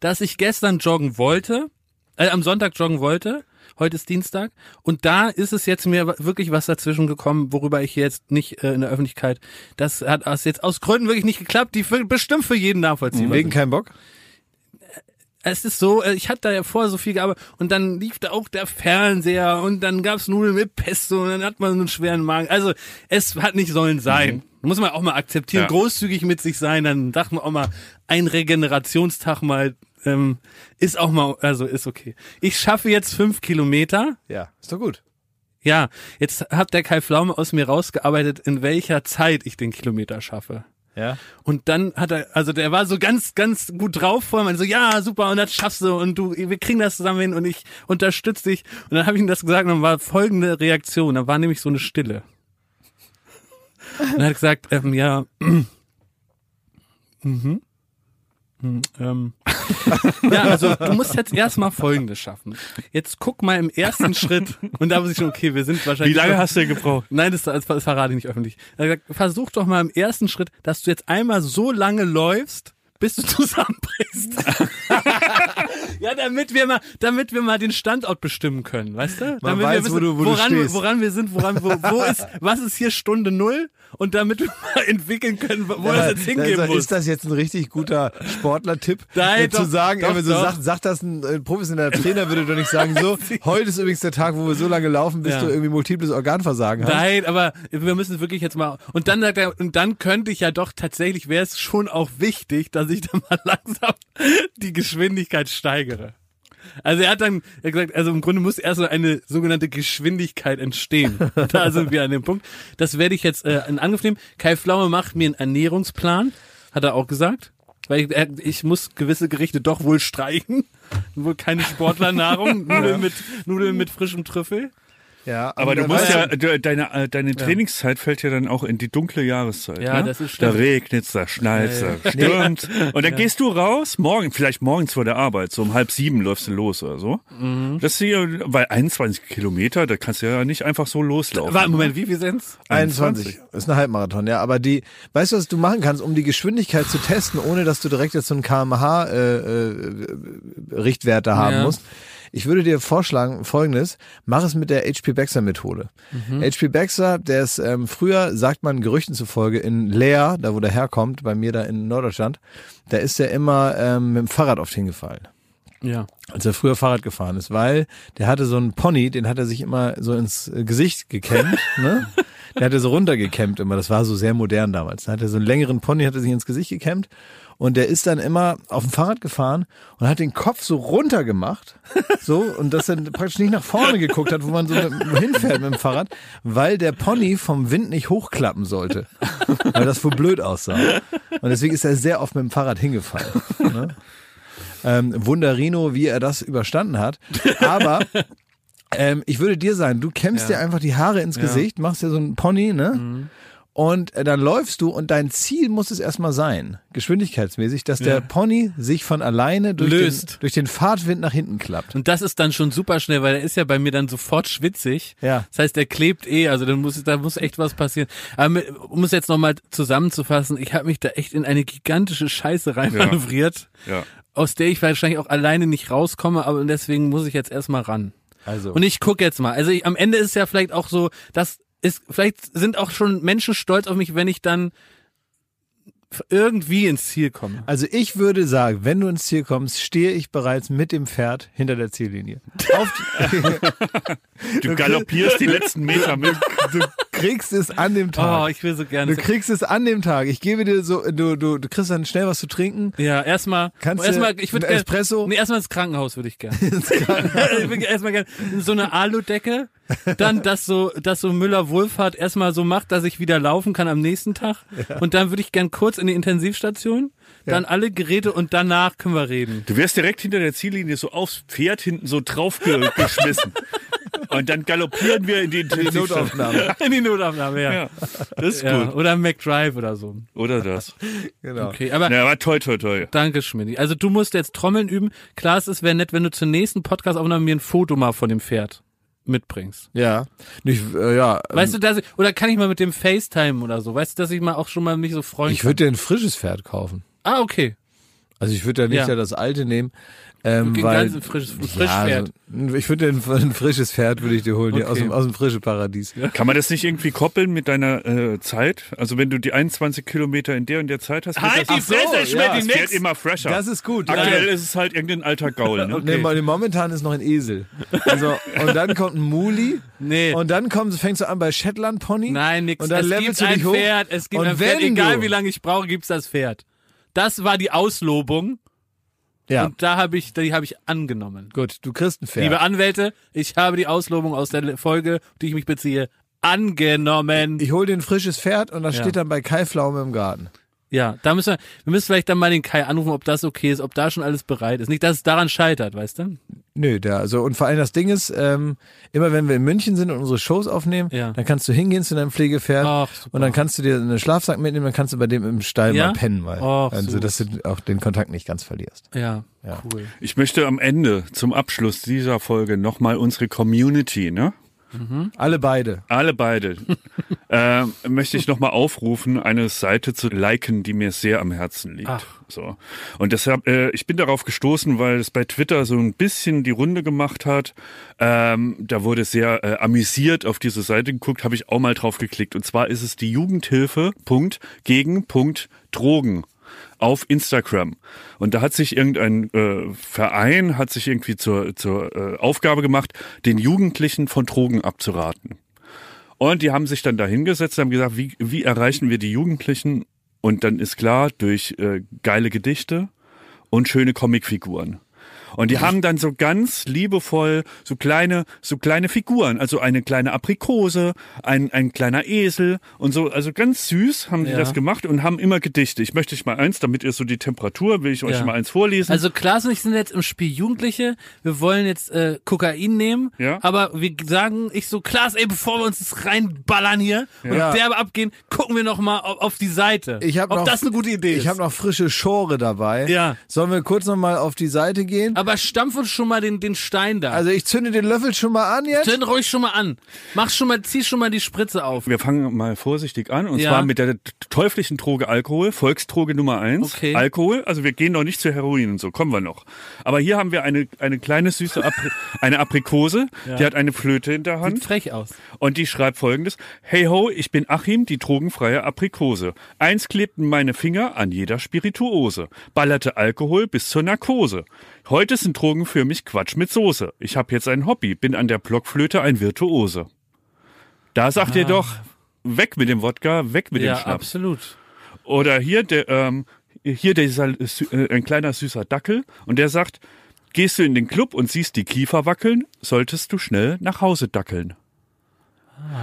dass ich gestern joggen wollte, äh, am Sonntag joggen wollte, heute ist Dienstag, und da ist es jetzt mir wirklich was dazwischen gekommen, worüber ich jetzt nicht äh, in der Öffentlichkeit, das hat aus jetzt aus Gründen wirklich nicht geklappt, die für, bestimmt für jeden nachvollziehbar Wegen sind. kein Bock? Es ist so, äh, ich hatte da ja vorher so viel gearbeitet und dann lief da auch der Fernseher und dann gab's Nudeln mit Pesto und dann hat man so einen schweren Magen. Also es hat nicht sollen sein. Muss man auch mal akzeptieren, Ja. großzügig mit sich sein, dann sagt man auch mal, ein Regenerationstag mal ähm, ist auch mal, also ist okay. Ich schaffe jetzt fünf Kilometer. Ja, ist doch gut. Ja, jetzt hat der Kai Pflaume aus mir rausgearbeitet, in welcher Zeit ich den Kilometer schaffe. Ja. Und dann hat er, also der war so ganz, ganz gut drauf vor mir, so, ja, super, und das schaffst du und du, wir kriegen das zusammen hin und ich unterstütze dich. Und dann habe ich ihm das gesagt und dann war folgende Reaktion, da war nämlich so eine Stille. Und er hat gesagt, ähm, ja, mhm. Hm, Ähm, ja, also du musst jetzt erstmal Folgendes schaffen. Jetzt guck mal im ersten Schritt und da muss ich schon, okay, wir sind Wie wahrscheinlich. lange hast du denn gebraucht? Nein, das, das, verrate ich nicht öffentlich. Er versuch doch mal im ersten Schritt, dass du jetzt einmal so lange läufst, bis du zusammenbrichst. ja, damit wir mal, damit wir mal den Standort bestimmen können, weißt du? damit weiß, wir wo du- wo du woran, stehst. woran wir sind, woran, wo, wo ist, was ist hier Stunde Null? Und damit wir mal entwickeln können, wo es jetzt hingehen also, muss. Ist das jetzt ein richtig guter Sportler-Tipp? Nein, äh, zu doch, sagen, doch, wenn so sagt, sagt das ein äh, professioneller Trainer, würde doch nicht sagen, so, heute ist übrigens der Tag, wo wir so lange laufen, bis Ja. du irgendwie multiples Organversagen hast. Nein, aber wir müssen wirklich jetzt mal. Und dann sagt er, und dann könnte ich ja doch tatsächlich, wäre es schon auch wichtig, dass ich dann mal langsam die Geschwindigkeit steigere. Also er hat dann er hat gesagt, also im Grunde muss erst so eine sogenannte Geschwindigkeit entstehen. Da sind wir an dem Punkt. Das werde ich jetzt äh, in Angriff nehmen. Kai Pflaume macht mir einen Ernährungsplan, hat er auch gesagt. Weil ich, er, ich muss gewisse Gerichte doch wohl streichen. Wohl keine Sportlernahrung, Nudeln mit, Nudeln mit frischem Trüffel. Ja, Aber du musst ja, du- deine, äh, deine Trainingszeit fällt ja dann auch in die dunkle Jahreszeit. Ja, ne? das ist Da stimmt. regnet's, da schneit's, da stürmt. Und dann gehst du raus, morgen, vielleicht morgens vor der Arbeit, so um halb sieben läufst du los oder so. Mhm. Das ist hier, weil 21 Kilometer, da kannst du ja nicht einfach so loslaufen. Warte, Moment, wie viel sind's? 21. Ist ein Halbmarathon, ja. Aber die, weißt du, was du machen kannst, um die Geschwindigkeit zu testen, ohne dass du direkt jetzt so einen kmh-Richtwerte haben Ja. musst? Ich würde dir vorschlagen, folgendes, mach es mit der HP Baxter Methode. HP Baxter, der ist ähm, früher, sagt man Gerüchten zufolge, in Leer, da wo der herkommt, bei mir da in Norddeutschland, da ist er immer ähm, mit dem Fahrrad oft hingefallen Ja. als er früher Fahrrad gefahren ist, weil der hatte so einen Pony, den hat er sich immer so ins äh, Gesicht gekämmt, ne? Der hat er so runtergekämmt immer, das war so sehr modern damals. Da hat er so einen längeren Pony, hat er sich ins Gesicht gekämmt und der ist dann immer auf dem Fahrrad gefahren und hat den Kopf so runter gemacht, so, und dass er praktisch nicht nach vorne geguckt hat, wo man so hinfährt mit dem Fahrrad, weil der Pony vom Wind nicht hochklappen sollte, weil das wohl blöd aussah. Und deswegen ist er sehr oft mit dem Fahrrad hingefallen. Ne? ähm, Wunderino, wie er das überstanden hat. Aber ähm, ich würde dir sagen, du kämmst dir einfach die Haare ins Gesicht, machst dir so einen Pony, ne? Mhm. Und äh, dann läufst du und dein Ziel muss es erstmal sein, geschwindigkeitsmäßig, dass der Pony sich von alleine durch den, Löst. durch den Fahrtwind nach hinten klappt. Und das ist dann schon super schnell, weil er ist ja bei mir dann sofort schwitzig. Ja. Das heißt, er klebt eh, also dann muss, da muss echt was passieren. Aber mit, um es jetzt nochmal zusammenzufassen, ich habe mich da echt in eine gigantische Scheiße reinmanövriert, Ja. aus der ich wahrscheinlich auch alleine nicht rauskomme, aber deswegen muss ich jetzt erstmal ran. Also Und ich gucke jetzt mal. Also ich, am Ende ist es ja vielleicht auch so, dass ist, vielleicht sind auch schon Menschen stolz auf mich, wenn ich dann irgendwie ins Ziel komme. Also ich würde sagen, wenn du ins Ziel kommst, stehe ich bereits mit dem Pferd hinter der Ziellinie. Auf die, Du galoppierst die letzten Meter mit. du kriegst es an dem Tag. Oh, ich will so gerne. Du kriegst es an dem Tag. Ich gebe dir so, du, du, du kriegst dann schnell was zu trinken. Ja, erstmal. Kannst du erstmal, ich würde Espresso? Nee, erstmal ins Krankenhaus würde ich gerne. ich würde erstmal gerne so eine Aludecke, dann dass so, dass so Müller Wohlfahrt erstmal so macht, dass ich wieder laufen kann am nächsten Tag. Und dann würde ich gern kurz in die Intensivstation, dann alle Geräte und danach können wir reden. Du wärst direkt hinter der Ziellinie so aufs Pferd hinten so drauf ge geschmissen. Und dann galoppieren wir in die, Die Notaufnahme. In die Notaufnahme, ja. Ja, das ist ja. gut. Oder McDrive oder so. Oder das. Genau. Okay, aber Ja, aber toi, toi, toi. Danke, Schmidt. Also du musst jetzt Trommeln üben. Klar, es wäre nett, wenn du zur nächsten Podcast-Aufnahme mir ein Foto mal von dem Pferd mitbringst. Ja. Nicht, äh, ja. Weißt du, dass ich, oder kann ich mal mit dem FaceTime oder so? Weißt du, dass ich mal auch schon mal mich so freuen ich würde dir ein frisches Pferd kaufen. Ah, okay. Also ich würde ja nicht Ja. ja. das alte nehmen. Ähm, Okay, weil, ganz ein frisches- ein ja, Frischpferd. also, ich würde dir ein, ein frisches Pferd würde ich dir holen, hier aus Okay. dem, aus dem frischen Paradies. Kann man das nicht irgendwie koppeln mit deiner äh, Zeit? Also wenn du die 21 Kilometer in der und der Zeit hast, wird Halt das, die Fresse, ja, Schmidt, das die wird nix. immer fresher. Das ist gut. Aktuell ja. ist es halt irgendein alter Gaul. Ne? Nee, weil momentan ist noch ein Esel. Also, und dann kommt ein Muli. Nee. Und dann kommt, fängst du an bei Shetland Pony. Nein, nix. Und dann es levelst gibt du ein dich hoch. Pferd, es gibt und ein Pferd, egal wie lange ich brauche, gibt's das Pferd. Das war die Auslobung Ja, und da habe ich, die habe ich angenommen. gut, du kriegst ein Pferd. Liebe Anwälte, ich habe die Auslobung aus der Folge, die ich mich beziehe, angenommen. ich hol dir ein frisches Pferd und das Ja. steht dann bei Kai Pflaume im Garten. Ja, da müssen wir, wir müssen vielleicht dann mal den Kai anrufen, ob das okay ist, ob da schon alles bereit ist. Nicht, dass es daran scheitert, weißt du? Nö, der, also, und vor allem das Ding ist, ähm, immer wenn wir in München sind und unsere Shows aufnehmen, Ja. dann kannst du hingehen zu deinem Pflegepferd Ach, und dann kannst du dir einen Schlafsack mitnehmen, dann kannst du bei dem im Stall Ja? mal pennen, weil, Ach, also, so. dass du auch den Kontakt nicht ganz verlierst. Ja, Ja. cool. Ich möchte am Ende, zum Abschluss dieser Folge, nochmal unsere Community, ne? Alle beide. Alle beide. äh, möchte ich nochmal aufrufen, eine Seite zu liken, die mir sehr am Herzen liegt. Ach. So. Und deshalb, äh, ich bin darauf gestoßen, weil es bei Twitter so ein bisschen die Runde gemacht hat. Ähm, da wurde sehr äh, amüsiert auf diese Seite geguckt, habe ich auch mal drauf geklickt. Und zwar ist es die Jugendhilfe Punkt gegen Punkt Drogen auf Instagram. Und da hat sich irgendein äh, Verein, hat sich irgendwie zur, zur äh, Aufgabe gemacht, den Jugendlichen von Drogen abzuraten. Und die haben sich dann da hingesetzt und haben gesagt, wie, wie erreichen wir die Jugendlichen? Und dann ist klar, durch äh, geile Gedichte und schöne Comicfiguren. Und die haben dann so ganz liebevoll so kleine, so kleine Figuren, also eine kleine Aprikose, ein, ein kleiner Esel und so, also ganz süß haben die Ja. das gemacht und haben immer Gedichte. Ich möchte euch mal eins, damit ihr so die Temperatur, will ich euch Ja. mal eins vorlesen. Also Klaas und ich sind jetzt im Spiel Jugendliche. Wir wollen jetzt äh, Kokain nehmen. Ja. Aber wir sagen, ich so, Klaas, ey, bevor wir uns das reinballern hier Ja. und derbe abgehen, gucken wir noch mal auf, auf die Seite. Ich hab ob noch- das eine gute Idee ist. Ich habe noch frische Schore dabei. Ja. Sollen wir kurz noch mal auf die Seite gehen? Aber stampf uns schon mal den, den Stein da. Also ich zünde den Löffel schon mal an jetzt. Zünd ruhig schon mal an. Mach schon mal, zieh schon mal die Spritze auf. Wir fangen mal vorsichtig an und Ja. zwar mit der teuflischen Droge Alkohol, Volksdroge Nummer eins. Okay. Alkohol, also wir gehen noch nicht zu Heroin und so, kommen wir noch. Aber hier haben wir eine, eine kleine süße Apri eine Aprikose, die hat eine Flöte in der Sieht Hand frech aus. und die schreibt folgendes. Hey ho, ich bin Achim, die drogenfreie Aprikose. Eins klebten meine Finger an jeder Spirituose, ballerte Alkohol bis zur Narkose. Heute sind Drogen für mich Quatsch mit Soße. Ich hab jetzt ein Hobby, bin an der Blockflöte ein Virtuose. Da sagt ihr doch, weg mit dem Wodka, weg mit Ah. ja, dem Schnaps. absolut. Oder hier, der, ähm, hier dieser, äh, ein kleiner süßer Dackel und der sagt, gehst du in den Club und siehst die Kiefer wackeln, solltest du schnell nach Hause dackeln.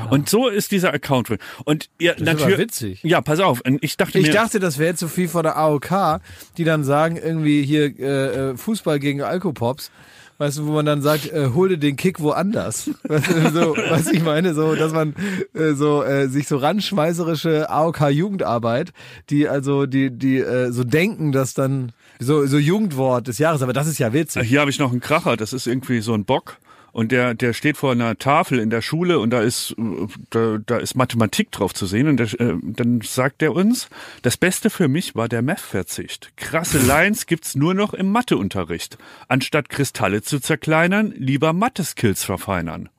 Und so ist dieser Account. drin. Und aber natürlich. witzig. Ja, pass auf. und Ich dachte Ich mir, dachte, das wäre jetzt so viel von der AOK, die dann sagen, irgendwie hier äh, äh, Fußball gegen Alkopops. Weißt du, wo man dann sagt, äh, hol dir den Kick woanders. Weißt du, so, was ich meine, so, dass man äh, so äh, sich so ranschmeißerische AOK-Jugendarbeit, die also die die äh, so denken, dass dann so so Jugendwort des Jahres, aber das ist ja witzig. hier habe ich noch einen Kracher. Das ist irgendwie so ein Bock. Und der, der steht vor einer Tafel in der Schule und da ist, da, da ist Mathematik drauf zu sehen. Und der, äh, dann sagt er uns, das Beste für mich war der Meth-Verzicht. Krasse Lines gibt's nur noch im Matheunterricht. Anstatt Kristalle zu zerkleinern, lieber Mathe-Skills verfeinern.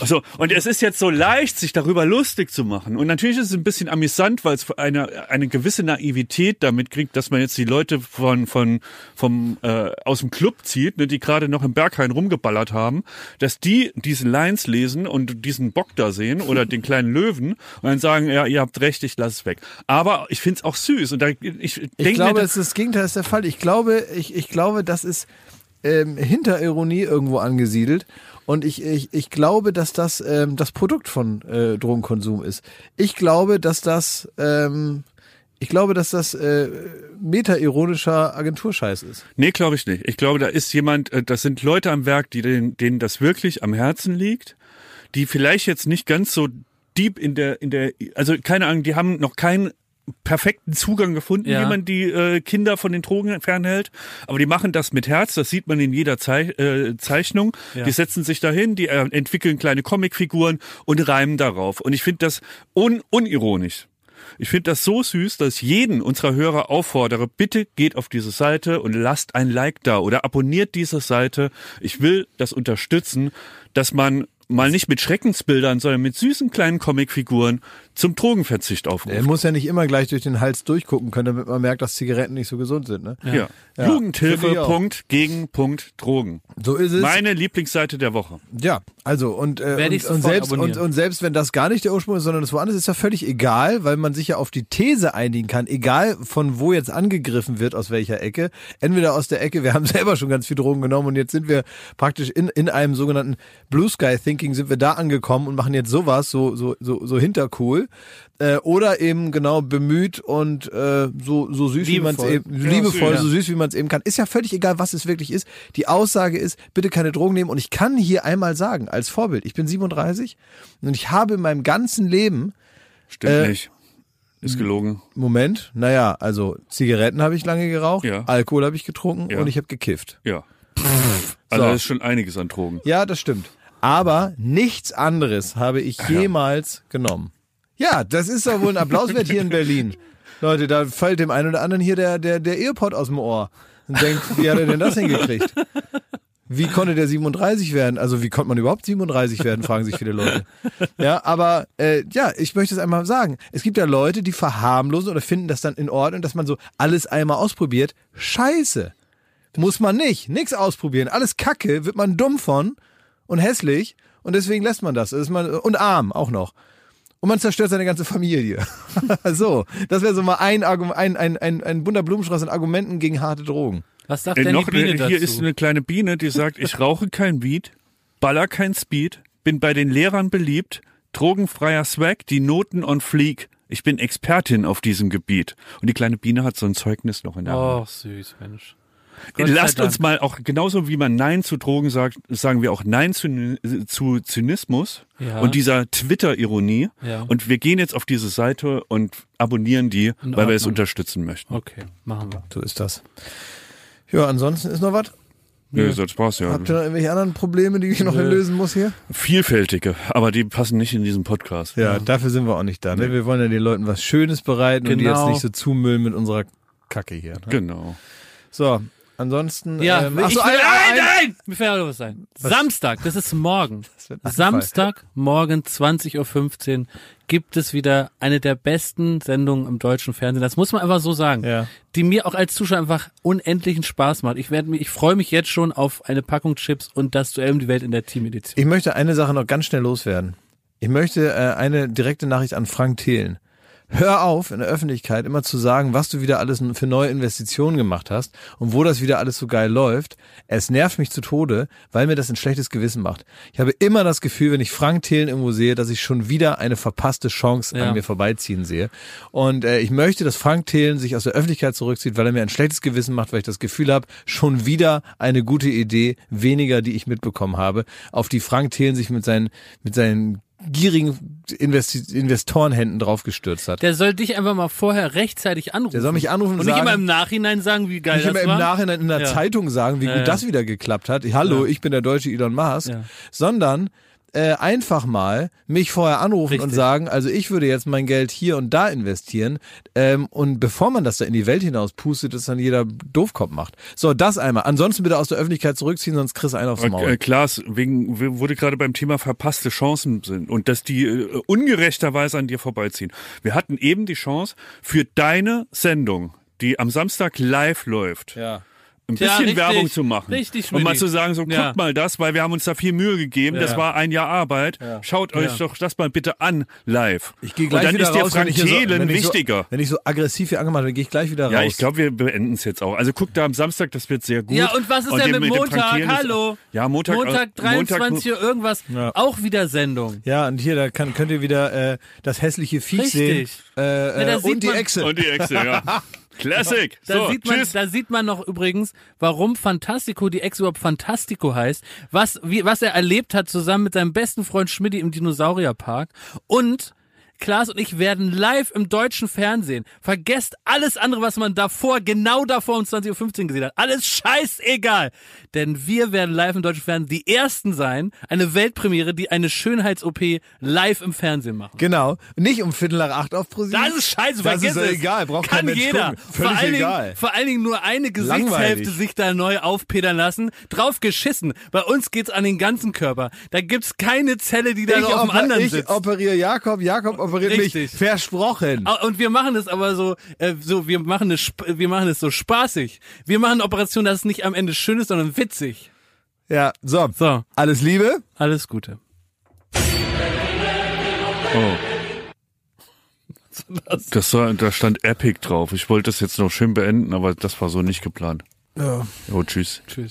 Also, und es ist jetzt so leicht, sich darüber lustig zu machen. Und natürlich ist es ein bisschen amüsant, weil es eine, eine gewisse Naivität damit kriegt, dass man jetzt die Leute von, von, vom, äh, aus dem Club zieht, ne, die gerade noch im Berghain rumgeballert haben, dass die diese Lines lesen und diesen Bock da sehen oder den kleinen Löwen und dann sagen, ja, ihr habt recht, ich lasse es weg. Aber ich find's auch süß und da, ich denke Ich glaube, mir, es ist das Gegenteil ist der Fall. Ich glaube, ich, ich glaube, das ist ähm, hinter Ironie irgendwo angesiedelt. Und ich, ich, ich glaube, dass das ähm, das Produkt von äh, Drogenkonsum ist. Ich glaube, dass das ähm, ich glaube, dass das äh, meta-ironischer Agenturscheiß ist. Nee, glaube ich nicht. Ich glaube, da ist jemand, äh, das sind Leute am Werk, die denen, denen das wirklich am Herzen liegt, die vielleicht jetzt nicht ganz so deep in der, in der, also keine Ahnung, die haben noch keinen perfekten Zugang gefunden, Ja. wie man die äh, Kinder von den Drogen fernhält. Aber die machen das mit Herz, das sieht man in jeder Zei äh, Zeichnung. Die setzen sich dahin, die äh, entwickeln kleine Comicfiguren und reimen darauf. Und ich finde das un unironisch. Ich finde das so süß, dass ich jeden unserer Hörer auffordere, bitte geht auf diese Seite und lasst ein Like da oder abonniert diese Seite. Ich will das unterstützen, dass man mal nicht mit Schreckensbildern, sondern mit süßen kleinen Comicfiguren zum Drogenverzicht aufruft. Er muss ja nicht immer gleich durch den Hals durchgucken können, damit man merkt, dass Zigaretten nicht so gesund sind. Ne? Ja. Ja, Jugendhilfe. Punkt, gegen Punkt, Drogen. So ist es. Meine Lieblingsseite der Woche. Ja, also und, äh, Werde ich und, und, selbst, und, und selbst wenn das gar nicht der Ursprung ist, sondern das woanders ist, ist ja völlig egal, weil man sich ja auf die These einigen kann, egal von wo jetzt angegriffen wird, aus welcher Ecke. Entweder aus der Ecke, wir haben selber schon ganz viel Drogen genommen und jetzt sind wir praktisch in, in einem sogenannten Blue Sky Thinking sind wir da angekommen und machen jetzt sowas, so, so, so, so hintercool. Äh, oder eben genau bemüht und äh, so, so süß wie man es Liebevoll. eben, liebevoll, süß, ja. so süß wie man es eben kann. Ist ja völlig egal, was es wirklich ist. Die Aussage ist, bitte keine Drogen nehmen. Und ich kann hier einmal sagen, als Vorbild, ich bin 37 und ich habe in meinem ganzen Leben, Stimmt Äh, nicht. Ist gelogen. Moment, naja, also Zigaretten habe ich lange geraucht, Ja. Alkohol habe ich getrunken Ja. und ich habe gekifft. Ja. Also So. das ist schon einiges an Drogen. Ja, das stimmt. Aber nichts anderes habe ich jemals genommen. Ja, das ist doch wohl ein Applaus wert hier in Berlin. Leute, da fällt dem einen oder anderen hier der, der, der Earpod aus dem Ohr und denkt, wie hat er denn das hingekriegt? Wie konnte der 37 werden? Also wie konnte man überhaupt 37 werden, fragen sich viele Leute. Ja, aber äh, ja, ich möchte es einmal sagen. Es gibt ja Leute, die verharmlosen oder finden das dann in Ordnung, dass man so alles einmal ausprobiert. Scheiße. Muss man nicht. Nix ausprobieren. Alles Kacke, wird man dumm von und hässlich und deswegen lässt man das. das ist man, und arm auch noch. Und man zerstört seine ganze Familie. so, das wäre so mal ein, ein, ein, ein, ein bunter Blumenstrauß an Argumenten gegen harte Drogen. Was sagt Äh, denn noch die Biene eine, dazu? hier ist eine kleine Biene, die sagt, ich rauche kein Weed, baller kein Speed, bin bei den Lehrern beliebt, drogenfreier Swag, die Noten on fleek. Ich bin Expertin auf diesem Gebiet. Und die kleine Biene hat so ein Zeugnis noch in der Hand. Oh, süß, Mensch. Gott Lasst uns mal auch, genauso wie man Nein zu Drogen sagt, sagen wir auch Nein zu, zu Zynismus Ja. und dieser Twitter-Ironie. Ja. Und wir gehen jetzt auf diese Seite und abonnieren die, In weil wir es unterstützen möchten. Okay, machen wir. So ist das. Ja, ansonsten ist noch was? Nö, sonst brauchst du ja Habt ihr noch irgendwelche anderen Probleme, die ich noch lösen muss hier? vielfältige, aber die passen nicht in diesen Podcast. Ja, dafür sind wir auch nicht da. Ne? Wir wollen ja den Leuten was Schönes bereiten und die Genau. jetzt nicht so zumüllen mit unserer Kacke hier. Ne? Genau. So, ansonsten. Ja, ähm, ich ach so, will, ein- nein, ein- nein! Mir fällt auch was ein. Samstag, das ist morgen. ein Samstag, morgen 20.15 Uhr gibt es wieder eine der besten Sendungen im deutschen Fernsehen. Das muss man einfach so sagen. Ja. Die mir auch als Zuschauer einfach unendlichen Spaß macht. Ich werde mich, ich freue mich jetzt schon auf eine Packung Chips und das Duell um die Welt in der Teamedition. Ich möchte eine Sache noch ganz schnell loswerden. Ich möchte äh, eine direkte Nachricht an Frank Thelen. Hör auf, in der Öffentlichkeit immer zu sagen, was du wieder alles für neue Investitionen gemacht hast und wo das wieder alles so geil läuft. Es nervt mich zu Tode, weil mir das ein schlechtes Gewissen macht. Ich habe immer das Gefühl, wenn ich Frank Thelen irgendwo sehe, dass ich schon wieder eine verpasste Chance Ja. an mir vorbeiziehen sehe. Und äh, ich möchte, dass Frank Thelen sich aus der Öffentlichkeit zurückzieht, weil er mir ein schlechtes Gewissen macht, weil ich das Gefühl habe, schon wieder eine gute Idee weniger, die ich mitbekommen habe, auf die Frank Thelen sich mit seinen, mit seinen gierigen Investi Investorenhänden draufgestürzt hat. Der soll dich einfach mal vorher rechtzeitig anrufen. Der soll mich anrufen und und nicht sagen- immer im Nachhinein sagen, wie geil nicht immer das im war. Nachhinein in der Ja. Zeitung sagen, wie Ja, gut ja. das wieder geklappt hat. Hallo, ich bin der deutsche Elon Musk. Sondern äh, einfach mal mich vorher anrufen und Richtig. sagen, also ich würde jetzt mein Geld hier und da investieren ähm, und bevor man das da in die Welt hinaus pustet, das dann jeder Doofkopf macht. So, das einmal. Ansonsten bitte aus der Öffentlichkeit zurückziehen, sonst kriegst du einen aufs Maul. Äh, Klaas, wegen, w- wo wir gerade beim Thema verpasste Chancen sind und dass die äh, ungerechterweise an dir vorbeiziehen. Wir hatten eben die Chance für deine Sendung, die am Samstag live läuft, ja. Ein Ja, bisschen richtig. Werbung zu machen. Richtig, Und mal zu sagen, so guckt Ja. mal das, weil wir haben uns da viel Mühe gegeben. Das Ja. war ein Jahr Arbeit. Schaut euch doch das mal bitte an live. Ich gehe gleich und dann wieder ist raus, wenn Frank so, Thelen wenn ich wichtiger. So, wenn ich so aggressiv hier angemacht bin, gehe ich gleich wieder ja, raus. ich glaube, wir beenden es jetzt auch. Also guckt da am Samstag, das wird sehr gut. Ja, und was ist denn dem- mit Montag? Ist- Hallo? Ja, Montag. Montag äh, 23 Uhr irgendwas. Ja. Auch wieder Sendung. ja, und hier, da kann, könnt ihr wieder äh, das hässliche Viech Richtig. sehen. Äh, Ja, da äh, und die Echse. Und die Echse, ja. Classic. Da, so, sieht man, tschüss. da sieht man noch übrigens, warum Fantastico die Ex überhaupt Fantastico heißt, was, wie, was er erlebt hat zusammen mit seinem besten Freund Schmidti im Dinosaurierpark und Klaas und ich werden live im deutschen Fernsehen. Vergesst alles andere, was man davor, genau davor um 20.15 Uhr gesehen hat. Alles scheißegal. Denn wir werden live im deutschen Fernsehen die Ersten sein, eine Weltpremiere, die eine Schönheits-OP live im Fernsehen machen. Genau. Nicht um Viertel nach acht auf ProSieben. Das ist scheiße, Das vergiss ist es. egal, braucht Kann jeder. gucken. Vor Völlig allen, egal. Dingen, vor allen Dingen nur eine Gesichtshälfte sich da neu aufpedern lassen. Drauf geschissen. Bei uns geht's an den ganzen Körper. Da gibt's keine Zelle, die da ich, noch auf dem anderen ich sitzt. operiere Jakob, Jakob operiert mich. Richtig. Versprochen. Ah, Und wir machen es aber so, äh, so wir machen es, sp- wir machen es so spaßig. Wir machen eine Operation, dass es nicht am Ende schön ist, sondern witzig. Ja, so. So, Alles Liebe. alles Gute. Oh. Das war, da stand Epic drauf. Ich wollte das jetzt noch schön beenden, aber das war so nicht geplant. Ja. Oh, tschüss. Tschüss.